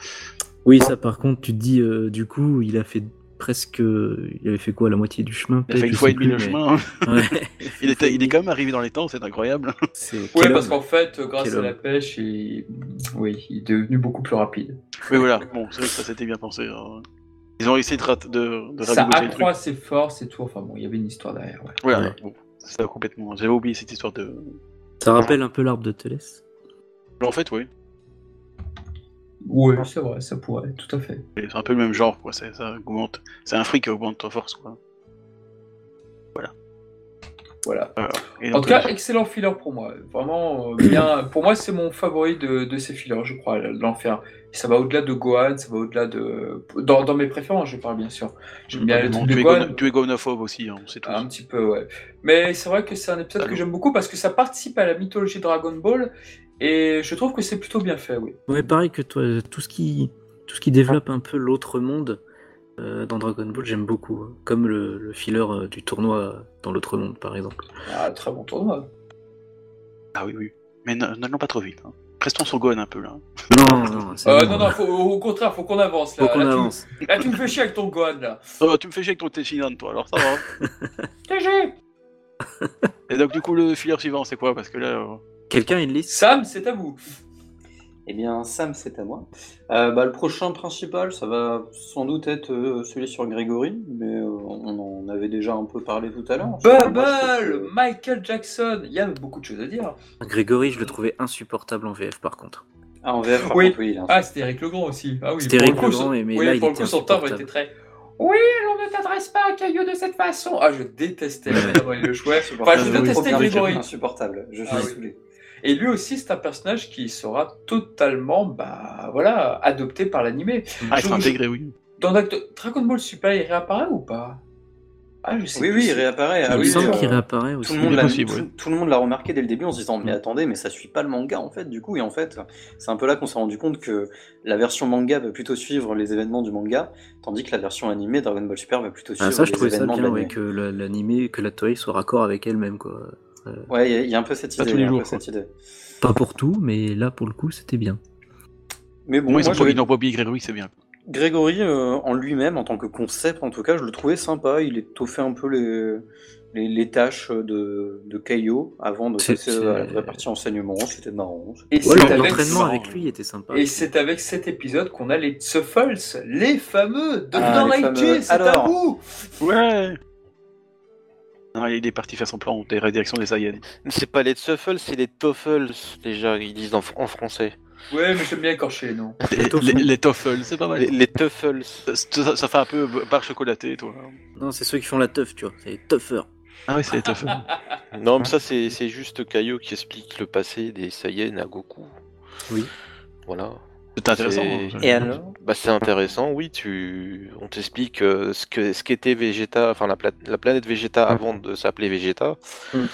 Oui, ça, par contre, tu te dis, euh, du coup, il a fait presque. Il avait fait quoi La moitié du chemin Il a fait une fois et demi le mais- chemin. Ouais. il, était, il est quand même arrivé dans les temps, c'est incroyable. Quel parce qu'en fait, grâce à la pêche, il... Oui, il est devenu beaucoup plus rapide. Mais voilà, bon, c'est vrai que ça s'était bien pensé. hein. Ils ont essayé de, rat- de, de Ça rabibocher le truc. accroît ses forces et tout. Enfin bon, il y avait une histoire derrière. Ouais. Voilà, Ouais. bon, ça complètement. J'avais oublié cette histoire de. Ça rappelle un peu l'arbre de Télès. En fait, oui. Oui, c'est vrai, ça pourrait, tout à fait. C'est un peu le même genre, quoi. C'est, ça augmente. C'est un fric qui augmente ta force, quoi. Voilà. Et En donc, tout cas, euh, excellent filler pour moi. Vraiment euh, bien. Pour moi, c'est mon favori de, de ces fillers, je crois, l'enfer. Ça va au-delà de Gohan, ça va au-delà de. Dans, dans mes préférences, je parle bien sûr. J'aime bien le bon, truc de tu, es Gohan. tu es gonophobe aussi, hein, c'est tout. Un petit peu, ouais. Mais c'est vrai que c'est un épisode Ah que j'aime beaucoup parce que ça participe à la mythologie Dragon Ball et je trouve que c'est plutôt bien fait, oui. Ouais, pareil que toi, tout ce qui, tout ce qui développe un peu l'autre monde euh, dans Dragon Ball, j'aime beaucoup. hein. Comme le, le filler euh, du tournoi dans l'autre monde, par exemple. Ah, très bon tournoi. Ah oui, oui. Mais n'allons pas trop vite. Hein. Restons sur Gohan un peu, là. Non, non, c'est Euh, bon. non, non, faut- au contraire, faut qu'on avance là. Faut qu'on là, tu- avance. là, tu me fais chier avec ton Gohan là. Oh, tu me fais chier avec ton Teshinan, toi, alors ça va. TG Et donc, du coup, le filler suivant, c'est quoi? Parce que là. euh, Quelqu'un a une liste Sam, c'est à vous. Eh bien, Sam, c'est à moi. Euh, bah, le prochain principal, ça va sans doute être euh, celui sur Grégory, mais euh, on en avait déjà un peu parlé tout à l'heure. Bubble, Michael Jackson. Il y a beaucoup de choses à dire. Grégory, je le trouvais insupportable en VF, par contre. Ah, en VF, par Oui. contre, oui, il a un- Ah, c'était Eric Legrand aussi. Ah oui. C'était pour Eric Legrand, son- mais oui, là, il pour le était coup, son timbre était très. Oui, on ne t'adresse pas à Caillou de cette façon. Ah, je détestais le jouait. Enfin, je Insupportable. détestais Grégory. Insupportable. Je suis Ah oui. saoulé. Et lui aussi, c'est un personnage qui sera totalement, bah voilà, adopté par l'animé. Ah, Je- être intégré, oui. Dans Dragon Ball Super, il réapparaît ou pas? Ah, je sais Oui, plus oui, il réapparaît. Ah, il oui, semble qu'il réapparaît aussi. Tout le, monde l'a, possible, tout, oui. tout le monde l'a remarqué dès le début en se disant mais Mm. attendez mais ça suit pas le manga en fait du coup et en fait c'est un peu là qu'on s'est rendu compte que la version manga va plutôt suivre les événements du manga tandis que la version animée Dragon Ball Super va plutôt suivre Ah, ça, je les trouvais ça événements bien, de ouais, l'anime. que la- l'animé, que la Toei soit raccord avec elle-même, quoi. Ouais, il y y, a un peu cette Pas idée. tous les jours. Pas pour tout, mais là, pour le coup, c'était bien. Mais bon, Moi, ils ont pas- ils pas oublié Grégory, c'est bien. Grégory euh, en lui-même, en tant que concept en tout cas, je le trouvais sympa. Il étoffait un peu les, les, les tâches de, de Kaio avant de passer à la vraie partie enseignement. C'était marrant. Et Ouais, avec- L'entraînement marrant. avec lui était sympa. Et c'est avec cet épisode qu'on a les Tsuffles, les fameux de Ah, l'actu, fameux. c'est à Alors. vous Ouais non, il est parti faire son plan des rédactions des Saiyans. C'est pas les Tsuffles, c'est les Toffles, déjà, ils disent en, en français. Ouais, mais j'aime bien écorcher, non Les, les, les Toffles, c'est pas mal. Les, les Tuffles. Ça, fait un peu barre chocolatée, toi. Non, c'est ceux qui font la teuf, tu vois. C'est les toughers. Ah oui, c'est les Toffles. Non, mais ça, c'est c'est juste Kaio qui explique le passé des Saiyans à Goku. Oui. Voilà. C'est intéressant. Hein. Et alors Bah, c'est intéressant, oui. Tu, on t'explique euh, ce que ce qu'était Vegeta, enfin la, pla- la planète Vegeta avant de s'appeler Vegeta. Mm.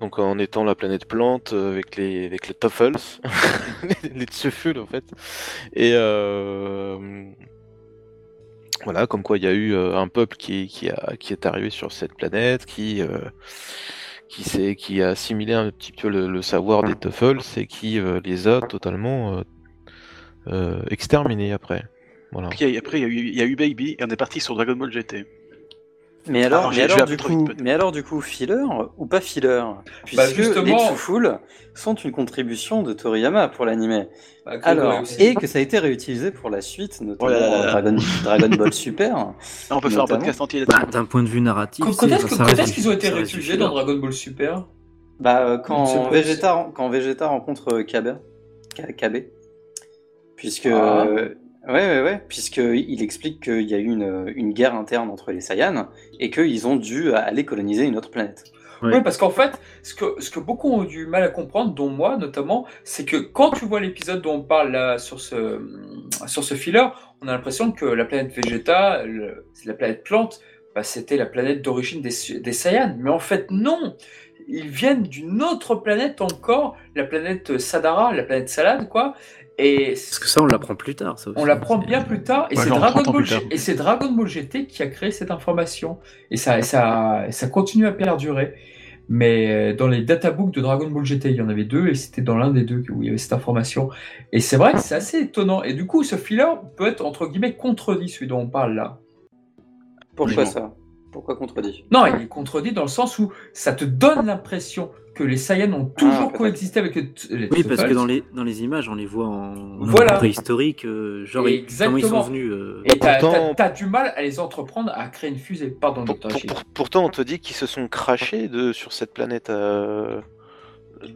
Donc en étant la planète plante euh, avec les avec les Tuffles, les, les en fait. Et euh, voilà, comme quoi il y a eu euh, un peuple qui qui a qui est arrivé sur cette planète, qui euh, qui qui a assimilé un petit peu le, le savoir des Tuffles et qui euh, les a totalement euh, euh, exterminés après. Voilà. Puis, après, il y, a eu- il y a eu Baby et on est parti sur Dragon Ball GT. Mais alors, Alors, mais alors du coup, peut-être. mais alors du coup, filler ou pas filler? Puisque Bah, justement- les Tsufuls sont une contribution de Toriyama pour l'anime. Bah, Alors, aussi. et que ça a été réutilisé pour la suite, notamment Oh là là là dans là. Dragon, Dragon Ball Super. Là, on peut faire un Notamment. podcast entier là-dessus. Bah, D'un point de vue narratif, Quand, c'est- est-ce que- ça quand reste est-ce du- qu'ils ont été ça reste du réutilisés filler. dans Dragon Ball Super? Bah, euh, Je sais quand, pas Vegeta, quand Vegeta rencontre euh, Kabe, Ka- Kabe, puisque Ah. euh, ouais, ouais, ouais, puisque il explique qu'il y a eu une, une guerre interne entre les Saiyans et qu'ils ont dû aller coloniser une autre planète. Ouais. Oui, parce qu'en fait, ce que, ce que beaucoup ont du mal à comprendre, dont moi notamment, c'est que quand tu vois l'épisode dont on parle là sur ce, sur ce filler, on a l'impression que la planète Vegeta, le- la planète plante, bah, c'était la planète d'origine des, des Saiyans. Mais en fait, non Ils viennent d'une autre planète encore, la planète Sadara, la planète Salade, quoi. Et Parce que ça, on l'apprend plus tard. Ça aussi. on l'apprend bien plus tard, et Ouais, c'est Dragon 30 ans Ball Dragon GT qui a créé cette information, et ça, ça, ça continue à perdurer. Mais euh, dans les databooks de Dragon Ball GT, il y en avait deux, et c'était dans l'un des deux où il y avait cette information. Et c'est vrai que c'est assez étonnant. Et du coup, ce filler peut être entre guillemets contredit celui dont on parle là. Pourquoi ça? Pourquoi contredit? Non, il est contredit dans le sens où ça te donne l'impression que les Saiyans ont toujours peut-être. coexisté avec les, Oui, parce que dans les, dans les images, on les voit en, Voilà. préhistorique. euh, genre, ils- comment ils sont Exactement. venus. euh, Et t'as Pourtant- du mal à les entreprendre à créer une fusée. Pardon, Pour- pour- pour- pourtant, on te dit qu'ils se sont crachés de, sur cette planète. euh,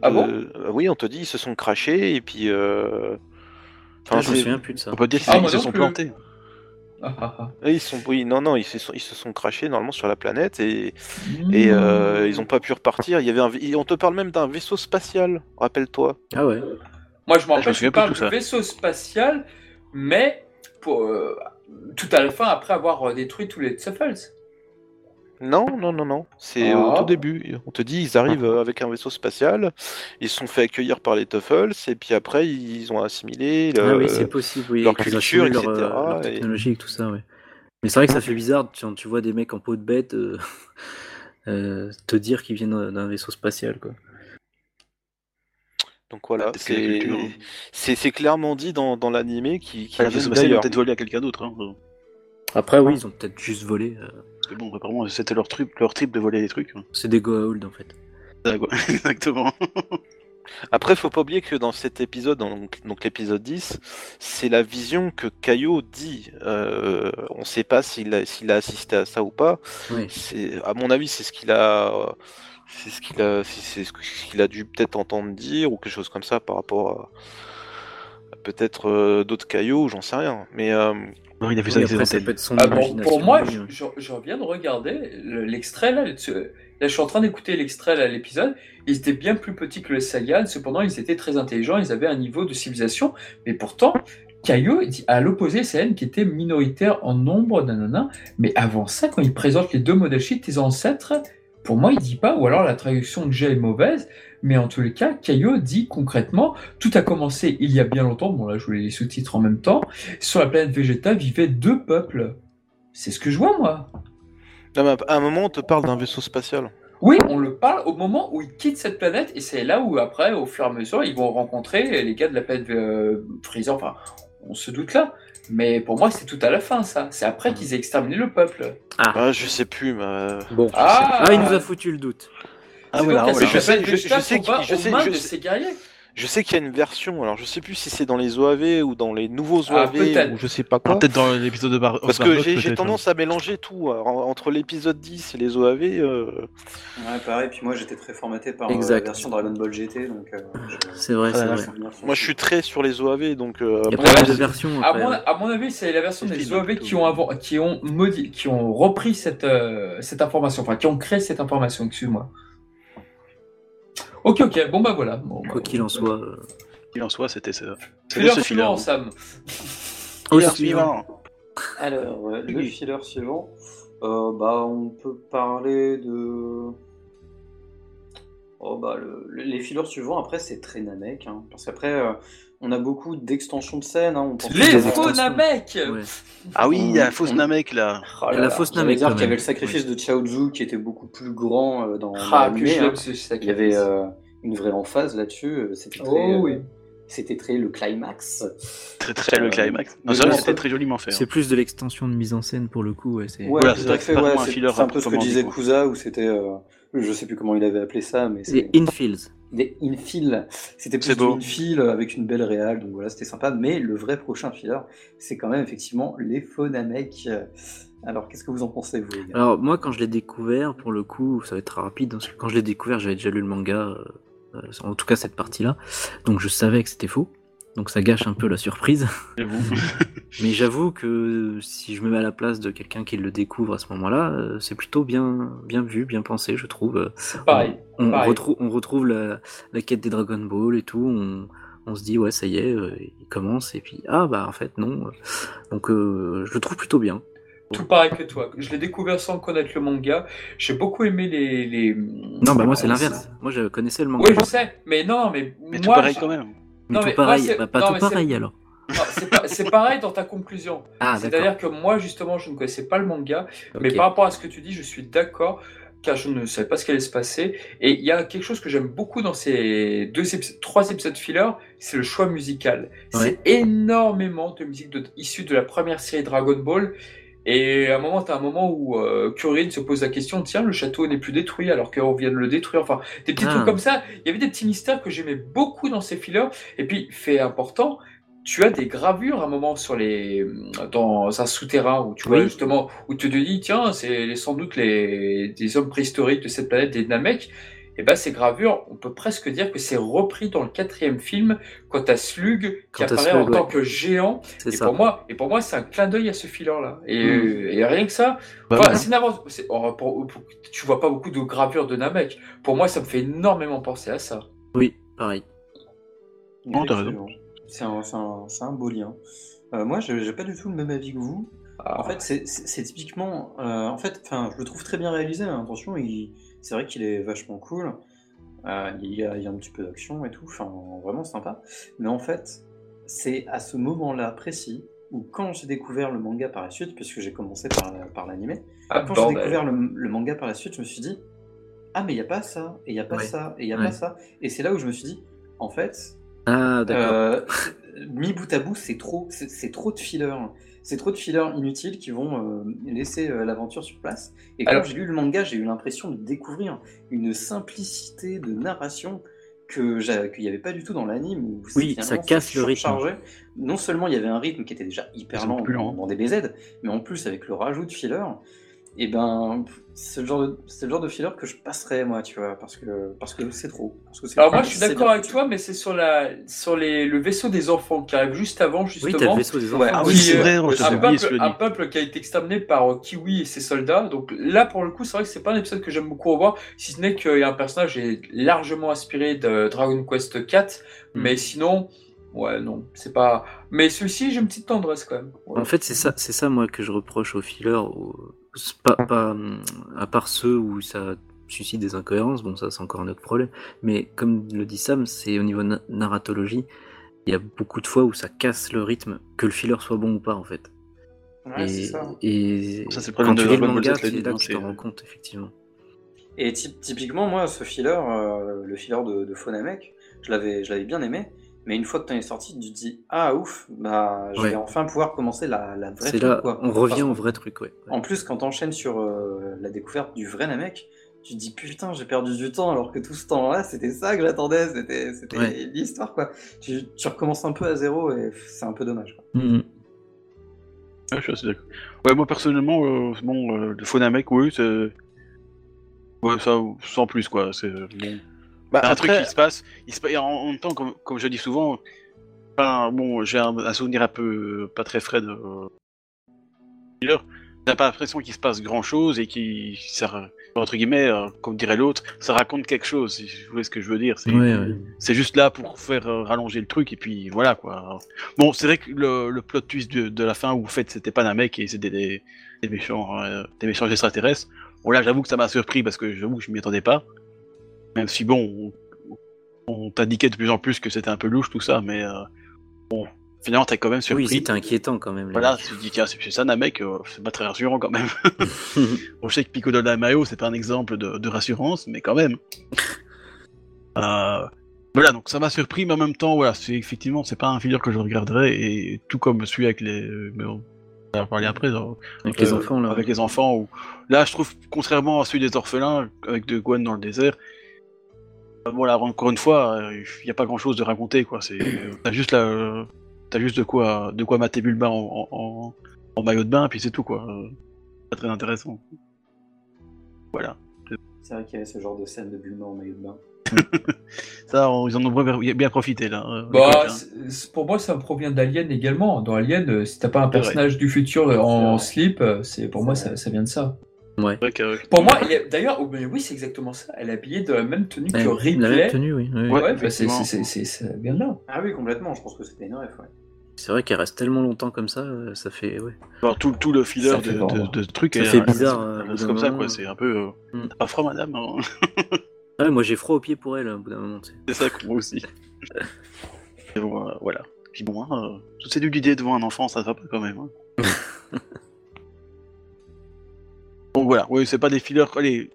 Ah bon? Oui, on te dit ils se sont crachés et puis. euh, ah, enfin, je me souviens plus de ça. On peut dire qu'ils Ah, moi se sont plus. plantés. ils sont, oui, non, non, ils se sont, ils se sont crachés normalement sur la planète et, et euh, Mmh. ils ont pas pu repartir. Il y avait un, on te parle même d'un vaisseau spatial, rappelle-toi. Ah ouais. Moi, je me Ah, je rappelle, je plus parle de vaisseau spatial, mais pour, euh, tout à la fin, après avoir détruit tous les Tsuffles. Non, non, non, non. C'est Ah. au tout début. On te dit ils arrivent euh, avec un vaisseau spatial, ils se sont fait accueillir par les Tuffles et puis après ils ont assimilé. le- Ah oui, c'est possible, oui. leur culture, leur, etc., euh, leur technologie et tout ça, ouais. Mais c'est vrai que ça fait bizarre quand tu vois des mecs en peau de bête euh, euh, te dire qu'ils viennent d'un vaisseau spatial, quoi. Donc voilà, c'est culture, hein. c'est clairement dit dans, dans l'animé qui, qui Ah, la viennent vaisseau spatial, ils ont d'ailleurs. peut-être volé à quelqu'un d'autre. Hein. Après, oui, ils ont peut-être juste volé. euh, Parce que bon, apparemment, c'était leur trip, leur trip de voler des trucs. hein. c'est des Goa'uld, en fait. Ah. Exactement. Après, faut pas oublier que dans cet épisode, donc, donc l'épisode 10, c'est la vision que Caillot dit. Euh, on sait pas s'il a, s'il a assisté à ça ou pas. Oui. C'est, à mon avis, c'est ce qu'il a, c'est ce qu'il a, c'est ce qu'il a dû peut-être entendre dire ou quelque chose comme ça par rapport à peut-être euh, d'autres Caillots, j'en sais rien. Mais euh, Non, il a vu ça Oui, avec ses après, ça antennes. peut être son Ah, bon, imagination. pour moi, oui, je, ouais. je- je viens de regarder le- l'extrait là. le- Là, je suis en train d'écouter l'extrait là, l'épisode. Ils étaient bien plus petits que les Saiyans. Cependant, ils étaient très intelligents. Ils avaient un niveau de civilisation. Mais pourtant, Caillot dit à l'opposé, Saiyans qui étaient minoritaires en nombre, nanana. Mais avant ça, quand il présente les deux modèles shit, tes ancêtres, pour moi, il dit pas, ou alors la traduction de J est mauvaise. Mais en tous les cas, Caillot dit concrètement, tout a commencé il y a bien longtemps. Bon, là, je voulais les sous-titres en même temps. Sur la planète Vegeta vivaient deux peuples. C'est ce que je vois, moi. non, mais à un moment, on te parle d'un vaisseau spatial. Oui, on le parle au moment où ils quittent cette planète, et c'est là où, après, au fur et à mesure, ils vont rencontrer les gars de la planète euh, Freezer. Enfin, on se doute là. Mais pour moi, c'est tout à la fin, ça. C'est après qu'ils aient exterminé le peuple. Ah, je sais plus, mais euh, Bon. Ah, Ah, il nous a foutu le doute. Ah, voilà. cette Je sais- je- sais qu'on va qui- je aux sais- mains je de sais- ces guerriers. je sais qu'il y a une version. Alors, je sais plus si c'est dans les OAV ou dans les nouveaux Ah, OAV ou je sais pas Ah, quoi. Peut-être dans l'épisode de Bar Parce of que j'ai j'ai peut-être, tendance à mélanger tout euh, en- entre l'épisode 10 et les OAV. euh, Ouais, pareil, puis moi j'étais très formaté par euh, la version Dragon Ball GT, donc. euh, je- C'est vrai, Ah, c'est vrai. Moi, je suis très sur les OAV, donc. euh, Il y a pas mal de versions. À mon, ouais. à mon avis, c'est la version des OAV qui ont, avant- qui ont, modi- qui ont repris cette, euh, cette information, enfin, qui ont créé cette information, excuse-moi. Ok, ok, bon bah voilà. Bon, bah, Quoi qu'il en soit. euh, Il en soit, c'était ça. Fais-leur ce suivant, filler. Sam. Filler suivant. Alors, euh, le Oui. filler suivant, euh, bah, on peut parler de. Oh, bah, le- le- les fillers suivants, après, c'est très Namek. Hein, parce qu'après, euh, on a beaucoup d'extensions de scènes. Hein, on pense Les faux extensions. Namek Ouais. Ah oui, il y a la On- fausse on- Namek là. Oh là Il y a la fausse Namek, qu'il y avait le sacrifice de Chaozu qui était beaucoup plus grand euh, dans, Ah, je hein. Il y avait euh, une vraie emphase là-dessus. euh, C'était très, Oh oui. c'était très le climax. Très très le climax. Non, c'était très joliment fait. hein. C'est plus de l'extension de mise en scène pour le coup. Ouais, c'est... Ouais, Voilà, un peu ce que disait. Kusa, où c'était, je sais plus comment il avait appelé ça, mais C'est c'est infills. Des infill. C'était plus beau. infill avec une belle réal, donc voilà, c'était sympa. Mais le vrai prochain filler, c'est quand même effectivement les faux Namek. Alors, qu'est-ce que vous en pensez, vous les gars? Alors moi quand je l'ai découvert, pour le coup, ça va être très rapide, parce que quand je l'ai découvert, j'avais déjà lu le manga, euh, en tout cas cette partie-là, donc je savais que c'était faux, donc ça gâche un peu la surprise. Et vous Mais j'avoue que si je me mets à la place de quelqu'un qui le découvre à ce moment-là, euh, c'est plutôt bien, bien vu, bien pensé, je trouve. Pareil. On, pareil. retrouve, on retrouve la, la quête des Dragon Ball et tout. On, on se dit ouais ça y est, euh, il commence et puis ah bah en fait non. Donc euh, je le trouve plutôt bien. Tout pareil que toi. Je l'ai découvert sans connaître le manga. J'ai beaucoup aimé les. les... Non bah moi c'est l'inverse. Moi je connaissais le manga. Oui, je sais, mais non, mais, Mais tout moi, pareil je- quand même. Mais Non, tout mais pareil, moi, bah, pas non, tout mais pareil alors. Non, c'est pareil dans ta conclusion. Ah. C'est-à-dire que moi, justement, je ne connaissais pas le manga, mais par rapport à ce que tu dis, je suis d'accord, car je ne savais pas ce qui allait se passer. Et il y a quelque chose que j'aime beaucoup dans ces deux trois épisodes filler, c'est le choix musical. Ouais. C'est énormément de musique de, issue de la première série Dragon Ball. Et à un moment, t'as un moment où euh, se pose la question, tiens, le château n'est plus détruit alors qu'on vient de le détruire. Enfin, des petits Ah. trucs comme ça. Il y avait des petits mystères que j'aimais beaucoup dans ces fillers. Et puis, fait important, tu as des gravures à un moment sur les dans un souterrain où tu vois Oui. justement où tu te dis tiens c'est sans doute les des hommes préhistoriques de cette planète des Namek et ben ces gravures on peut presque dire que c'est repris dans le quatrième film quand t'as Slug qui Quand t'as apparaît Slug, en tant que géant C'est et ça. pour moi et pour moi c'est un clin d'œil à ce filler là et, Mm. et rien que ça Bah, enfin, ouais. c'est oh, pour- pour- tu vois pas beaucoup de gravures de Namek pour moi ça me fait énormément penser à ça Oui, pareil. Non, t'as raison. C'est un, beau lien. Euh, moi, je j'ai pas du tout le même avis que vous. Ah, En fait, c'est- typiquement. euh, en fait, enfin, je le trouve très bien réalisé. hein, attention, il- c'est vrai qu'il est vachement cool. Euh, il, y a, il y a un petit peu d'action et tout. Enfin, vraiment sympa. Mais en fait, c'est à ce moment-là précis où, quand j'ai découvert le manga par la suite, puisque j'ai commencé par, par l'animé, ah, quand j'ai découvert le, le manga par la suite, je me suis dit Ah, mais il n'y a pas ça, et il n'y a pas Ouais. ça, et il n'y a Ouais. pas ça. Et c'est là où je me suis dit En fait, Ah, euh, mis bout à bout, c'est trop, c'est c'est trop de fillers. C'est trop de fillers inutiles qui vont euh, laisser euh, l'aventure sur place. Et quand Alors- j'ai lu le manga, j'ai eu l'impression de découvrir une simplicité de narration que qu'il n'y avait pas du tout dans l'anime. Oui, ça casse le rythme. Non seulement il y avait un rythme qui était déjà hyper sont lent plus dans, lents. dans des BZ, mais en plus avec le rajout de fillers, et ben c'est le genre de c'est le genre de filler que je passerais moi, tu vois, parce que parce que c'est trop. Parce que c'est Alors trop, moi je suis d'accord avec toi, mais c'est sur la sur les le vaisseau des enfants qui arrive juste avant oui, justement. le vaisseau des enfants. Ouais, Ah oui, c'est euh, vrai, on un, peuple, un peuple qui a été exterminé par euh, Kiwi et ses soldats. Donc là, pour le coup, c'est vrai que c'est pas un épisode que j'aime beaucoup revoir, si ce n'est qu'il y a un personnage qui est largement inspiré de Dragon Quest 4, Mm. mais sinon, ouais, non, c'est pas. Mais celui-ci, j'ai une petite tendresse quand même. Ouais. En fait, c'est ça, c'est ça moi que je reproche aux fillers, pas, pas, à part ceux où ça suscite des incohérences. Bon, ça c'est encore un autre problème. Mais comme le dit Sam, c'est au niveau na- narratologie, il y a beaucoup de fois où ça casse le rythme, que le filler soit bon ou pas en fait. Ouais, c'est et, ça. et Ça, c'est le quand problème tu de lis le manga, c'est là que tu t'en rends compte effectivement. Et typ- typiquement, moi, ce filler, euh, le filler de, de l'avais, je l'avais bien aimé. Mais une fois que t'en es sorti, tu te dis ah ouf, bah je Ouais. vais enfin pouvoir commencer la, la vraie C'est truc, là, quoi. on revient Parce au vrai truc, ouais. En plus, quand t'enchaînes sur euh, la découverte du vrai Namek, tu te dis putain, j'ai perdu du temps alors que tout ce temps-là, c'était ça que j'attendais, c'était, c'était Ouais. l'histoire quoi. Tu, tu recommences un peu à zéro et c'est un peu dommage. Quoi. Ouais, je suis assez d'accord. Ouais, moi personnellement, euh, bon, euh, le Phonamek, oui, c'est. Ouais, ça, sans plus, quoi. C'est bon. Bah, un truc qui se passe. Il se en, en même temps, comme, comme je dis souvent, bon, j'ai un, un souvenir un peu euh, pas très frais de. Thriller. T'as pas l'impression qu'il se passe grand chose et qui. Entre guillemets, euh, comme dirait l'autre, ça raconte quelque chose, si vous voyez ce que je veux dire. C'est Ouais, ouais. c'est juste là pour faire euh, rallonger le truc et puis voilà quoi. Bon, c'est vrai que le, le plot twist de, de la fin où en fait c'était pas un mec et c'était des, des méchants euh, des méchants extraterrestres. Bon là j'avoue que ça m'a surpris parce que j'avoue que je m'y attendais pas. Même si bon on, on t'indiquait de plus en plus que c'était un peu louche tout ça, mais euh, bon finalement t'es quand même surpris. Oui, c'était inquiétant quand même. les Voilà, tu te dis tiens c'est ça un mec, euh, c'est pas très rassurant quand même. Bon, je sais que Pico de la Mayo, c'est pas un exemple de, de rassurance, mais quand même. Euh, voilà, donc ça m'a surpris, mais en même temps, voilà, c'est effectivement, c'est pas un filler que je regarderais, et tout comme celui avec les. mais on va en parler après, genre, Avec les euh, enfants, là. Avec les enfants, où là, je trouve, contrairement à celui des orphelins, avec de Gwen dans le désert, voilà, encore une fois, il n'y a pas grand chose de raconter, quoi. C'est, euh, t'as juste la, t'as juste de quoi, de quoi mater Bulma en, en, en- en maillot de bain, et puis c'est tout, quoi. Euh, Pas très intéressant. Voilà. C'est vrai qu'il y avait ce genre de scène de Bulma en maillot de bain. Ça, on- ils en ont bien, profité, là. euh, Bah, l'époque, hein. c'est- c'est- pour moi, ça me provient d'Alien également. Dans Alien, euh, si t'as pas un vrai. personnage du futur euh, en slip, euh, c'est pour moi ça vient de ça. Ouais. C'est vrai que, Pour moi, est- d'ailleurs, oh, oui, c'est exactement ça. Elle est habillée de la même tenue que Ouais, la même Ripley. tenue, oui. oui. Ouais, Ouais, bah, c'est, de là. Ah oui, complètement, je pense que c'était une ref, ouais. C'est vrai qu'elle reste tellement longtemps comme ça, euh, ça fait. Ouais. alors, tout, tout le filler de, de, trucs. Ça est- fait bizarre, c'est- euh, C'est comme ça, quoi. C'est un peu. euh, Mm. T'as pas froid, madame hein Ah ouais, moi j'ai froid aux pieds pour elle, au bout d'un moment. C'est ça que moi aussi. Et bon, euh, voilà. Puis bon, hein, euh, toutes ces idées devant un enfant, ça va pas quand même. hein. Donc voilà, oui, c'est pas des fillers. Allez,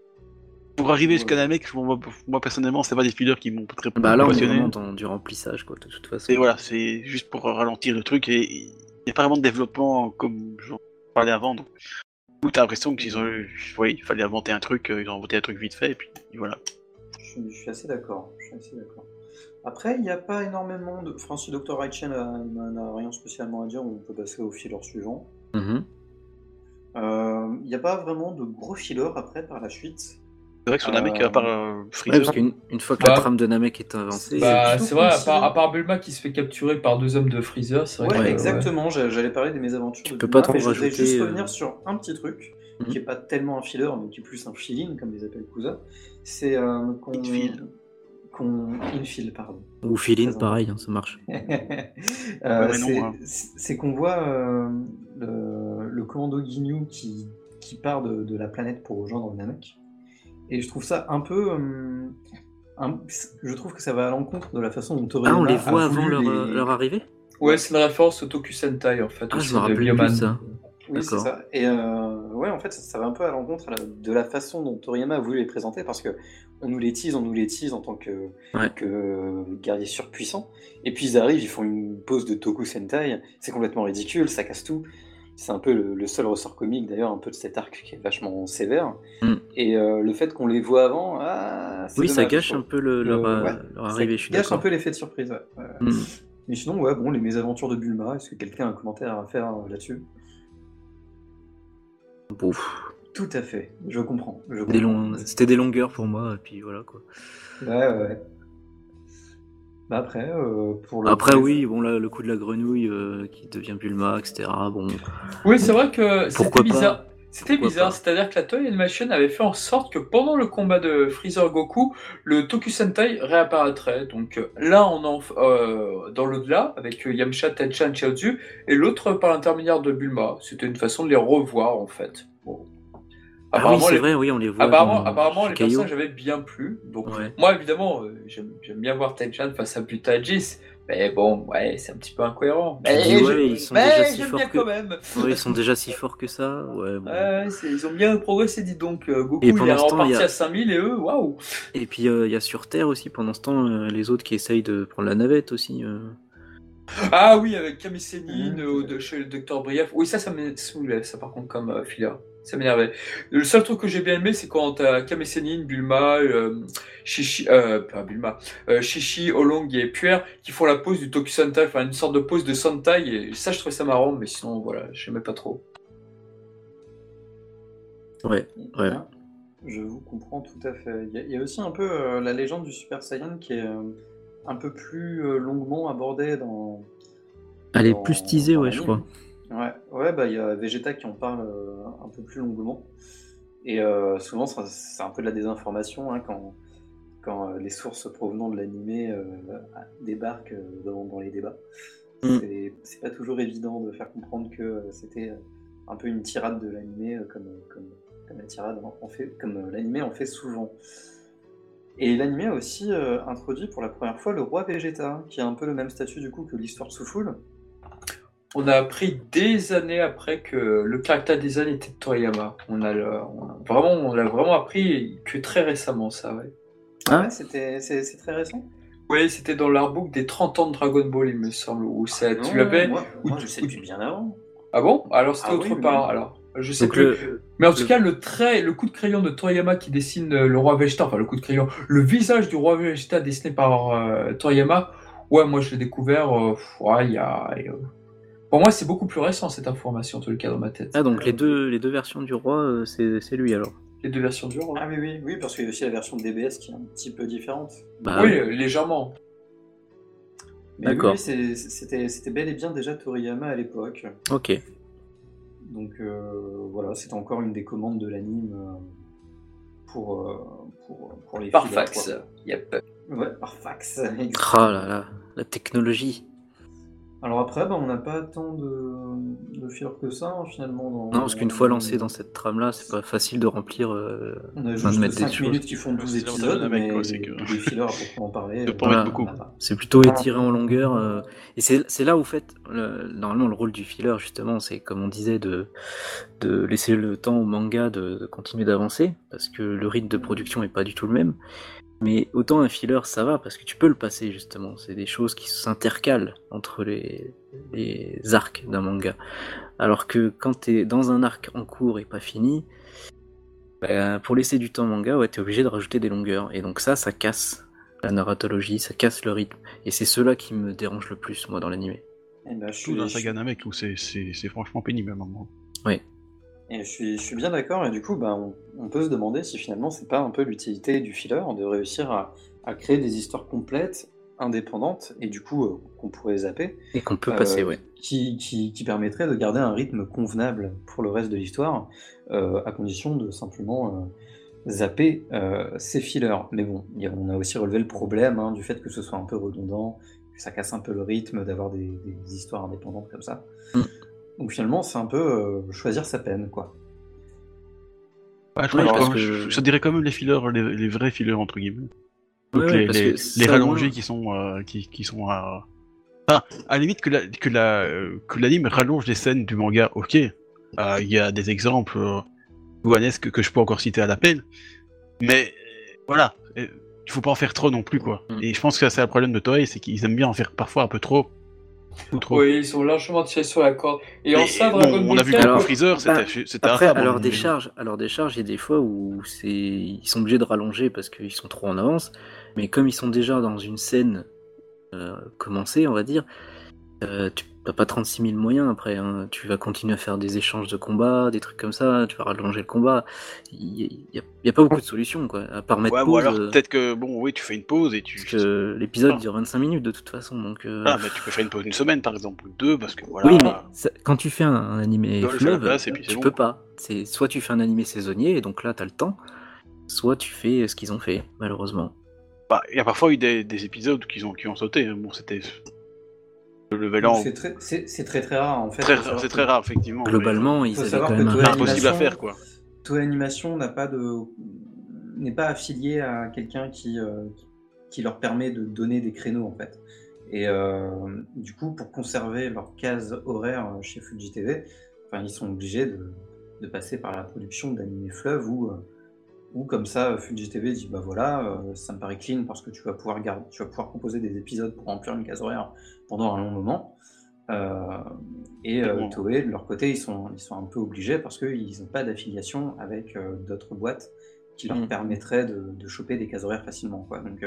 pour arriver jusqu'à la mec, moi, moi, personnellement, c'est pas des fillers qui m'ont très Bah là, on est vraiment dans du remplissage, quoi, de toute façon. Et voilà, c'est juste pour ralentir le truc et il n'y a pas vraiment de développement comme genre, parlait avant. Donc, où t'as l'impression qu'ils ont, oui, il fallait inventer un truc, euh, ils ont inventé un truc vite fait, et puis voilà. Je, suis- je suis assez d'accord. Je suis assez d'accord. Après, il n'y a pas énormément de. Enfin, si Dr. Reichen a- n'a rien spécialement à dire, on peut passer au filler suivant. Euh, Il n'y a pas vraiment de gros fillers après par la suite. C'est vrai que sur Euh, Namek, à part euh, Ouais, Freezer, parce qu'une une fois que Bah, la trame de Namek est avancée, Bah, c'est vrai, à part, à part Bulma qui se fait capturer par deux hommes de Freezer, c'est vrai Ouais, que, exactement. j'a- J'allais parler des mésaventures. Tu de peux Bulma, pas trop mais je rajouter, juste euh, revenir sur un petit truc Mhm. qui est pas tellement un filler, mais qui est plus un feeling, comme les appelle Kusa. C'est euh, qu'on. Qu'on. Infil, pardon. ou Très pareil, hein, ça marche. Euh, c'est- hein. qu'on voit euh, le, le commando Ginyu qui, qui part de, de la planète pour rejoindre Namek. Et je trouve ça un peu. euh, un- je trouve que ça va à l'encontre de la façon dont Toriyama Ah, on les a voit avant leur, les- leur arrivée? Ouais, c'est une référence au Tokusentai en fait. Ah, aussi, je me de rappelle Bioman. plus ça. Oui, c'est D'accord. ça. Et euh, ouais, en fait, ça, ça va un peu à l'encontre de la façon dont Toriyama a voulu les présenter parce que on nous les tease, on nous les tease en tant que, Ouais. que guerriers surpuissants. Et puis ils arrivent, ils font une pose de Toku Sentai. C'est complètement ridicule, ça casse tout. C'est un peu le, le seul ressort comique d'ailleurs, un peu de cet arc qui est vachement sévère. Mm. Et euh, le fait qu'on les voit avant, ah, c'est Oui, ça gâche un peu le- leur, Le- euh, ouais, leur Ça arrivée, je suis gâche un peu l'effet de surprise. ouais. Mm. Mais sinon, ouais, bon, les mésaventures de Bulma, est-ce que quelqu'un a un commentaire à faire euh, là-dessus? Bouf. Tout à fait, je comprends. je Des C'était des longueurs pour moi, et puis voilà quoi. Ouais, ouais, ouais. Bah après, euh, pour le. Après, oui, bon, là, le coup de la grenouille euh, qui devient Bulma, etc. Bon, Oui, c'est vrai que c'était Pourquoi pas bizarre. C'était bizarre, c'est-à-dire que la Toei Animation avait fait en sorte que pendant le combat de Freezer Goku, le Tokusentai réapparaîtrait. Donc euh, là, on en euh, dans l'au-delà avec euh, Yamcha, Tenchan, Chiaozu, et l'autre par l'intermédiaire de Bulma. C'était une façon de les revoir en fait. Bon. ah oui, c'est les- vrai, oui, on les voit. Apparemment, dans apparemment les personnages avaient bien plu. Donc, Ouais. moi, évidemment, j'aime bien voir Tenchan face à Butajis. Mais bon, ouais, c'est un petit peu incohérent. Mais, dis, ouais, je- ils sont mais déjà si forts bien que- quand même. Ouais, ils sont déjà si forts que ça. Ouais, bon. Ouais, ils ont bien progressé, dis donc. Euh, Goku, Et il est pendant ce temps, reparti a- à 5000 et eux, waouh. Et puis euh, il y a sur Terre aussi, pendant ce temps, euh, les autres qui essayent de prendre la navette aussi. euh. Ah oui, avec euh, de chez le Docteur Brief. Oui, ça, ça me saoulait, ça, par contre, comme filler. Ça m'énervait. Le seul truc que j'ai bien aimé, c'est quand t'as Kami Sennin, Bulma, euh, Shishi, euh, pas Bulma, euh, Shishi, Olong et Puer qui font la pose du Tokusentai, enfin une sorte de pose de Sentai, et ça, je trouvais ça marrant, mais sinon, voilà, j'aimais pas trop. Ouais, ouais. Hein, Je vous comprends tout à fait. Il y a, il y a aussi un peu euh, la légende du Super Saiyan qui est euh, un peu plus euh, longuement abordée dans. Elle est dans- plus teasée, ouais, je crois. Ouais, ouais, bah il y a Vegeta qui en parle euh, un peu plus longuement. Et euh, souvent, ça- c'est un peu de la désinformation hein, quand, quand euh, les sources provenant de l'animé euh, débarquent euh, dans, dans les débats. Mm. C'est- C'est pas toujours évident de faire comprendre que euh, c'était euh, un peu une tirade de l'animé, euh, comme, comme, comme la tirade en en fait, comme euh, l'animé en fait souvent. Et l'animé a aussi euh, introduit pour la première fois le roi Vegeta, qui a un peu le même statut du coup que l'histoire de Soufoul. On a appris des années après que le caractère design était de Toriyama. On a, le- on a vraiment, on l'a vraiment appris que très récemment, ça, ouais. Ah. ouais, c'était c'est c'est très récent. Oui, c'était dans l'artbook des 30 ans de Dragon Ball, il me semble, où ça, tu Non, l'avais. Moi, ou moi, tu- je sais ou depuis bien avant. Ah bon? Alors c'était Ah autre oui, part, oui. alors. Je sais Donc plus. le, Mais en tout le- cas, le trait, le coup de crayon de Toriyama qui dessine euh, le roi Vegeta, enfin le coup de crayon, le visage du roi Vegeta dessiné par euh, Toriyama, ouais, moi je l'ai découvert, euh, ouais, il y a. il y a- Pour moi, c'est beaucoup plus récent cette information, en tout cas, dans ma tête. Ah, donc les deux, les deux versions du roi, euh, c'est lui alors. Les deux versions du roi. Ah oui, oui, oui, parce qu'il y a aussi la version de DBS qui est un petit peu différente. Bah, oui, euh, légèrement. Mais oui, D'accord. oui, c'était bel et bien déjà Toriyama à l'époque. Ok. Donc euh, voilà, c'était encore une des commandes de l'anime euh, pour, euh, pour, pour les Par fax. Yep. Ouais, par fax. Ah là là, la technologie. Alors après, bah, on n'a pas tant de, de fillers que ça, hein, finalement. Dans, Non, parce qu'une fois lancé dans cette trame-là, c'est pas facile de remplir. euh, On a de juste des 5 choses. minutes qui font 12 C'est l'avantage épisodes, mais quoi, que- des fillers à proprement parler. De pas euh, Voilà. beaucoup. en. C'est plutôt étiré en longueur. euh, et c'est c'est là où, en fait, le- normalement, le rôle du filler, justement, c'est comme on disait, de, de laisser le temps au manga de, de continuer d'avancer, parce que le rythme de production est pas du tout le même. Mais autant un filler, ça va, parce que tu peux le passer, justement. C'est des choses qui s'intercalent entre les, les arcs d'un manga. Alors que quand t'es dans un arc en cours et pas fini, bah, pour laisser du temps au manga, ouais, t'es obligé de rajouter des longueurs. Et donc ça, ça casse la narratologie, ça casse le rythme. Et c'est cela qui me dérange le plus, moi, dans l'animé. Eh ben, je Tout suis, dans Saga Namek où c'est franchement pénible à un moment. Et je suis, je suis bien d'accord, et du coup, bah, on, on peut se demander si finalement c'est pas un peu l'utilité du filler de réussir à, à créer des histoires complètes, indépendantes, et du coup, euh, qu'on pourrait zapper, Et qu'on peut Euh, passer, ouais. qui, qui, qui permettrait de garder un rythme convenable pour le reste de l'histoire, euh, à condition de simplement zapper ces fillers. Mais bon, a- on a aussi relevé le problème hein, du fait que ce soit un peu redondant, que ça casse un peu le rythme d'avoir des, des histoires indépendantes comme ça. Mm. Donc finalement, c'est un peu euh, choisir sa peine, quoi. Ouais, je, Ouais, crois parce que que- je, je dirais quand même les fillers, les, les vrais fillers entre guillemets. Donc Ouais, ouais, les, que rallongés qui sont euh, qui, qui sont à enfin, à la limite que la que la euh, que l'anime rallonge les scènes du manga, ok. Euh, Il y a des exemples euh, louanesques que je peux encore citer à l'appel, mais euh, voilà, il faut pas en faire trop non plus quoi. Mm. Et je pense que c'est le problème de Toei, c'est qu'ils aiment bien en faire parfois un peu trop. Oui, ils ont largement tiré sur la corde. Et en ça, bon, Dragon on a vu que Alors, Freezer, bah, c'était Après, infâme, alors hein, des charges, alors des charges, il y a des fois où c'est, ils sont obligés de rallonger parce qu'ils sont trop en avance. Mais comme ils sont déjà dans une scène euh, commencée, on va dire, euh, tu n'as pas 36 000 moyens après. hein. Tu vas continuer à faire des échanges de combats, des trucs comme ça. Tu vas rallonger le combat. Il n'y a, il y a pas beaucoup de solutions, quoi. À part mettre Ouais, ou pause. alors euh, peut-être que bon, oui, tu fais une pause et tu. parce que l'épisode Ah. dure 25 minutes de toute façon, donc. euh, Ah, mais tu peux faire une pause d'une semaine par exemple, ou deux, parce que voilà. Oui, mais ça- quand tu fais un, un animé fleuve, tu bon, peux quoi. pas. C'est soit tu fais un animé saisonnier et donc là t'as le temps, soit tu fais ce qu'ils ont fait malheureusement. Bah, il y a parfois eu des, des épisodes qui ont, qui ont sauté. hein. Bon, c'était. Level. C'est très, c'est- c'est très très rare en fait. Très c'est très rare, effectivement. Globalement, avaient savoir quand que même impossible à Animation- faire, quoi. Toei Animation n'a pas de n'est pas affilié à quelqu'un qui euh, qui leur permet de donner des créneaux en fait. Et euh, du coup, pour conserver leur case horaire euh, chez Fuji TV, enfin, ils sont obligés de, de passer par la production d'animé fleuve ou ou comme ça Fuji TV dit bah voilà, euh, ça me paraît clean parce que tu vas pouvoir garder, tu vas pouvoir proposer des épisodes pour remplir une case horaire pendant un long moment. Euh, et euh. Toei, de leur côté, ils sont, ils sont un peu obligés parce qu'ils n'ont pas d'affiliation avec euh, d'autres boîtes qui leur Mm. permettraient de, de choper des cases horaires facilement. Quoi. Donc,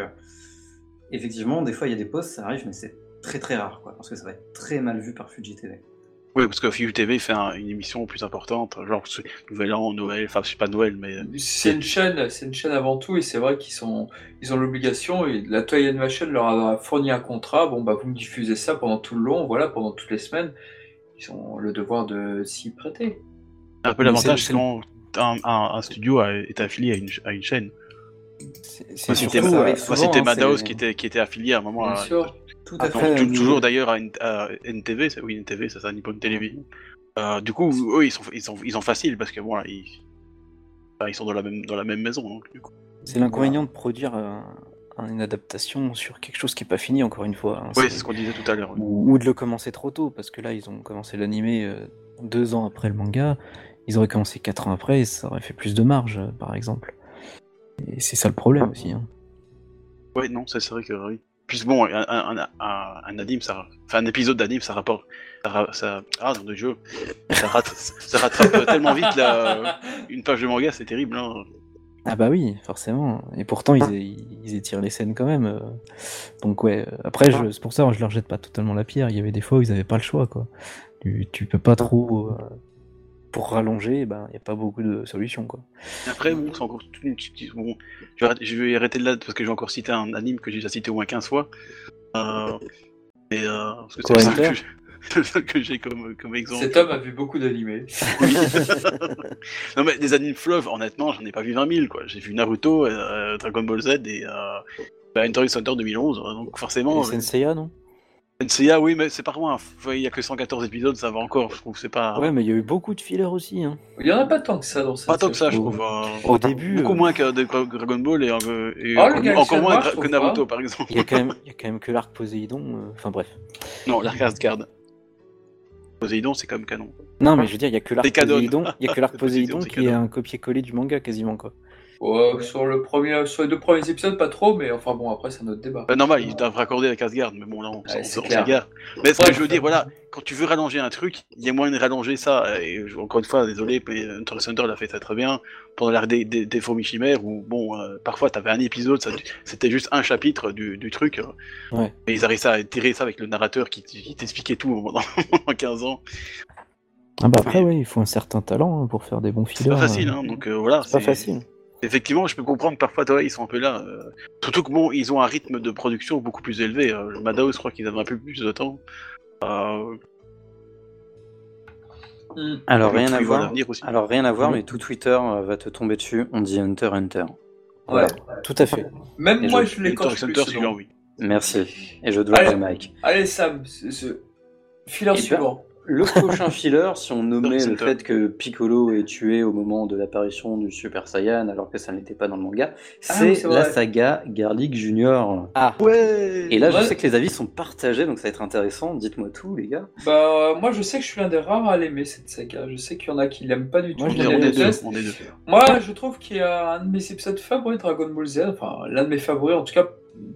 effectivement, des fois, il y a des pauses, ça arrive, mais c'est très très rare, quoi, parce que ça va être très mal vu par Fuji TV. Oui, parce que Fuji TV fait un- une émission plus importante, genre c'est Nouvel An, Noël, enfin, je sais pas Noël, mais. C'est une chaîne, c'est une chaîne avant tout, et c'est vrai qu'ils sont, ils ont l'obligation. Et la Toei Animation leur a fourni un contrat. Bon bah vous me diffusez ça pendant tout le long, voilà, pendant toutes les semaines. Ils ont le devoir de s'y prêter. Un peu l'avantage, c'est- c'est quand un, un- un studio a- est affilié à une, à une chaîne. C'est Moi, c'est euh, moi, c'était hein, Madhouse c'est- qui était, qui était affilié à un moment Bien à. sûr. Tout à fait. toujours d'ailleurs à, NTV, c'est- oui, NTV, c'est ça, Nippon Télévision. Euh, du coup, eux, ils sont, ils sont, ils sont faciles parce que bon, là, ils, enfin, ils sont dans la même, dans la même maison. Donc, du coup. c'est l'inconvénient de produire un- une adaptation sur quelque chose qui est pas fini encore une fois. hein. Ouais, C'est- c'est ce qu'on disait tout à l'heure. ou, ou de le commencer trop tôt parce que là ils ont commencé l'animé euh, deux ans après le manga. Ils auraient commencé quatre ans après et ça aurait fait plus de marge euh, par exemple. Et c'est ça le problème aussi. hein. Ouais, non, ça, c'est vrai que oui. Puis bon, un, un, un, ça, enfin un épisode d'anime, ça rapporte, ça, ah non de jeu, ça, ça rattrape tellement vite la, une page de manga, c'est terrible. Hein. Ah bah oui, forcément. Et pourtant, ils, ils étirent les scènes quand même. euh. Donc ouais, euh, après, c'est pour ça je leur jette pas totalement la pierre. Il y avait des fois où ils avaient pas le choix, quoi. Tu, tu peux pas trop... euh, pour rallonger, ben, il n'y a pas beaucoup de solutions, quoi. Après, bon, c'est encore toute une petite- bon, je vais, arrêter, je vais arrêter de là parce que j'ai encore cité un anime que j'ai déjà cité au moins 15 fois. Euh, et, euh, parce que c'est le seul que j'ai- comme, comme exemple. Cet homme a vu beaucoup d'animés. Oui. non mais des animes fleuves, honnêtement, j'en ai pas vu 20 000 quoi. J'ai vu Naruto, euh, Dragon Ball Z et euh, bah, Hunter x Hunter 2011. hein, Donc forcément, Et Senseiya, non? NCA oui, mais c'est pas loin. Il y a que 114 épisodes, ça va encore. Je trouve c'est pas Ouais, mais il y a eu beaucoup de fillers aussi. Hein. Il y en a pas tant que ça dans cette pas tant que ça, je Au- trouve. euh, Au début, beaucoup euh, moins que Dragon Ball et, euh, et Ah, encore, moins que Naruto pas. par exemple. il y, a quand même, il y a quand même que l'arc Poséidon. euh, Enfin bref. Non, l'arc Asgard. Poséidon, c'est comme canon. Non, mais je veux dire, il y a que l'arc. Poséidon, il y a que l'arc Poséidon, Poséidon c'est qui est un copier-coller du manga quasiment, quoi. Ouais, sur, le premier, sur les deux premiers épisodes, pas trop, mais enfin bon, après, c'est un autre débat. Bah, normal, ils doivent raccorder la casse-garde, mais bon, là, on, Ouais, on- c'est on s'égare. Mais ce que Ouais, je veux dire, voilà, quand tu veux rallonger un truc, il y a moyen de rallonger ça. Et encore une fois, désolé, mais Hunter Hunter l'a fait très très bien pendant l'ère des, des, des fourmis chimères, où bon, euh, parfois t'avais un épisode, ça- c'était juste un chapitre du, du truc. euh, Ouais. Mais ils arrivaient à tirer ça avec le narrateur qui, qui t'expliquait tout pendant, pendant 15 ans. Ah bah après, oui, il faut un certain talent hein, pour faire des bons C'est fillers. pas facile, euh, hein, donc euh, voilà. C'est pas facile. Effectivement, je peux comprendre que parfois, toi, ils sont un peu là. euh, surtout que bon, ils ont un rythme de production beaucoup plus élevé. euh, le Madhouse, je crois qu'ils avaient un peu plus de temps. Euh, Hmm. Alors rien à voir. Alors rien à voir, mais tout Twitter euh, va te tomber dessus. On dit Hunter Hunter. Ouais. Tout à fait. Même Et moi, je- je, x plus. Hunter, celui-là, oui. Merci. Et je dois le Mike. Allez, Sam, filler Eh ben, suivant. Le prochain filler, si on nommait le fait que Piccolo est tué au moment de l'apparition du Super Saiyan, alors que ça n'était pas dans le manga, Ah c'est la saga Garlic Junior. Ouais Et là, je sais que les avis sont partagés, donc ça va être intéressant. Dites-moi tout, les gars. Bah, moi, je sais que je suis l'un des rares à l'aimer, cette saga. Je sais qu'il y en a qui l'aiment pas du tout. Moi, je qui on est, l'aime on la est deux, détestent. on est deux. Moi, je trouve qu'il y a un de mes épisodes favoris de Dragon Ball Z, enfin l'un de mes favoris, en tout cas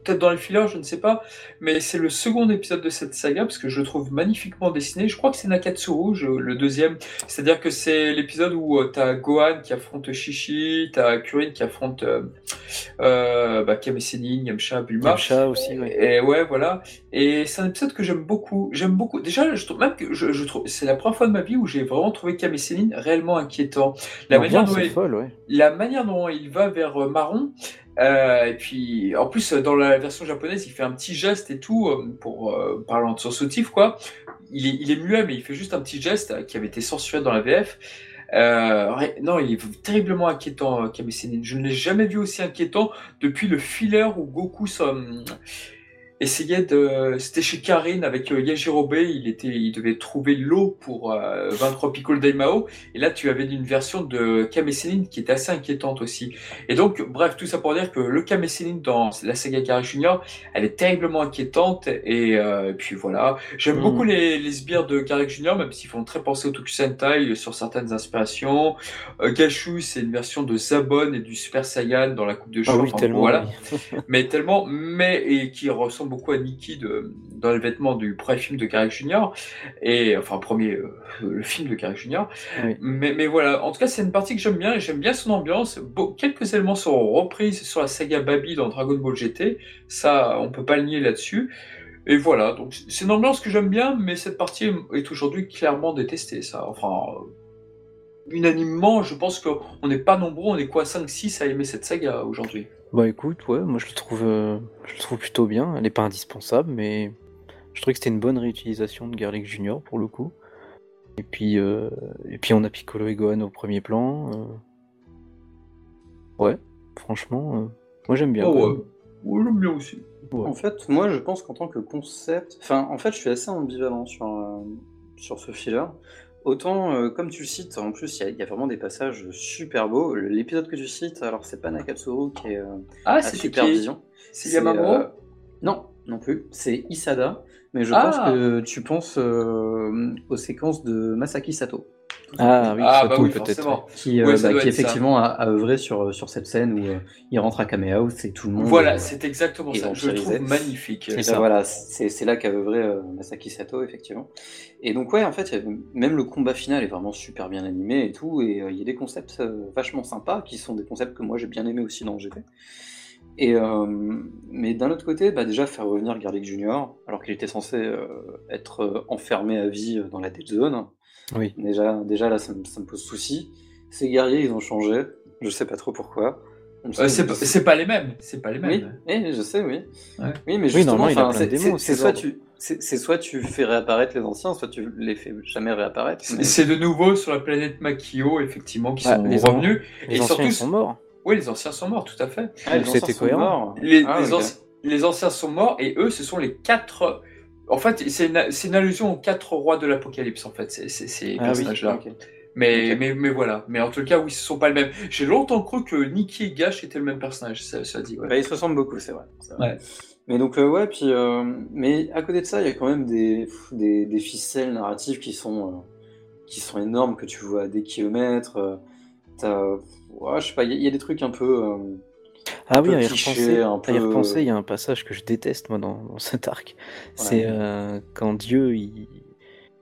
peut-être dans les fillers, je ne sais pas, mais c'est le second épisode de cette saga parce que je le trouve magnifiquement dessiné. Je crois que c'est Nakatsuru, je- le deuxième, c'est-à-dire que c'est l'épisode où euh, t'as Gohan qui affronte Shishi, t'as Kurin qui affronte euh, euh, bah, Kame Yamcha, Bulma. Yamcha aussi, ouais. Et ouais, voilà. Et c'est un épisode que j'aime beaucoup. J'aime beaucoup. Déjà, je trouve même que je, je trouve c'est la première fois de ma vie où j'ai vraiment trouvé Kame Sennin réellement inquiétant. La manière dont il, folle, ouais. la manière dont il va vers euh, Marron, euh, et puis en plus dans la version japonaise, il fait un petit geste et tout euh, pour euh, parlant de son soutif quoi. Il est, il est muet mais il fait juste un petit geste qui avait été censuré dans la VF. Euh, non, il est terriblement inquiétant, Kame Sennin. Je ne l'ai jamais vu aussi inquiétant depuis le filler où Goku essayait de. C'était chez Karin avec euh, Yajirobe, il, était, il devait trouver l'eau pour euh, vaincre Piccolo Daimao. Et là, tu avais une version de Kame Sennin qui était assez inquiétante aussi. Et donc, bref, tout ça pour dire que le Kame Sennin dans la saga Gary Junior, elle est terriblement inquiétante. Et euh, puis voilà. J'aime Mhm. beaucoup les, les sbires de Gary Junior, même s'ils font très penser au Tokusentai sur certaines inspirations. Euh, Gashu, c'est une version de Zabon et du Super Saiyan dans la coupe de cheveux. Ah oui, Enfin, tellement. Voilà oui. mais tellement, mais et qui ressemble beaucoup à Nikki de, dans les vêtements du premier film de Garrick Junior et enfin premier euh, le film de Garrick Junior. Oui. Mais, mais voilà, en tout cas c'est une partie que j'aime bien et j'aime bien son ambiance. Quelques éléments sont repris sur la saga Baby dans Dragon Ball GT, ça on peut pas le nier là-dessus. Et voilà, donc c'est une ambiance que j'aime bien, mais cette partie est aujourd'hui clairement détestée. Ça, enfin unanimement, je pense qu'on n'est pas nombreux, on est quoi 5-6 à aimer cette saga aujourd'hui? Bah écoute, ouais, moi je le trouve, euh, je le trouve plutôt bien. Elle est pas indispensable, mais je trouvais que c'était une bonne réutilisation de Garlic Junior pour le coup. Et puis, euh, et puis on a Piccolo et Gohan au premier plan. euh. Ouais, franchement, euh, moi j'aime bien. Oh. Ouais, j'aime bien aussi. En fait, moi, je pense qu'en tant que concept, enfin, en fait, je suis assez ambivalent sur, euh, sur ce filler. Autant, euh, comme tu le cites, en plus, il y a- il y, a vraiment des passages super beaux. L'épisode que tu cites, alors c'est pas Nakatsuru qui est euh, Ah, à Supervision. C'est Yamamuro euh, Non, non plus. C'est Isada. Mais je Ah. pense que tu penses euh, aux séquences de Masaki Sato. Ah oui, Ah, bah oui, peut-être. Qui, euh, bah, qui ça. effectivement a, œuvré sur, sur cette scène où euh, il rentre à Kame House et tout le monde. Voilà, euh, c'est exactement ça. Je le trouve magnifique. Et ça. voilà, c'est c'est là qu'a œuvré euh, Masaki Sato, effectivement. Et donc, ouais, en fait, même le combat final est vraiment super bien animé et tout. Et euh, il y a des concepts euh, vachement sympas qui sont des concepts que moi j'ai bien aimé aussi dans le GT. Et, euh, mais d'un autre côté, bah, déjà faire revenir Garlic Junior, alors qu'il était censé euh, être euh, enfermé à vie dans la Dead Zone. Oui. Déjà, déjà là, ça me, ça me pose souci. Ces guerriers, ils ont changé. Je sais pas trop pourquoi. Euh, c'est pas- c'est pas les mêmes. C'est pas les oui, mêmes. eh, je sais, oui. Ouais. Oui, mais Oui, justement, c'est- démons, c'est c'est ces soit tu, c'est c'est soit tu fais réapparaître les anciens, soit tu les fais jamais réapparaître. C'est mais- c'est de nouveau sur la planète Makio, effectivement, qui Ah, sont les revenus. Les et anciens surtout, ils sont morts. Oui, les anciens sont morts, tout à fait. Ah, les donc anciens c'était sont cohérent. morts. Les, Ah, les ok. anci- les anciens sont morts et eux, ce sont les quatre. En fait, c'est une, allusion aux quatre rois de l'Apocalypse, en fait, ces, Ah oui. Mais, Ok. mais, mais voilà. Mais en tout cas, oui, ce sont pas les mêmes. J'ai longtemps cru que Nikki et Gash étaient le même personnage, ça, ça dit. Ouais. Bah, ils se ressemblent beaucoup, c'est vrai. Ouais. Mais donc, euh, ouais, puis, euh, mais à côté de ça, il y a quand même des, des, des ficelles narratives qui sont, euh, qui sont énormes, que tu vois à des kilomètres. euh. t'as- ouais, je sais pas, il y, a- il y a des trucs un peu. euh, Ah oui, peu à y cliché, repenser, un à y repenser, il y a un passage que je déteste moi dans, dans cet arc. C'est euh, quand Dieu il,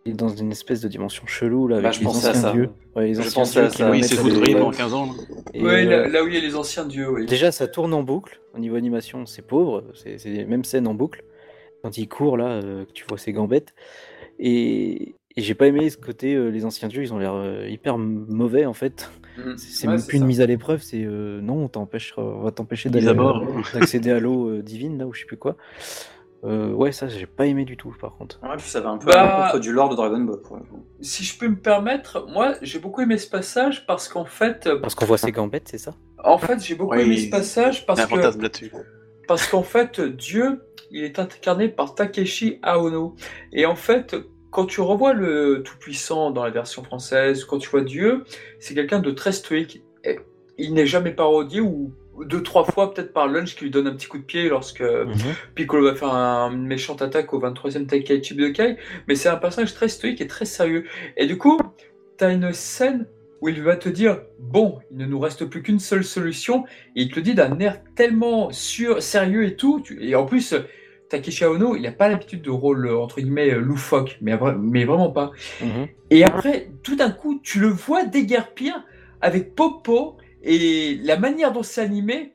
il est dans une espèce de dimension chelou là Bah, avec je les pensais à anciens ça. dieux. Ouais, les Je anciens pensais à dieux ça. Oui, c'est pendant 15 ans. là. et, Ouais, euh, là, là où il y a les anciens dieux, oui. Déjà, ça tourne en boucle. Au niveau animation, c'est pauvre. C'est les mêmes scènes en boucle. Quand il court, là, euh, que tu vois ses gambettes. Et, et j'ai pas aimé ce côté, euh, les anciens dieux, ils ont l'air euh, hyper mauvais, en fait. Mhm. C'est Ouais, même plus une mise à l'épreuve, c'est euh, non, on va t'empêcher Mise d'aller à mort. euh, d'accéder à l'eau euh, divine, là, ou je sais plus quoi. Euh, ouais, ça, j'ai pas aimé du tout, par contre. Ouais, puis ça va un peu Bah- à l'encontre du lore de Dragon Ball. pour. Si je peux me permettre, moi j'ai beaucoup aimé ce passage parce qu'en fait, Parce qu'on voit ses gambettes, c'est ça? en fait j'ai beaucoup Oui, aimé ce passage parce que parce qu'en fait Dieu il est incarné par Takeshi Aono et en fait quand tu revois le Tout-Puissant dans la version française, quand tu vois Dieu, c'est quelqu'un de très stoïque. Et il n'est jamais parodié ou deux trois fois peut-être par Lunch qui lui donne un petit coup de pied lorsque Mhm. Piccolo va faire un- une méchante attaque au 23e Tenkaichi Budokai, mais c'est un personnage très stoïque et très sérieux. Et du coup, t'as une scène où il va te dire bon, il ne nous reste plus qu'une seule solution, et il te le dit d'un air tellement sûr, sérieux et tout. tu- Et en plus, Takeshi Ono, il n'a pas l'habitude de rôle entre guillemets euh, loufoque, mais, vra- mais vraiment pas. Mhm. Et après, tout d'un coup, tu le vois déguerpir avec Popo et la manière dont c'est animé.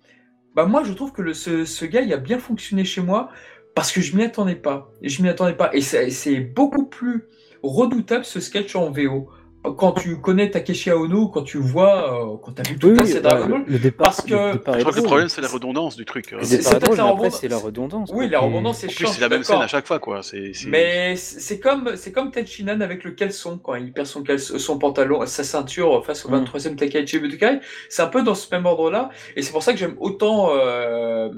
Bah moi, je trouve que le, ce, ce gars, il a bien fonctionné chez moi parce que je m'y attendais pas. Et je m'y attendais pas. Et c'est c'est beaucoup plus redoutable ce sketch en VO. Quand tu connais Takeshi Aono, quand tu vois, euh, quand t'as vu tout Oui, oui, c'est Dragon le, Ball, le départ, parce que- le Je crois que le problème, c'est la redondance du truc. Le C'est- peut-être drôle, la redondance- c'est la redondance. Oui, la redondance, c'est En chiant. plus, c'est la même scène à chaque fois, quoi. Mais c'est comme c'est comme Tenchinan avec le caleçon quand il perd son caleçon- son pantalon, sa ceinture face au Mm. 23e Takaichi Budokai. C'est un peu dans ce même ordre-là, et c'est pour ça que j'aime autant euh,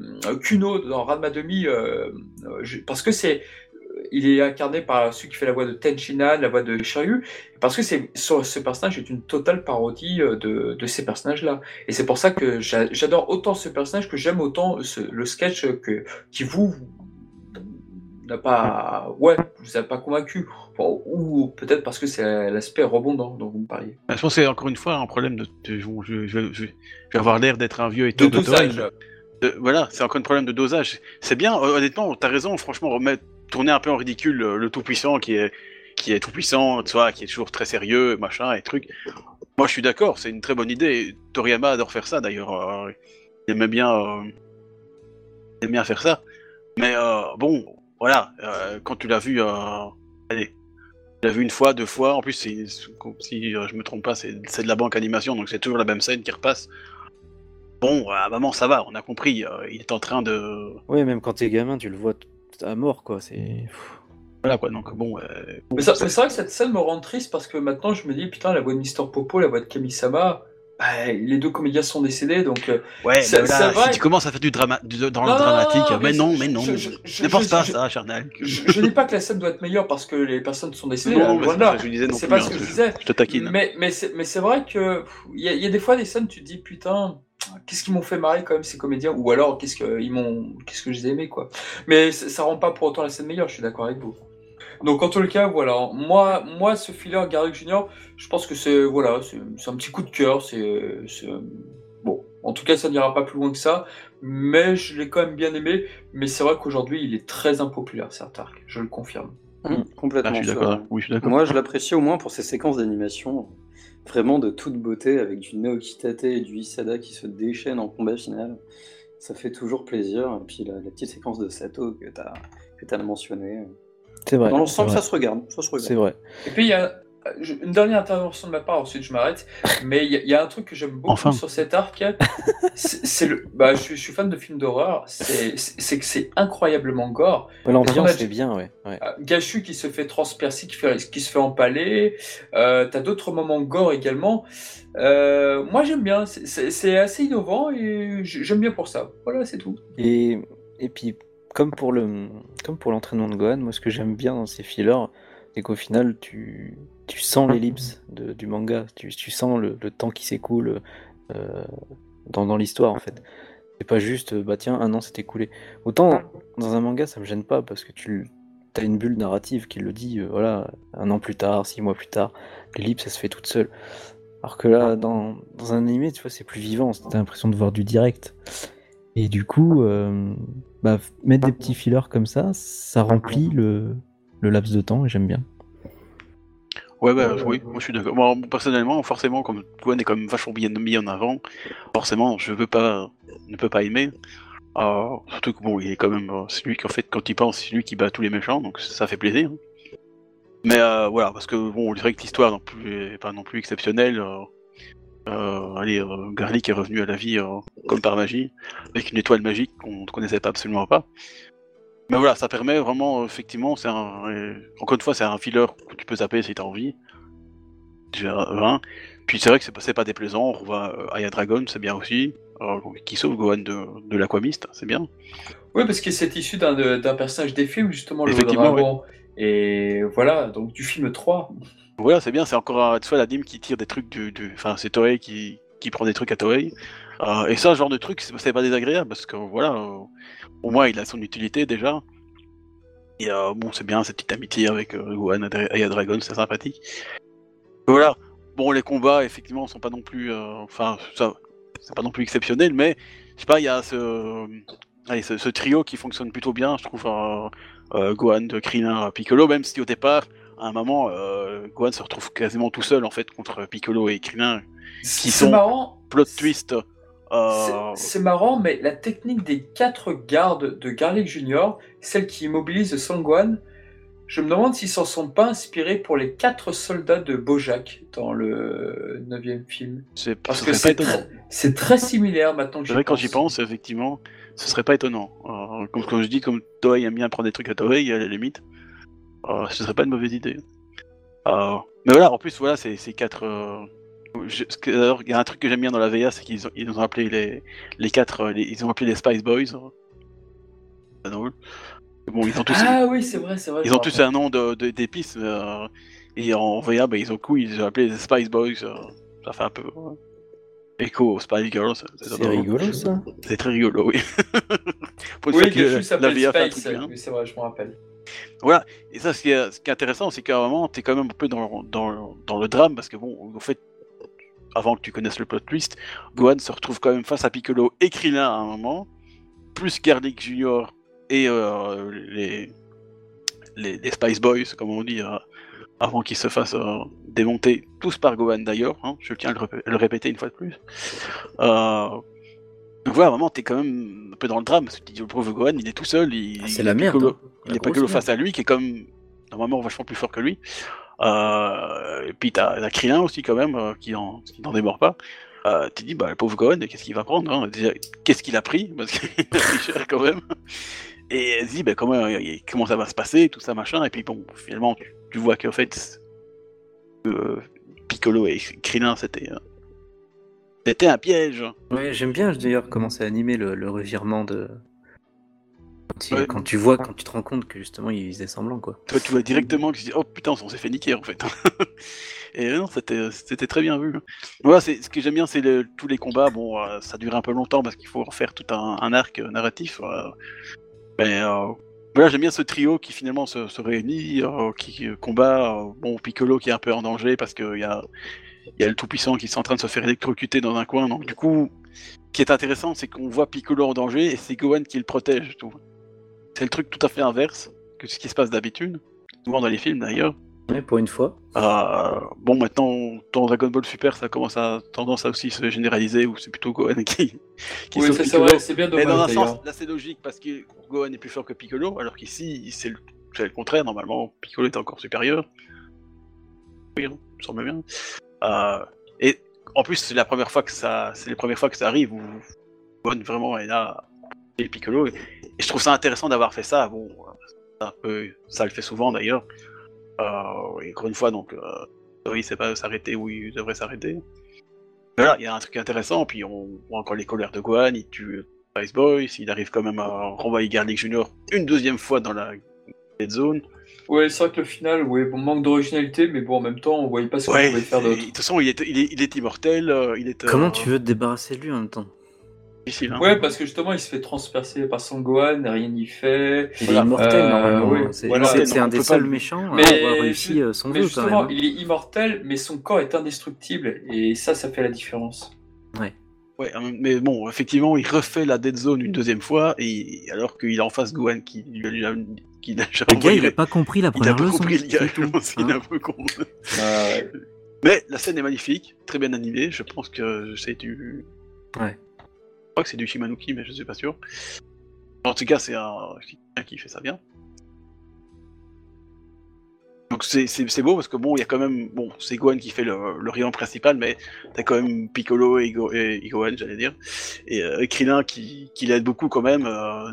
Kuno dans Ranma Demi, euh, euh, parce que c'est il est incarné par celui qui fait la voix de Tenchinan, la voix de Shiryu, parce que c'est ce, personnage est une totale parodie euh, de, de ces personnages-là. Et c'est pour ça que j'a- j'adore autant ce personnage que j'aime autant ce- le sketch que qui vous n'a pas ouais vous a pas convaincu Bon, ou peut-être parce que c'est l'aspect rebondant dont vous me parliez Je pense que c'est encore une fois un problème de. de- je, je- je- je vais avoir l'air d'être un vieux et de dosage de- voilà, c'est encore un problème de dosage. C'est bien, honnêtement, t'as raison, franchement, remettre, tourner un peu en ridicule le tout-puissant qui est, qui est tout-puissant, tu qui est toujours très sérieux, machin, et truc. Moi, je suis d'accord, c'est une très bonne idée. Toriyama adore faire ça, d'ailleurs. euh, il aimait bien, euh, bien faire ça. Mais euh, bon, voilà, euh, quand tu l'as vu, allez, tu l'as vu une fois, deux fois. En plus, si je me trompe pas, c'est de la banque animation, donc c'est toujours la même scène qui repasse. Bon, à moment, ça va, on a compris. il est en train de. Ouais, même quand t'es gamin, tu le vois à mort, quoi. C'est. Voilà quoi, donc bon. euh, mais, ça- mais c'est vrai que cette scène me rend triste parce que maintenant je me dis putain la voix de Mister Popo la voix de Kamisama bah, les deux comédiens sont décédés donc euh, Ouais, Ça- mais là, ça va, si tu commences à faire du drama, du, dans Non, le non, dramatique, non, mais mais non, mais non. je- je- je- ne pense je- pas à je- ça, Charnel. je, je dis pas que la scène doit être meilleure parce que les personnes sont décédées Non, là, mais loin c'est de pas là. ça que je disais non c'est pas ce hein, que je je- disais Je te taquine. Mais, mais c'est mais c'est vrai que il y, y a des fois des scènes, tu te dis putain, qu'est-ce qu'ils m'ont fait marrer quand même ces comédiens, ou alors qu'est-ce que ils m'ont, qu'est-ce que je les ai aimés quoi? Mais c- ça rend pas pour autant la scène meilleure, je suis d'accord avec vous. Donc en tout le cas, voilà, moi, moi ce filler Garrick Junior, je pense que c'est voilà, c'est un petit coup de cœur, c'est bon. En tout cas, ça n'ira pas plus loin que ça, mais je l'ai quand même bien aimé. Mais c'est vrai qu'aujourd'hui, il est très impopulaire, cet arc, je le confirme. Ah, complètement. je suis ça. d'accord. Oui, je suis d'accord. Moi, je l'apprécie au moins pour ses séquences d'animation vraiment de toute beauté, avec du Naokitate et du Isada qui se déchaînent en combat final. Ça fait toujours plaisir. Et puis la, la petite séquence de Sato que tu as, que as mentionné. C'est vrai. Dans l'ensemble, c'est ça se regarde. Ça se C'est regarde. vrai. Et puis il y a je- une dernière intervention de ma part, ensuite je m'arrête. Mais il y, a- il y a un truc que j'aime beaucoup Enfin. sur cet arc. C'est c'est le. Bah, je, suis- je suis fan de films d'horreur. C'est c'est que c'est incroyablement gore. L'ambiance Est-ce qu'on a- est bien, ouais. ouais. Euh, Gachu qui se fait transpercer, qui, fait, qui se fait empaler. Euh, T'as d'autres moments gore également. Euh, moi j'aime bien. C'est- C'est c'est assez innovant et j'aime bien pour ça. Voilà, c'est tout. Et, et puis, comme pour le comme pour l'entraînement de Gohan, moi ce que j'aime bien dans ces fillers, c'est qu'au final, tu, tu sens l'ellipse de- du manga, tu, tu sens le, le temps qui s'écoule euh, dans, dans l'histoire en fait. C'est pas juste, euh, bah tiens, un an s'est écoulé. Autant dans un manga, ça me gêne pas parce que tu as une bulle narrative qui le dit, euh, voilà, un an plus tard, six mois plus tard, l'ellipse, elle se fait toute seule. Alors que là, dans, dans un animé, tu vois, c'est plus vivant, t'as l'impression de voir du direct. Et du coup, euh, bah, mettre des petits fillers comme ça, ça remplit le, le laps de temps et j'aime bien. Ouais, bah, oui, moi je suis d'accord. Moi, personnellement, forcément, comme Gwen est quand même vachement bien mis en avant, forcément, je veux pas, ne peux pas aimer. Euh, surtout que bon, il est quand même, euh, c'est lui qui en fait, quand il pense, c'est lui qui bat tous les méchants, donc ça fait plaisir. Mais euh, voilà, parce que bon, c'est vrai que l'histoire non plus est pas non plus exceptionnelle. Euh, euh, allez, euh, Garlic est revenu à la vie euh, comme par magie, avec une étoile magique qu'on ne connaissait pas absolument pas. Mais voilà, ça permet vraiment, effectivement, c'est un, euh, encore une fois, c'est un filler que tu peux zapper si t'as envie. Un. Puis c'est vrai que c'est pas, déplaisant, on voit euh, Aya Dragon, c'est bien aussi, qui sauve Gohan de, de l'Aquamist, c'est bien. Oui, parce que c'est issu d'un personnage des films, justement, le Effectivement, dragon. Et voilà, donc du film 3. Voilà, c'est bien, c'est encore tu vois, la dîme qui tire des trucs du. du- Enfin, c'est Toei qui, qui prend des trucs à Toei. Euh, et ça, ce genre de truc, c'est c'est pas désagréable parce que voilà, euh, au moins il a son utilité déjà. Et euh, bon, c'est bien cette petite amitié avec euh, Gohan et Dragon, c'est sympathique. Voilà, bon, les combats, effectivement, sont pas non plus. euh, Enfin, ça, c'est pas non plus exceptionnel, mais je sais pas, il y a ce. Allez, ce, ce trio qui fonctionne plutôt bien, je trouve. euh, Gohan, Krillin, Piccolo, même si au départ, à un moment, euh, Gohan se retrouve quasiment tout seul en fait contre Piccolo et Krillin. C'est sont- marrant. Plot twist. C'est- Euh... C'est marrant, mais la technique des quatre gardes de Garlic Junior, celle qui immobilise Sangwan, je me demande s'ils s'en sont pas inspirés pour les quatre soldats de Bojack dans le neuvième film. C'est Parce ce que c'est très, similaire maintenant que C'est vrai quand j'y pense, effectivement, ce serait pas étonnant. Euh, comme, comme je dis, comme Toei aime bien prendre des trucs à Toei, à la limite, euh, ce serait pas une mauvaise idée. Euh, mais voilà, en plus, voilà, c'est c'est quatre. D'ailleurs, il y a un truc que j'aime bien dans la VA, c'est qu'ils ont, ils ont appelé les, les quatre, euh, les- ils ont appelé les Spice Boys. C'est drôle. Bon, ils ont tous, Ah oui, c'est vrai, c'est vrai. ils ont tous un nom de- de- d'épices, mais, euh, et en VA, bah, ils ont coup, ils ont appelé les Spice Boys. euh, ça fait un peu euh, écho aux Spice Girls. c'est- rigolo ça. C'est très rigolo, oui. Pour Oui, que le la VA fait un truc bien. oui, c'est vrai, je me rappelle. Et ça, ce qui est, ce qui est intéressant, c'est qu'à un moment, t'es quand même un peu dans, dans, dans le drame, parce que bon, en fait, avant que tu connaisses le plot twist, Gohan se retrouve quand même face à Piccolo et Krillin à un moment, plus Garlic Junior et euh, les, les, les Spice Boys, comme on dit, euh, avant qu'ils se fassent euh, démonter, tous par Gohan d'ailleurs, hein, je tiens à le, répé- le répéter une fois de plus. Euh, donc voilà, vraiment, t'es quand même un peu dans le drame, parce que tu dis, le pauvre Gohan, il est tout seul, il, Ah, c'est la merde. Piccolo- hein. il La pas que grosse le face à lui qui est comme normalement vachement plus fort que lui. Euh, et puis t'as Krillin aussi quand même euh, qui en- qui n'en démord pas. Euh, tu dis bah le pauvre Gohan qu'est-ce qu'il va prendre hein? Qu'est-ce qu'il a pris? Parce qu'il a pris cher quand même. Et elle dit bah comment euh, comment ça va se passer tout ça machin et puis bon finalement tu, tu vois qu'en fait Piccolo et Krillin c'était c'était un piège. Ouais, j'aime bien d'ailleurs comment c'est animé le revirement de. Quand tu, Ouais. quand tu vois, quand tu te rends compte que justement il faisait semblant quoi. Toi, tu vois directement que tu dis oh putain, on s'est fait niquer en fait. Et non, c'était très bien vu. Voilà, c'est ce que j'aime bien, c'est le- tous les combats. Bon, euh, ça dure un peu longtemps parce qu'il faut refaire tout un, un arc narratif. euh. mais euh, voilà, j'aime bien ce trio qui finalement se, se réunit, euh, qui combat. bon, Piccolo qui est un peu en danger parce qu'il y a il y a le tout puissant qui est en train de se faire électrocuter dans un coin. Donc du coup, ce qui est intéressant, c'est qu'on voit Piccolo en danger et c'est Gohan qui le protège. Tout. C'est le truc tout à fait inverse que ce qui se passe d'habitude, souvent dans les films d'ailleurs. Ouais, pour une fois. Euh, bon, maintenant, dans Dragon Ball Super, ça commence à tendance à aussi se généraliser, où c'est plutôt Gohan qui, qui Oui, c'est vrai, c'est bien Mais dommage. dans un sens, là c'est logique parce que Gohan est plus fort que Piccolo, alors qu'ici c'est le, contraire. Normalement, Piccolo est encore supérieur. Oui, non, ça me semble bien. Euh, et en plus, c'est la première fois que ça, c'est les premières fois que ça arrive où Gohan vraiment est là et Piccolo. Et, et je trouve ça intéressant d'avoir fait ça. Bon, euh, un peu, ça le fait souvent d'ailleurs. Euh, et encore une fois, donc, euh, oui, c'est pas s'arrêter où il devrait s'arrêter. Mais Voilà, il y a un truc intéressant, puis on voit encore les colères de Gohan, il tue Spice Boy, il arrive quand même à renvoyer Garlic Junior une deuxième fois dans la dead zone. Ouais, c'est vrai que le final, ouais, bon, manque d'originalité, mais bon, en même temps, on voyait pas ce qu'on Ouais, pouvait faire et- de d'autre. toute façon, il est, il est, il est immortel, euh, il est... euh, Comment tu veux te débarrasser de lui en même temps? Difficile, hein. Ouais, parce que justement, il se fait transpercer par son Gohan, rien n'y fait. Il Voilà. est immortel Euh, normalement. c'est voilà. un des pas seuls méchants à Mais avoir réussi euh, son Mais quand même. justement, hein. il est immortel, mais son corps est indestructible, et ça, ça fait la différence. Ouais, euh, mais bon, effectivement, il refait la dead zone une deuxième fois, et alors qu'il a en face Gohan qui lui a, a- qui l'a Le gars, il a pas compris la il a première leçon. compris qu'il est hein. un peu con. Ouais. Mais la scène est magnifique, très bien animée, je pense que c'est du... Ouais. Je crois que c'est du Shimanuki, mais je suis pas sûr. En tout cas, c'est un qui fait ça bien. Donc c'est- beau parce que bon, il y a quand même... Bon, c'est Gohan qui fait le, le principal, mais t'as quand même Piccolo et, Go- et- et Gohan, j'allais dire. Et, euh, Krillin qui, qui l'aide beaucoup quand même. euh,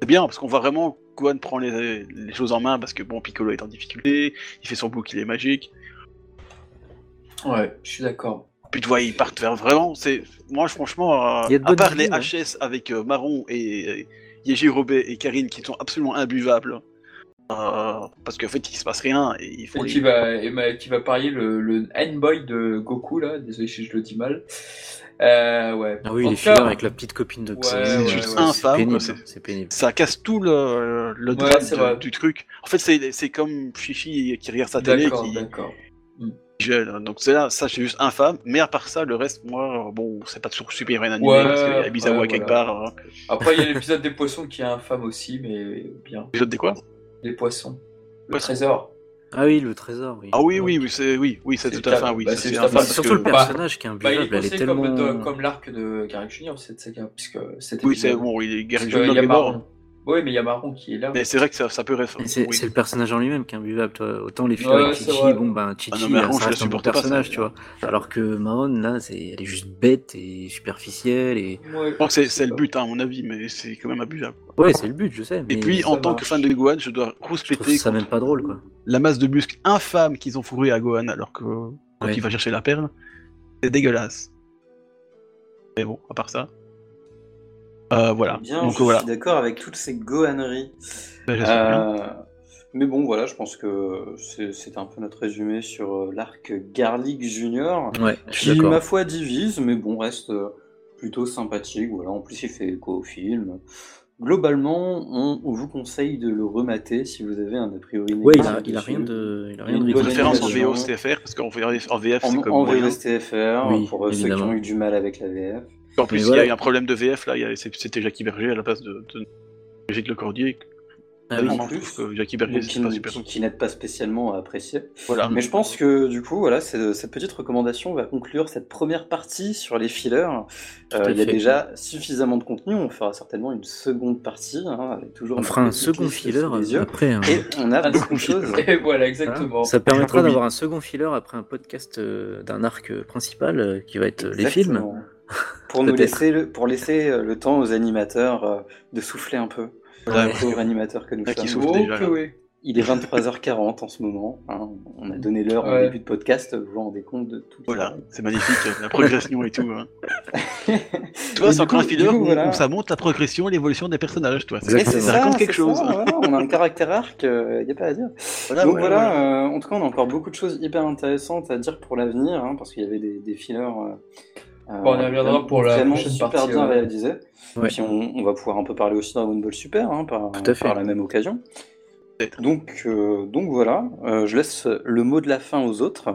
c'est bien parce qu'on voit vraiment Gohan prend les, les choses en main parce que bon, Piccolo est en difficulté, il fait son bouclier magique. Ouais, je suis d'accord. Puis tu vois, ils partent vers vraiment. C'est moi, franchement, euh, Il à part les idées, hein. HS avec euh, Marron et et Yeji Robé et Karine qui sont absolument imbuvables. euh, parce qu'en fait, il se passe rien et ils font Et les- qui va, et ma- qui va parier le, le N-Boy de Goku, là. Désolé si je le dis mal. Euh, ouais. Ah oui, En les tout cas, avec la petite copine de Ouais, Xon, ouais, c'est juste ouais. infâme, c'est- C'est pénible. Ça casse tout le, le Ouais, drame de- du truc. En fait, c'est c'est comme Chichi qui regarde sa télé D'accord, qui d'accord. Gèle. Donc c'est là, ça c'est juste infâme. Mais à part ça, le reste, moi, bon, c'est pas toujours super bien animé Ouais, parce qu'il y a Bizawa ouais, quelque voilà. part. hein. Après, il y a l'épisode des poissons qui est infâme aussi, mais bien. Autres des quoi? Les poissons. Le Poissons. trésor. Ah oui, le trésor, oui. Ah oui, oui, oui, c'est oui, oui, c'est tout à fait oui. bah, c'est surtout que- le bah, personnage qui est Bah, imbuvable, il est elle est tellement... comme, l'arc de Garrick Junior, cette saga, puisque c'était. Oui, c'est bon, il est il Junior est mort. Oui, mais il y a Marron qui est là. Mais c'est vrai que ça, ça peut rester. C'est oui. le personnage en lui-même qui est imbuvable, toi. Autant les filles Ouais, avec c'est Chichi, bon ben Chichi, Ah non, ça reste un bon personnage, ça. tu vois. Alors que Marron, là, c'est, elle est juste bête et superficielle et... Ouais, Je crois que c'est le but, hein, à mon avis, mais c'est quand même abusable. Ouais, c'est le but, je sais. Et puis, ça en tant marche. que fan de Gohan, je dois rouspéter ça même pas drôle, quoi. la masse de muscles infâme qu'ils ont fourré à Gohan alors que quand Ouais. il va chercher la perle. C'est dégueulasse. Mais bon, à part ça. Euh, voilà. Bien, Donc je voilà. suis d'accord avec toutes ces gohaneries. Ben, j'espère bien. Euh, mais bon, voilà, je pense que c'est- un peu notre résumé sur euh, l'arc Garlic Junior, Ouais, qui, ma foi, divise, mais bon, reste euh, plutôt sympathique. Voilà, en plus, il fait écho au film. Globalement, on, on vous conseille de le remater si vous avez un a priori Ouais, il a, négatif il a rien de, il a rien de référence en. VO STFR, parce qu'en VF, VF c'est comme en. VSTFR, Oui, pour ceux qui ont eu du mal avec la VF. En plus, il voilà. y a eu un problème de VF, là, il y a- c'est- c'était Jackie Berger à la place de, de Brigitte Lecordier. Ah oui. En plus, que Jackie Berger, qui, pas super. qui- qui n'aide pas spécialement à apprécier. Voilà. Mais je pense que du coup, voilà, cette petite recommandation va conclure cette première partie sur les fillers. Euh, il y a déjà suffisamment de contenu. On fera certainement une seconde partie, hein, avec toujours. On fera un second filler après. hein. Et on a beaucoup de choses. Et voilà, exactement. Ça permettra d'avoir un second filler après un podcast euh, d'un arc euh, principal euh, qui va être les films. Pour nous laisser le, pour laisser euh, le temps aux animateurs euh, de souffler un peu. Voilà, Les animateurs que nous sommes. Oh, déjà, oui. Il est 23h40 en ce moment. hein. On a donné l'heure Ouais. début de podcast. Vous vous rendez compte de tout. Voilà, c'est magnifique, la progression et tout. hein. Toi, c'est encore un coup, où, voilà. où ça montre la progression et l'évolution des personnages, toi. Mais c'est. Ça ça, raconte quelque chose. ça, voilà, on a un caractère arc, il n'y a pas à dire. Voilà, Donc voilà, euh, en tout cas, on a encore beaucoup de choses hyper intéressantes à dire pour l'avenir, hein, parce qu'il y avait des, des fillers. euh, euh, Bon, on y reviendra pour la vraiment prochaine super partie, bien ouais. réalisés. Ouais. Puis on, on va pouvoir un peu parler aussi de Dragon Ball Super hein, par, Tout à fait. par la même occasion. Donc, euh, donc voilà, euh, je laisse le mot de la fin aux autres.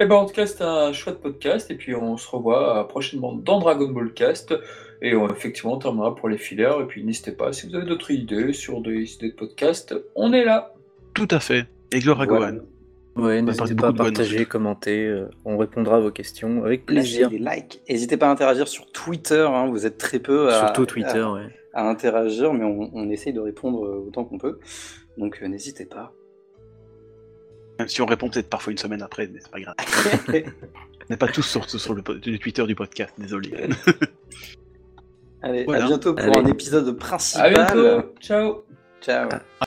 Et ben en tout cas, c'était un chouette podcast. Et puis on se revoit euh, prochainement dans Dragon Ball Cast. Et on, effectivement, on terminera pour les fillers. Et puis n'hésitez pas, si vous avez d'autres idées sur des idées de podcast, on est là. Tout à fait. Et gloire à Voilà. Gohan. Ouais, parler n'hésitez pas à partager, commenter. euh, on répondra à vos questions avec plaisir. Lâchez des likes. N'hésitez pas à interagir sur Twitter, hein, vous êtes très peu à, Surtout Twitter, à, ouais. à interagir, mais on, on essaye de répondre euh, autant qu'on peut. Donc euh, n'hésitez pas. Même si on répond peut-être parfois une semaine après, mais c'est pas grave. On n'est pas tous sur, sur le, Twitter du podcast, désolé. Allez, Voilà. à bientôt pour Allez. un épisode À principal. bientôt. Ciao. Ciao. Ah.